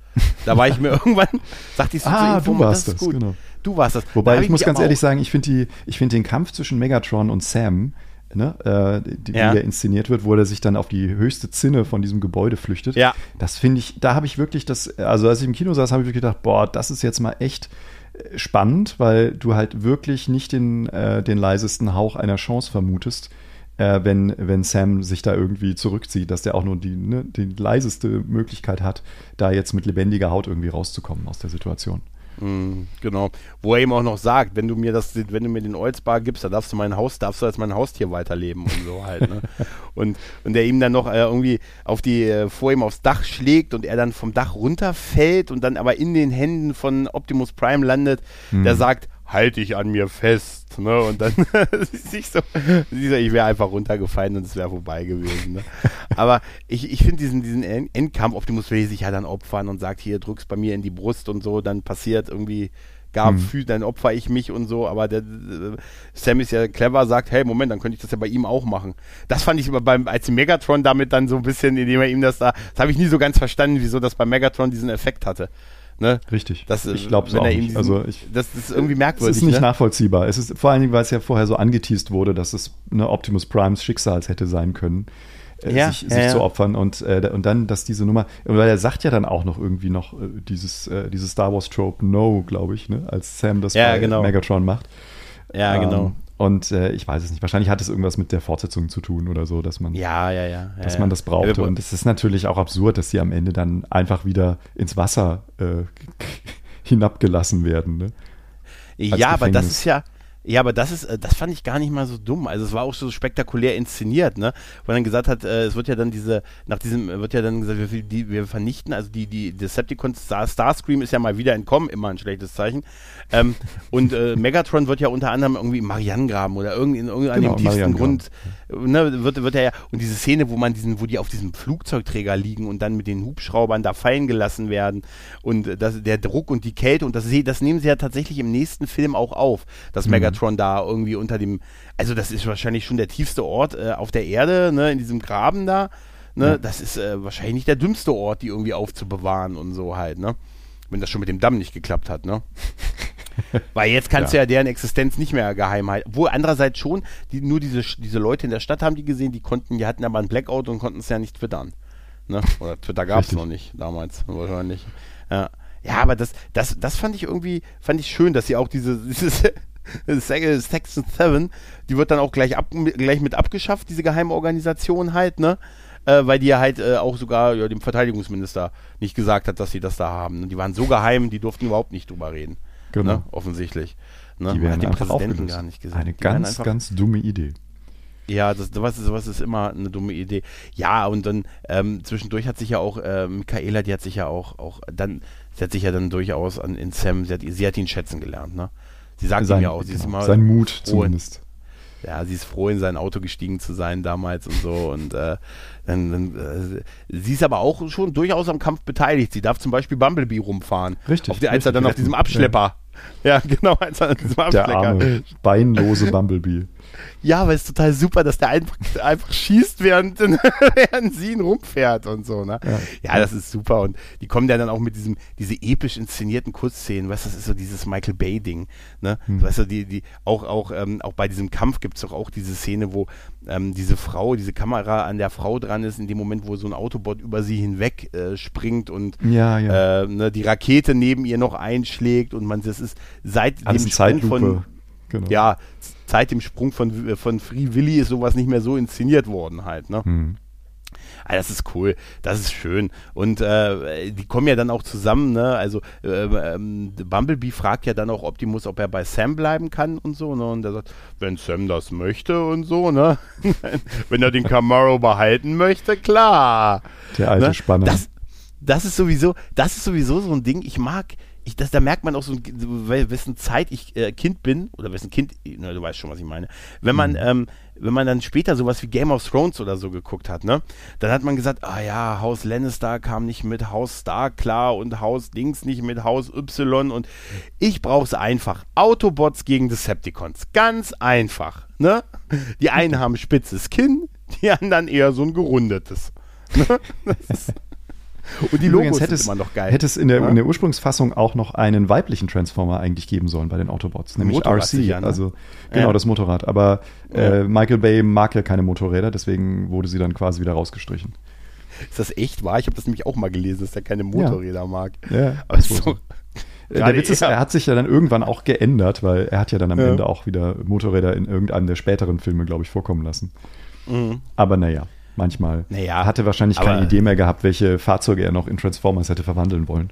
Da war ich mir irgendwann, sagte ich so ah, ihm, du warst das, das genau. Du warst das. Wobei da ich, ich muss ganz ehrlich sagen, ich finde find den Kampf zwischen Megatron und Sam ne, äh, die, ja. die inszeniert wird, wo er sich dann auf die höchste Zinne von diesem Gebäude flüchtet. Ja. Das finde ich, da habe ich wirklich das, also als ich im Kino saß, habe ich wirklich gedacht, boah, das ist jetzt mal echt äh, spannend, weil du halt wirklich nicht den, äh, den leisesten Hauch einer Chance vermutest, äh, wenn, wenn Sam sich da irgendwie zurückzieht, dass der auch nur die, ne, die leiseste Möglichkeit hat, da jetzt mit lebendiger Haut irgendwie rauszukommen aus der Situation. Mm, genau. Wo er ihm auch noch sagt, wenn du mir das, wenn du mir den Oldsbar gibst, dann darfst du mein Haus, darfst du als mein Haustier weiterleben und so halt. Ne? und, und der ihm dann noch äh, irgendwie auf die, äh, vor ihm aufs Dach schlägt und er dann vom Dach runterfällt und dann aber in den Händen von Optimus Prime landet, mhm. der sagt, halte ich an mir fest. Ne? Und dann ich so, ich wäre einfach runtergefallen und es wäre vorbei gewesen. Ne? Aber ich, ich finde diesen, diesen Endkampf, Optimus will sich ja dann opfern und sagt, hier drückst bei mir in die Brust und so, dann passiert irgendwie gar mhm. dann opfer ich mich und so, aber der, der, Sam ist ja clever, sagt, hey, Moment, dann könnte ich das ja bei ihm auch machen. Das fand ich aber beim, als Megatron damit dann so ein bisschen, indem er ihm das da, das habe ich nie so ganz verstanden, wieso das bei Megatron diesen Effekt hatte. Ne? Richtig. Das, ich glaube es auch nicht. Diesen, also ich, das ist irgendwie merkwürdig. Es ist nicht ne? nachvollziehbar. Es ist vor allen Dingen, weil es ja vorher so angeteased wurde, dass es eine Optimus Primes Schicksals hätte sein können. Äh, ja, sich, ja, sich ja. zu opfern und, äh, und dann, dass diese Nummer, weil er sagt ja dann auch noch irgendwie noch äh, dieses, äh, dieses Star Wars Trope No, glaube ich, ne, als Sam das bei genau. Megatron macht. Ja, ähm, genau. Und äh, ich weiß es nicht. Wahrscheinlich hat es irgendwas mit der Fortsetzung zu tun oder so, dass man, ja, ja, ja, dass man das brauchte. Und es ist natürlich auch absurd, dass sie am Ende dann einfach wieder ins Wasser äh, hinabgelassen werden. Ne? ja, aber das ist ja, ja, aber das ist, äh, das fand ich gar nicht mal so dumm. Also es war auch so spektakulär inszeniert, ne? Wo dann gesagt hat, äh, es wird ja dann diese, nach diesem, wird ja dann gesagt, wir, die, wir vernichten, also die, die Decepticons, Star, Starscream ist ja mal wieder entkommen, immer ein schlechtes Zeichen. Ähm, und äh, Megatron wird ja unter anderem irgendwie im Marianengraben oder irgendwie in irgendeinem genau, tiefsten Grund, ne, wird, wird er ja, und diese Szene, wo man diesen, wo die auf diesem Flugzeugträger liegen und dann mit den Hubschraubern da fallen gelassen werden und das, der Druck und die Kälte und das, das nehmen sie ja tatsächlich im nächsten Film auch auf, dass mhm. Megatron da irgendwie unter dem, also das ist wahrscheinlich schon der tiefste Ort äh, auf der Erde, ne, in diesem Graben da. Ne, ja. Das ist äh, wahrscheinlich nicht der dümmste Ort, die irgendwie aufzubewahren und so halt, ne? Wenn das schon mit dem Damm nicht geklappt hat, ne? Weil jetzt kannst Ja. du ja deren Existenz nicht mehr geheim halten. Wo andererseits schon, die, nur diese, diese Leute in der Stadt haben die gesehen, die konnten, die hatten aber ein Blackout und konnten es ja nicht twittern. Ne? Oder Twitter gab es noch nicht damals, wahrscheinlich. Ja, ja aber das, das, das fand ich irgendwie, fand ich schön, dass sie auch diese, dieses Section 7, die wird dann auch gleich, ab, gleich mit abgeschafft, diese geheime Organisation halt, ne? Äh, weil die ja halt äh, auch sogar ja, dem Verteidigungsminister nicht gesagt hat, dass sie das da haben. Die waren so geheim, die durften überhaupt nicht drüber reden. Genau. Ne? Offensichtlich. Ne? Die Man werden hat den einfach Präsidenten aufgelöst. gar nicht gesehen. Eine Die ganz, ganz dumme Idee. ja, das, sowas, ist, sowas ist immer eine dumme Idee. Ja, und dann ähm, zwischendurch hat sich ja auch äh, Michaela, die hat sich ja auch, auch dann, sie hat sich ja dann durchaus an in Sam, sie hat, sie hat ihn schätzen gelernt, ne? Sie sagt ihm ja auch, sie ist genau, immer sein Mut froh, zumindest. ja, sie ist froh, in sein Auto gestiegen zu sein damals und so. Und äh, dann, dann äh, sie ist aber auch schon durchaus am Kampf beteiligt. Sie darf zum Beispiel Bumblebee rumfahren. Richtig, Auf die, als er dann auf diesem Abschlepper. Ja, genau, als er auf diesem Der Abschlepper. arme, beinlose Bumblebee. Ja, aber es total super, dass der einfach, einfach schießt, während, während sie ihn rumfährt und so, ne? Ja. Ja. das ist super. Und die kommen ja dann auch mit diesem, diese episch inszenierten Kurzszenen, weißt du, das ist so dieses Michael Bay-Ding, ne? Hm. Weißt du, die, die, auch, auch, ähm, auch bei diesem Kampf gibt es doch auch diese Szene, wo ähm, diese Frau, diese Kamera an der Frau dran ist, in dem Moment, wo so ein Autobot über sie hinweg äh, springt und Ja, ja. äh, ne, die Rakete neben ihr noch einschlägt und man, das ist seit Alles dem Sprung von, genau. ja, seit dem Sprung von, von Free Willy ist sowas nicht mehr so inszeniert worden halt, ne? Hm. Ah, das ist cool, das ist schön. Und äh, die kommen ja dann auch zusammen, ne? Also ähm, ähm, Bumblebee fragt ja dann auch Optimus, ob er bei Sam bleiben kann und so, ne? Und er sagt, wenn Sam das möchte und so, ne? wenn er den Camaro behalten möchte, klar. Der alte Ne? Spanner. Das, das ist sowieso, das ist sowieso so ein Ding. Ich mag, ich, das, da merkt man auch so, wessen Zeit ich äh, Kind bin oder wessen Kind, na, du weißt schon, was ich meine. Wenn man, ähm, wenn man dann später sowas wie Game of Thrones oder so geguckt hat, ne, dann hat man gesagt, ah ja, Haus Lannister kam nicht mit Haus Stark klar und Haus Dings nicht mit Haus Y und ich brauch's einfach. Autobots gegen Decepticons. Ganz einfach, ne? Die einen haben spitzes Kinn, die anderen eher so ein gerundetes. Ne? Das ist- Und die Logos Übrigens hätte sind es, immer noch geil. hätte es in der, Ja? in der Ursprungsfassung auch noch einen weiblichen Transformer eigentlich geben sollen bei den Autobots, nämlich Motorrad RC. sicher, ne? Also genau Ja. das Motorrad. Aber äh, Ja. Michael Bay mag ja keine Motorräder, deswegen wurde sie dann quasi wieder rausgestrichen. Ist das echt wahr? Ich habe das nämlich auch mal gelesen, dass er keine Motorräder mag. Ja, Aber wohl so, Äh, Der Witz ist, er- hat sich ja dann irgendwann auch geändert, weil er hat ja dann am Ja. Ende auch wieder Motorräder in irgendeinem der späteren Filme, glaube ich, vorkommen lassen. Mhm. Aber naja, manchmal. Naja, er hatte wahrscheinlich aber- keine Idee mehr gehabt, welche Fahrzeuge er noch in Transformers hätte verwandeln wollen.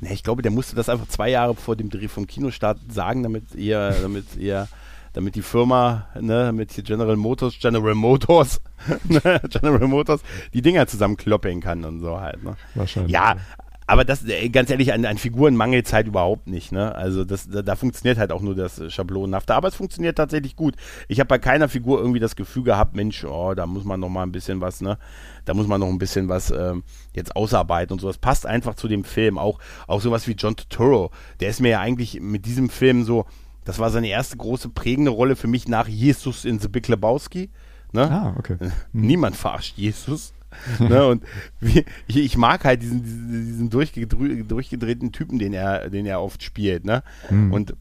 Ne, ich glaube, der musste das einfach zwei Jahre vor dem Dreh vom Kinostart sagen, damit ihr, damit ihr, damit die Firma, ne, damit hier General Motors, General Motors, ne, General Motors, die Dinger zusammenkloppeln kann und so halt, ne. Wahrscheinlich. Ja, aber das, äh, ganz ehrlich, an, an Figuren mangelt es halt überhaupt nicht, ne? Also das, da, da funktioniert halt auch nur das äh, Schablonenhafte, aber es funktioniert tatsächlich gut. Ich habe bei keiner Figur irgendwie das Gefühl gehabt, Mensch, oh, da muss man noch mal ein bisschen was, ne? Da muss man noch ein bisschen was ähm, jetzt ausarbeiten und so. Das passt einfach zu dem Film. Auch, auch sowas wie John Turturro, der ist mir ja eigentlich mit diesem Film so, das war seine erste große prägende Rolle für mich nach Jesus in The Big Lebowski. Ne? Ah, okay. Niemand verarscht Jesus. ne, und wie, ich, mag halt diesen, diesen, durchgedrü- durchgedrehten Typen, den er, den er oft spielt. Ne? Hm. Und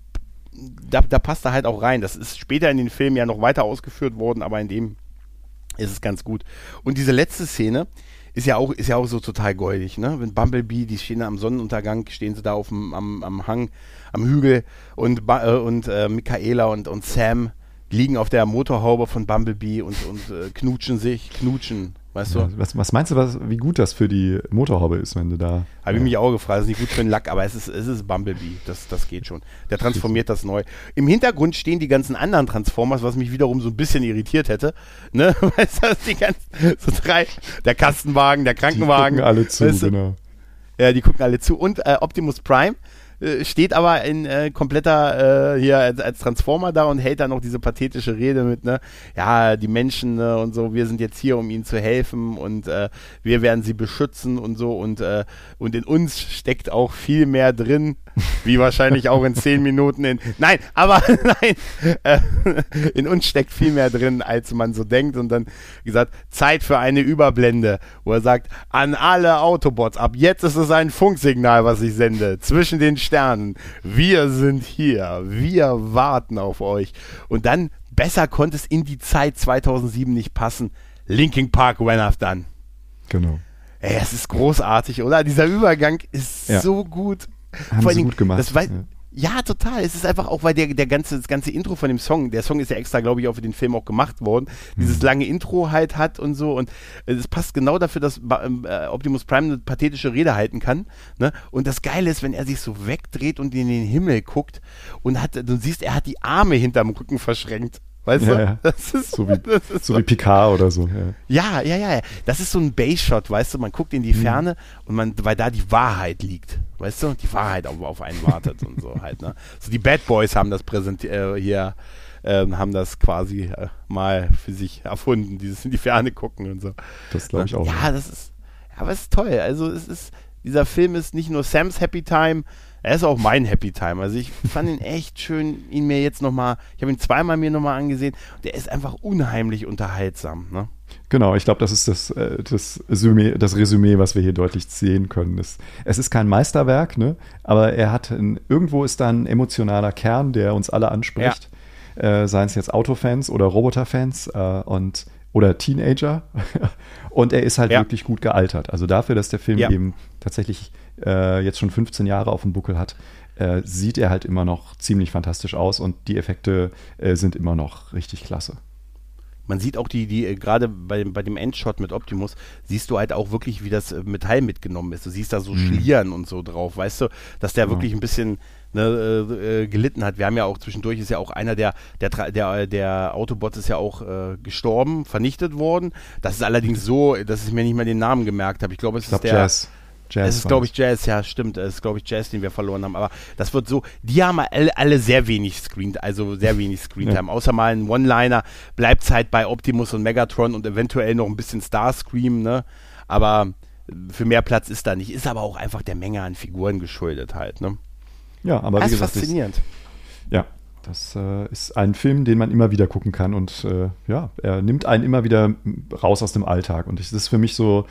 da, da passt er halt auch rein. Das ist später in den Filmen ja noch weiter ausgeführt worden, aber in dem ist es ganz gut. Und diese letzte Szene ist ja auch, ist ja auch so total goldig, ne? Wenn Bumblebee, die stehen da am Sonnenuntergang, stehen sie da auf dem, am, am Hang, am Hügel und, äh, und äh, Michaela und, und Sam liegen auf der Motorhaube von Bumblebee und, und äh, knutschen sich, knutschen, weißt du? Ja, was, was meinst du, was, wie gut das für die Motorhaube ist, wenn du da. Habe ich mich auch gefragt, das ist nicht gut für den Lack, aber es ist, es ist Bumblebee, das, das geht schon. Der transformiert das neu. Im Hintergrund stehen die ganzen anderen Transformers, was mich wiederum so ein bisschen irritiert hätte. Ne? Weißt du, die ganzen, so drei, der Kastenwagen, der Die Krankenwagen. gucken alle zu, weißt du? genau. Ja, die gucken alle zu. Und äh, Optimus Prime äh, steht aber in äh, kompletter äh, hier als, als Transformer da und hält dann noch diese pathetische Rede mit, ne, ja, die Menschen ne, und so, wir sind jetzt hier, um ihnen zu helfen und äh, wir werden sie beschützen und so und, äh, und in uns steckt auch viel mehr drin, wie wahrscheinlich auch in zehn Minuten in. Nein, aber nein, äh, in uns steckt viel mehr drin, als man so denkt. Und dann gesagt, Zeit für eine Überblende, wo er sagt, an alle Autobots, ab jetzt ist es ein Funksignal, was ich sende. Zwischen den Sternen. Wir sind hier. Wir warten auf euch. Und dann, besser konnte es in die Zeit 2007 nicht passen. Linking Park, When I've Done. Genau. Ey, es ist großartig, oder? Dieser Übergang ist Ja. so gut. Haben Vor sie gut gemacht. Das wei- ja. ja, total. Es ist einfach auch, weil der, der ganze, das ganze Intro von dem Song, der Song ist ja extra, glaube ich, auch für den Film auch gemacht worden, Mhm. dieses lange Intro halt hat und so. Und äh, es passt genau dafür, dass ähm, äh, Optimus Prime eine pathetische Rede halten kann. Ne? Und das Geile ist, wenn er sich so wegdreht und in den Himmel guckt und hat, du siehst, er hat die Arme hinterm Rücken verschränkt. Weißt Ja, du? ja. Das ist So wie, das ist so wie Picard oder so. Ja. ja, ja, ja. Das ist so ein Base-Shot, weißt du, man guckt in die Mhm. Ferne und man, weil da die Wahrheit liegt, weißt du, die Wahrheit auf, auf einen wartet und so halt, ne. So die Bad Boys haben das präsentiert, äh, hier, ähm, haben das quasi äh, mal für sich erfunden, dieses in die Ferne gucken und so. Das glaube ich auch. Ja, das ist, ja, aber es ist toll. Also es ist, dieser Film ist nicht nur Sams Happy Time, er ist auch mein Happy Time. Also ich fand ihn echt schön, ihn mir jetzt nochmal, ich habe ihn zweimal mir nochmal angesehen. Der ist einfach unheimlich unterhaltsam. Ne? Genau, ich glaube, das ist das, äh, das, Resümee, das Resümee, was wir hier deutlich sehen können. Es, es ist kein Meisterwerk, ne? aber er hat ein, irgendwo ist da ein emotionaler Kern, der uns alle anspricht. Äh, seien es jetzt Autofans oder Roboterfans äh, und oder Teenager. und er ist halt Ja. wirklich gut gealtert. Also dafür, dass der Film Ja. eben tatsächlich äh, jetzt schon 15 Jahre auf dem Buckel hat, äh, sieht er halt immer noch ziemlich fantastisch aus und die Effekte äh, sind immer noch richtig klasse. Man sieht auch die, die äh, gerade bei, bei dem Endshot mit Optimus, siehst du halt auch wirklich, wie das äh, Metall mitgenommen ist. Du siehst da so Schlieren und so drauf, weißt du, dass der Genau. wirklich ein bisschen ne, äh, äh, gelitten hat. Wir haben ja auch zwischendurch ist ja auch einer der, der, der, der Autobots ist ja auch äh, gestorben, vernichtet worden. Das ist allerdings so, dass ich mir nicht mal den Namen gemerkt habe. Ich glaube, es Ich glaube, ist der. Jazz. Jazz Es ist, glaube ich, Jazz, ja, stimmt. Es ist, glaube ich, Jazz, den wir verloren haben. Aber das wird so, die haben alle, alle sehr wenig Screen, also sehr wenig Screentime. Außer mal ein One-Liner bleibt es halt bei Optimus und Megatron und eventuell noch ein bisschen Starscream, ne? Aber für mehr Platz ist da nicht. Ist aber auch einfach der Menge an Figuren geschuldet halt, ne? Ja, aber das wie ist gesagt, das, faszinierend. ja, das äh, ist ein Film, den man immer wieder gucken kann und äh, ja, er nimmt einen immer wieder raus aus dem Alltag und das ist für mich so,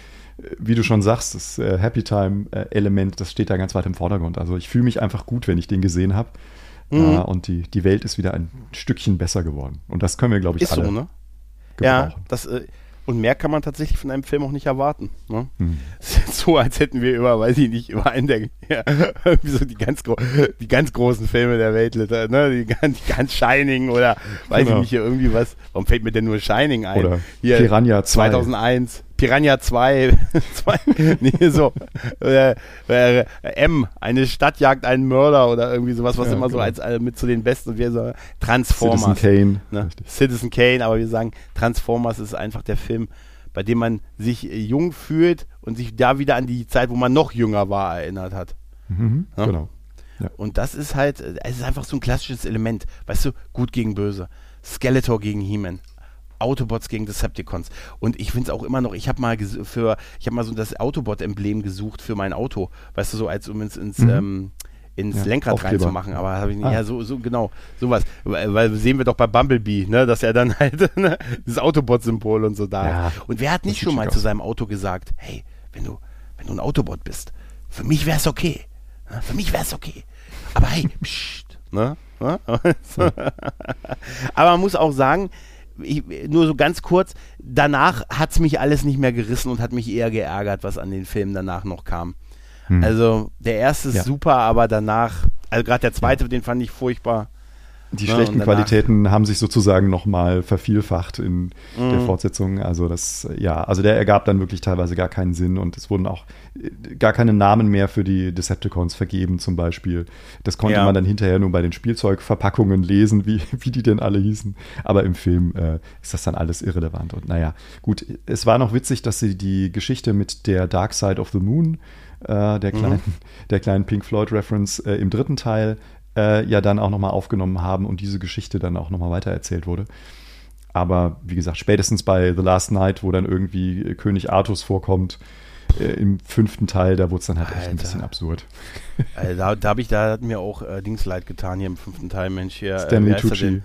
wie du schon sagst, das äh, Happy Time äh, das steht da ganz weit im Vordergrund. Also ich fühle mich einfach gut, wenn ich den gesehen habe Mhm. äh, und die, die Welt ist wieder ein Stückchen besser geworden und das können wir, glaube ich, Ist alle so, ne? Ja, gebrauchen. das, äh, und mehr kann man tatsächlich von einem Film auch nicht erwarten. Ne? Hm. Es ist jetzt so, als hätten wir über, weiß ich nicht, über einen der, ja, so die ganz, die ganz großen Filme der Welt, ne? die, ganz, die ganz Shining oder weiß Genau. ich nicht, hier irgendwie was. Warum fällt mir denn nur Shining ein? Oder hier, Piranha 2. 2001. Piranha 2, zwei, nee, so, äh, äh, M, eine Stadt jagt einen Mörder oder irgendwie sowas, was Ja, immer so genau. als äh, mit zu den besten und wir so Transformers. Citizen Kane. Ne? Citizen Kane, aber wir sagen, Transformers ist einfach der Film, bei dem man sich äh, jung fühlt und sich da wieder an die Zeit, wo man noch jünger war, erinnert hat. Mhm, Ja. Genau. Und das ist halt, äh, es ist einfach so ein klassisches Element. Weißt du, gut gegen böse. Skeletor gegen He-Man. Autobots gegen Decepticons. Und ich finde es auch immer noch, ich habe mal für, ich habe mal so das Autobot-Emblem gesucht für mein Auto. Weißt du, so als um ins, ins, Mhm. ähm, ins Ja, Lenkrad Aufkleber. reinzumachen, aber habe ich nicht, Ah. ja, so, so, genau, sowas. Weil, weil sehen wir doch bei Bumblebee, ne, dass er dann halt ne, das Autobot-Symbol und so da Ja. Und wer hat nicht schon mal aus. zu seinem Auto gesagt, hey, wenn du, wenn du ein Autobot bist, für mich wär's okay. Ne? Für mich wär's okay. Aber hey, psst, ne? Ne? Aber man muss auch sagen, ich, nur so ganz kurz, danach hat's mich alles nicht mehr gerissen und hat mich eher geärgert, was an den Filmen danach noch kam. Hm. Also der erste ist Ja. super, aber danach, also gerade der zweite, den fand ich furchtbar. Die Ja, schlechten und danach- Qualitäten haben sich sozusagen nochmal vervielfacht in Mhm. der Fortsetzung. Also das, ja, also der ergab dann wirklich teilweise gar keinen Sinn und es wurden auch äh, gar keine Namen mehr für die Decepticons vergeben zum Beispiel. Das konnte Ja. man dann hinterher nur bei den Spielzeugverpackungen lesen, wie, wie die denn alle hießen. Aber im Film äh, ist das dann alles irrelevant. Und naja, gut, es war noch witzig, dass sie die Geschichte mit der Dark Side of the Moon, äh, der, kleinen, der kleinen Pink Floyd-Reference äh, im dritten Teil, äh, ja dann auch nochmal aufgenommen haben und diese Geschichte dann auch nochmal weitererzählt wurde. Aber wie gesagt, spätestens bei The Last Night, wo dann irgendwie König Artus vorkommt, äh, im fünften Teil, da wurde es dann halt echt ein Alter. bisschen absurd. Also da da habe ich, da hat mir auch äh, Dings leid getan hier im fünften Teil, Mensch hier. Stanley äh, er Tucci.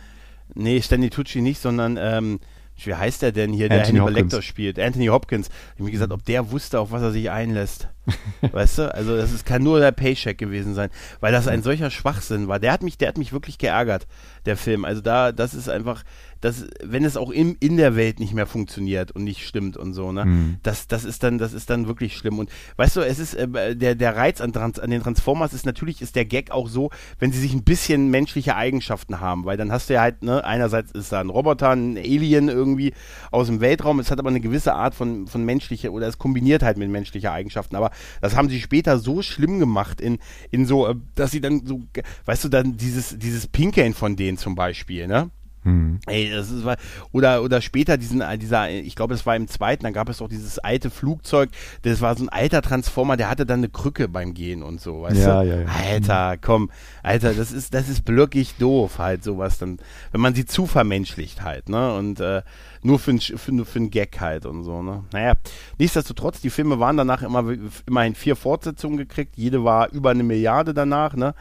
Nee, Stanley Tucci nicht, sondern ähm, wie heißt der denn hier, der Anthony Hannibal Hopkins. Lecter spielt? Anthony Hopkins. Ich habe mir gesagt, ob der wusste, auf was er sich einlässt. weißt du? Also das ist, kann nur der Paycheck gewesen sein, weil das ein solcher Schwachsinn war. Der hat mich, der hat mich wirklich geärgert, der Film. Also da, das ist einfach, das, wenn es auch in, in der Welt nicht mehr funktioniert und nicht stimmt und so, ne? Mhm. Das, das ist dann, das ist dann wirklich schlimm. Und weißt du, es ist, äh, der, der Reiz an, Trans, an den Transformers ist natürlich, ist der Gag auch so, wenn sie sich ein bisschen menschliche Eigenschaften haben, weil dann hast du ja halt, ne, einerseits ist da ein Roboter, ein Alien irgendwie aus dem Weltraum, es hat aber eine gewisse Art von, von menschlicher, oder es kombiniert halt mit menschlicher Eigenschaften, aber das haben sie später so schlimm gemacht in, in so, äh, dass sie dann so, weißt du, dann dieses, dieses Pinkeln von denen zum Beispiel, ne? Hm. Ey, das ist oder oder später diesen äh, dieser ich glaube das war im zweiten, dann gab es auch dieses alte Flugzeug, das war so ein alter Transformer, der hatte dann eine Krücke beim Gehen und so, weißt Ja, du? ja, ja. Alter, komm, Alter, das ist das ist blöckig doof halt sowas dann, wenn man sie zu vermenschlicht halt, ne? Und äh, nur für ein für, für ein Gag halt und so, ne? Naja, nichtsdestotrotz, die Filme waren danach immer immerhin vier Fortsetzungen gekriegt, jede war über eine Milliarde danach, ne?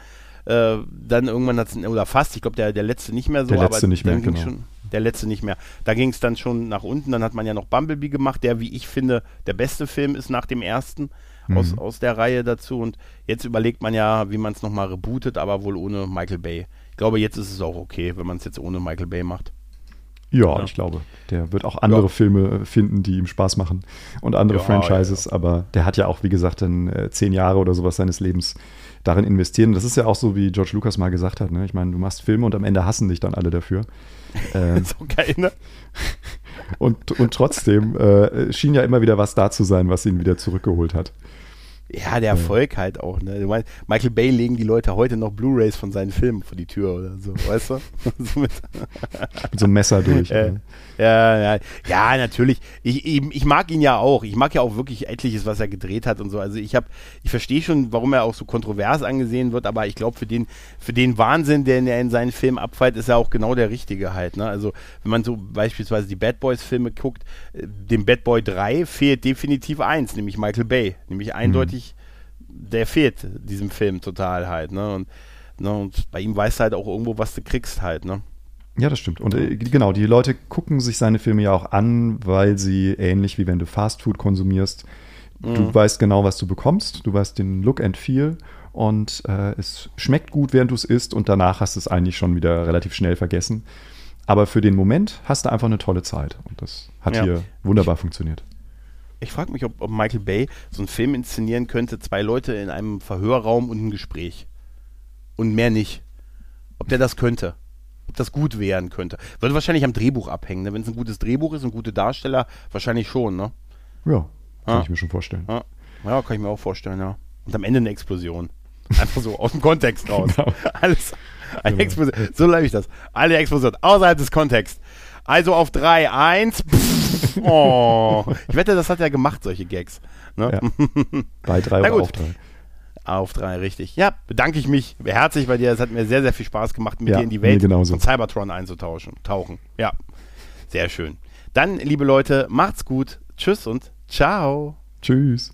Äh, dann irgendwann hat's, oder fast, ich glaube der, der letzte nicht mehr so, Der letzte aber nicht mehr, genau. schon, der letzte nicht mehr. Da ging es dann schon nach unten, dann hat man ja noch Bumblebee gemacht, der, wie ich finde, der beste Film ist nach dem ersten aus, Mhm. aus der Reihe dazu. Und jetzt überlegt man ja, wie man es nochmal rebootet, aber wohl ohne Michael Bay. Ich glaube, jetzt ist es auch okay, wenn man es jetzt ohne Michael Bay macht. Ja, Ja. ich glaube, der wird auch andere Ja. Filme äh, finden, die ihm Spaß machen und andere Ja, Franchises, aber der hat ja auch, wie gesagt, dann äh, zehn Jahre oder sowas seines Lebens darin investieren. Das ist ja auch so, wie George Lucas mal gesagt hat. Ne? Ich meine, du machst Filme und am Ende hassen dich dann alle dafür. Ähm, so geil, ne? und, und trotzdem äh, schien ja immer wieder was da zu sein, was ihn wieder zurückgeholt hat. Ja, der Erfolg halt auch, ne? Du meinst, Michael Bay legen die Leute heute noch Blu-Rays von seinen Filmen vor die Tür oder so, weißt du? Mit so einem Messer durch. Äh, ne? Ja, ja, ja, natürlich. Ich, ich, ich mag ihn ja auch. Ich mag ja auch wirklich etliches, was er gedreht hat und so. Also ich habe, ich verstehe schon, warum er auch so kontrovers angesehen wird, aber ich glaube, für den, für den Wahnsinn, den er in seinen Filmen abfällt, ist er auch genau der Richtige halt. Ne? Also wenn man so beispielsweise die Bad Boys Filme guckt, äh, dem Bad Boy 3 fehlt definitiv eins, nämlich Michael Bay. Nämlich eindeutig, der fehlt diesem Film total halt. Ne? Und, ne? und bei ihm weißt du halt auch irgendwo, was du kriegst halt. Ne? Ja, das stimmt. Und äh, genau, die Leute gucken sich seine Filme ja auch an, weil sie ähnlich wie wenn du Fastfood konsumierst, du weißt genau, was du bekommst, du weißt den Look and Feel und äh, es schmeckt gut, während du es isst und danach hast du es eigentlich schon wieder relativ schnell vergessen. Aber für den Moment hast du einfach eine tolle Zeit und das hat Ja. hier wunderbar funktioniert. Ich frage mich, ob, ob Michael Bay so einen Film inszenieren könnte, zwei Leute in einem Verhörraum und ein Gespräch. Und mehr nicht. Ob der das könnte. Ob das gut werden könnte. Würde wahrscheinlich am Drehbuch abhängen. Ne? Wenn es ein gutes Drehbuch ist und gute Darsteller, wahrscheinlich schon. Ne? Ja, kann Ah. ich mir schon vorstellen. Ja. ja, kann ich mir auch vorstellen. Ja. Und am Ende eine Explosion. Einfach so aus dem Kontext raus. Genau. Alles. Eine Genau. Explosion. So läuft ich das. Alle Explosionen. Außerhalb des Kontexts. Also auf 3, 1. Oh. Ich wette, das hat er gemacht, solche Gags. Ne? Ja. Bei drei Na oder gut. auf drei. Auf drei, richtig. Ja, bedanke ich mich herzlich bei dir. Es hat mir sehr, sehr viel Spaß gemacht, mit Ja, dir in die Welt von Cybertron einzutauschen. Tauchen. Ja, sehr schön. Dann, liebe Leute, macht's gut. Tschüss und ciao. Tschüss.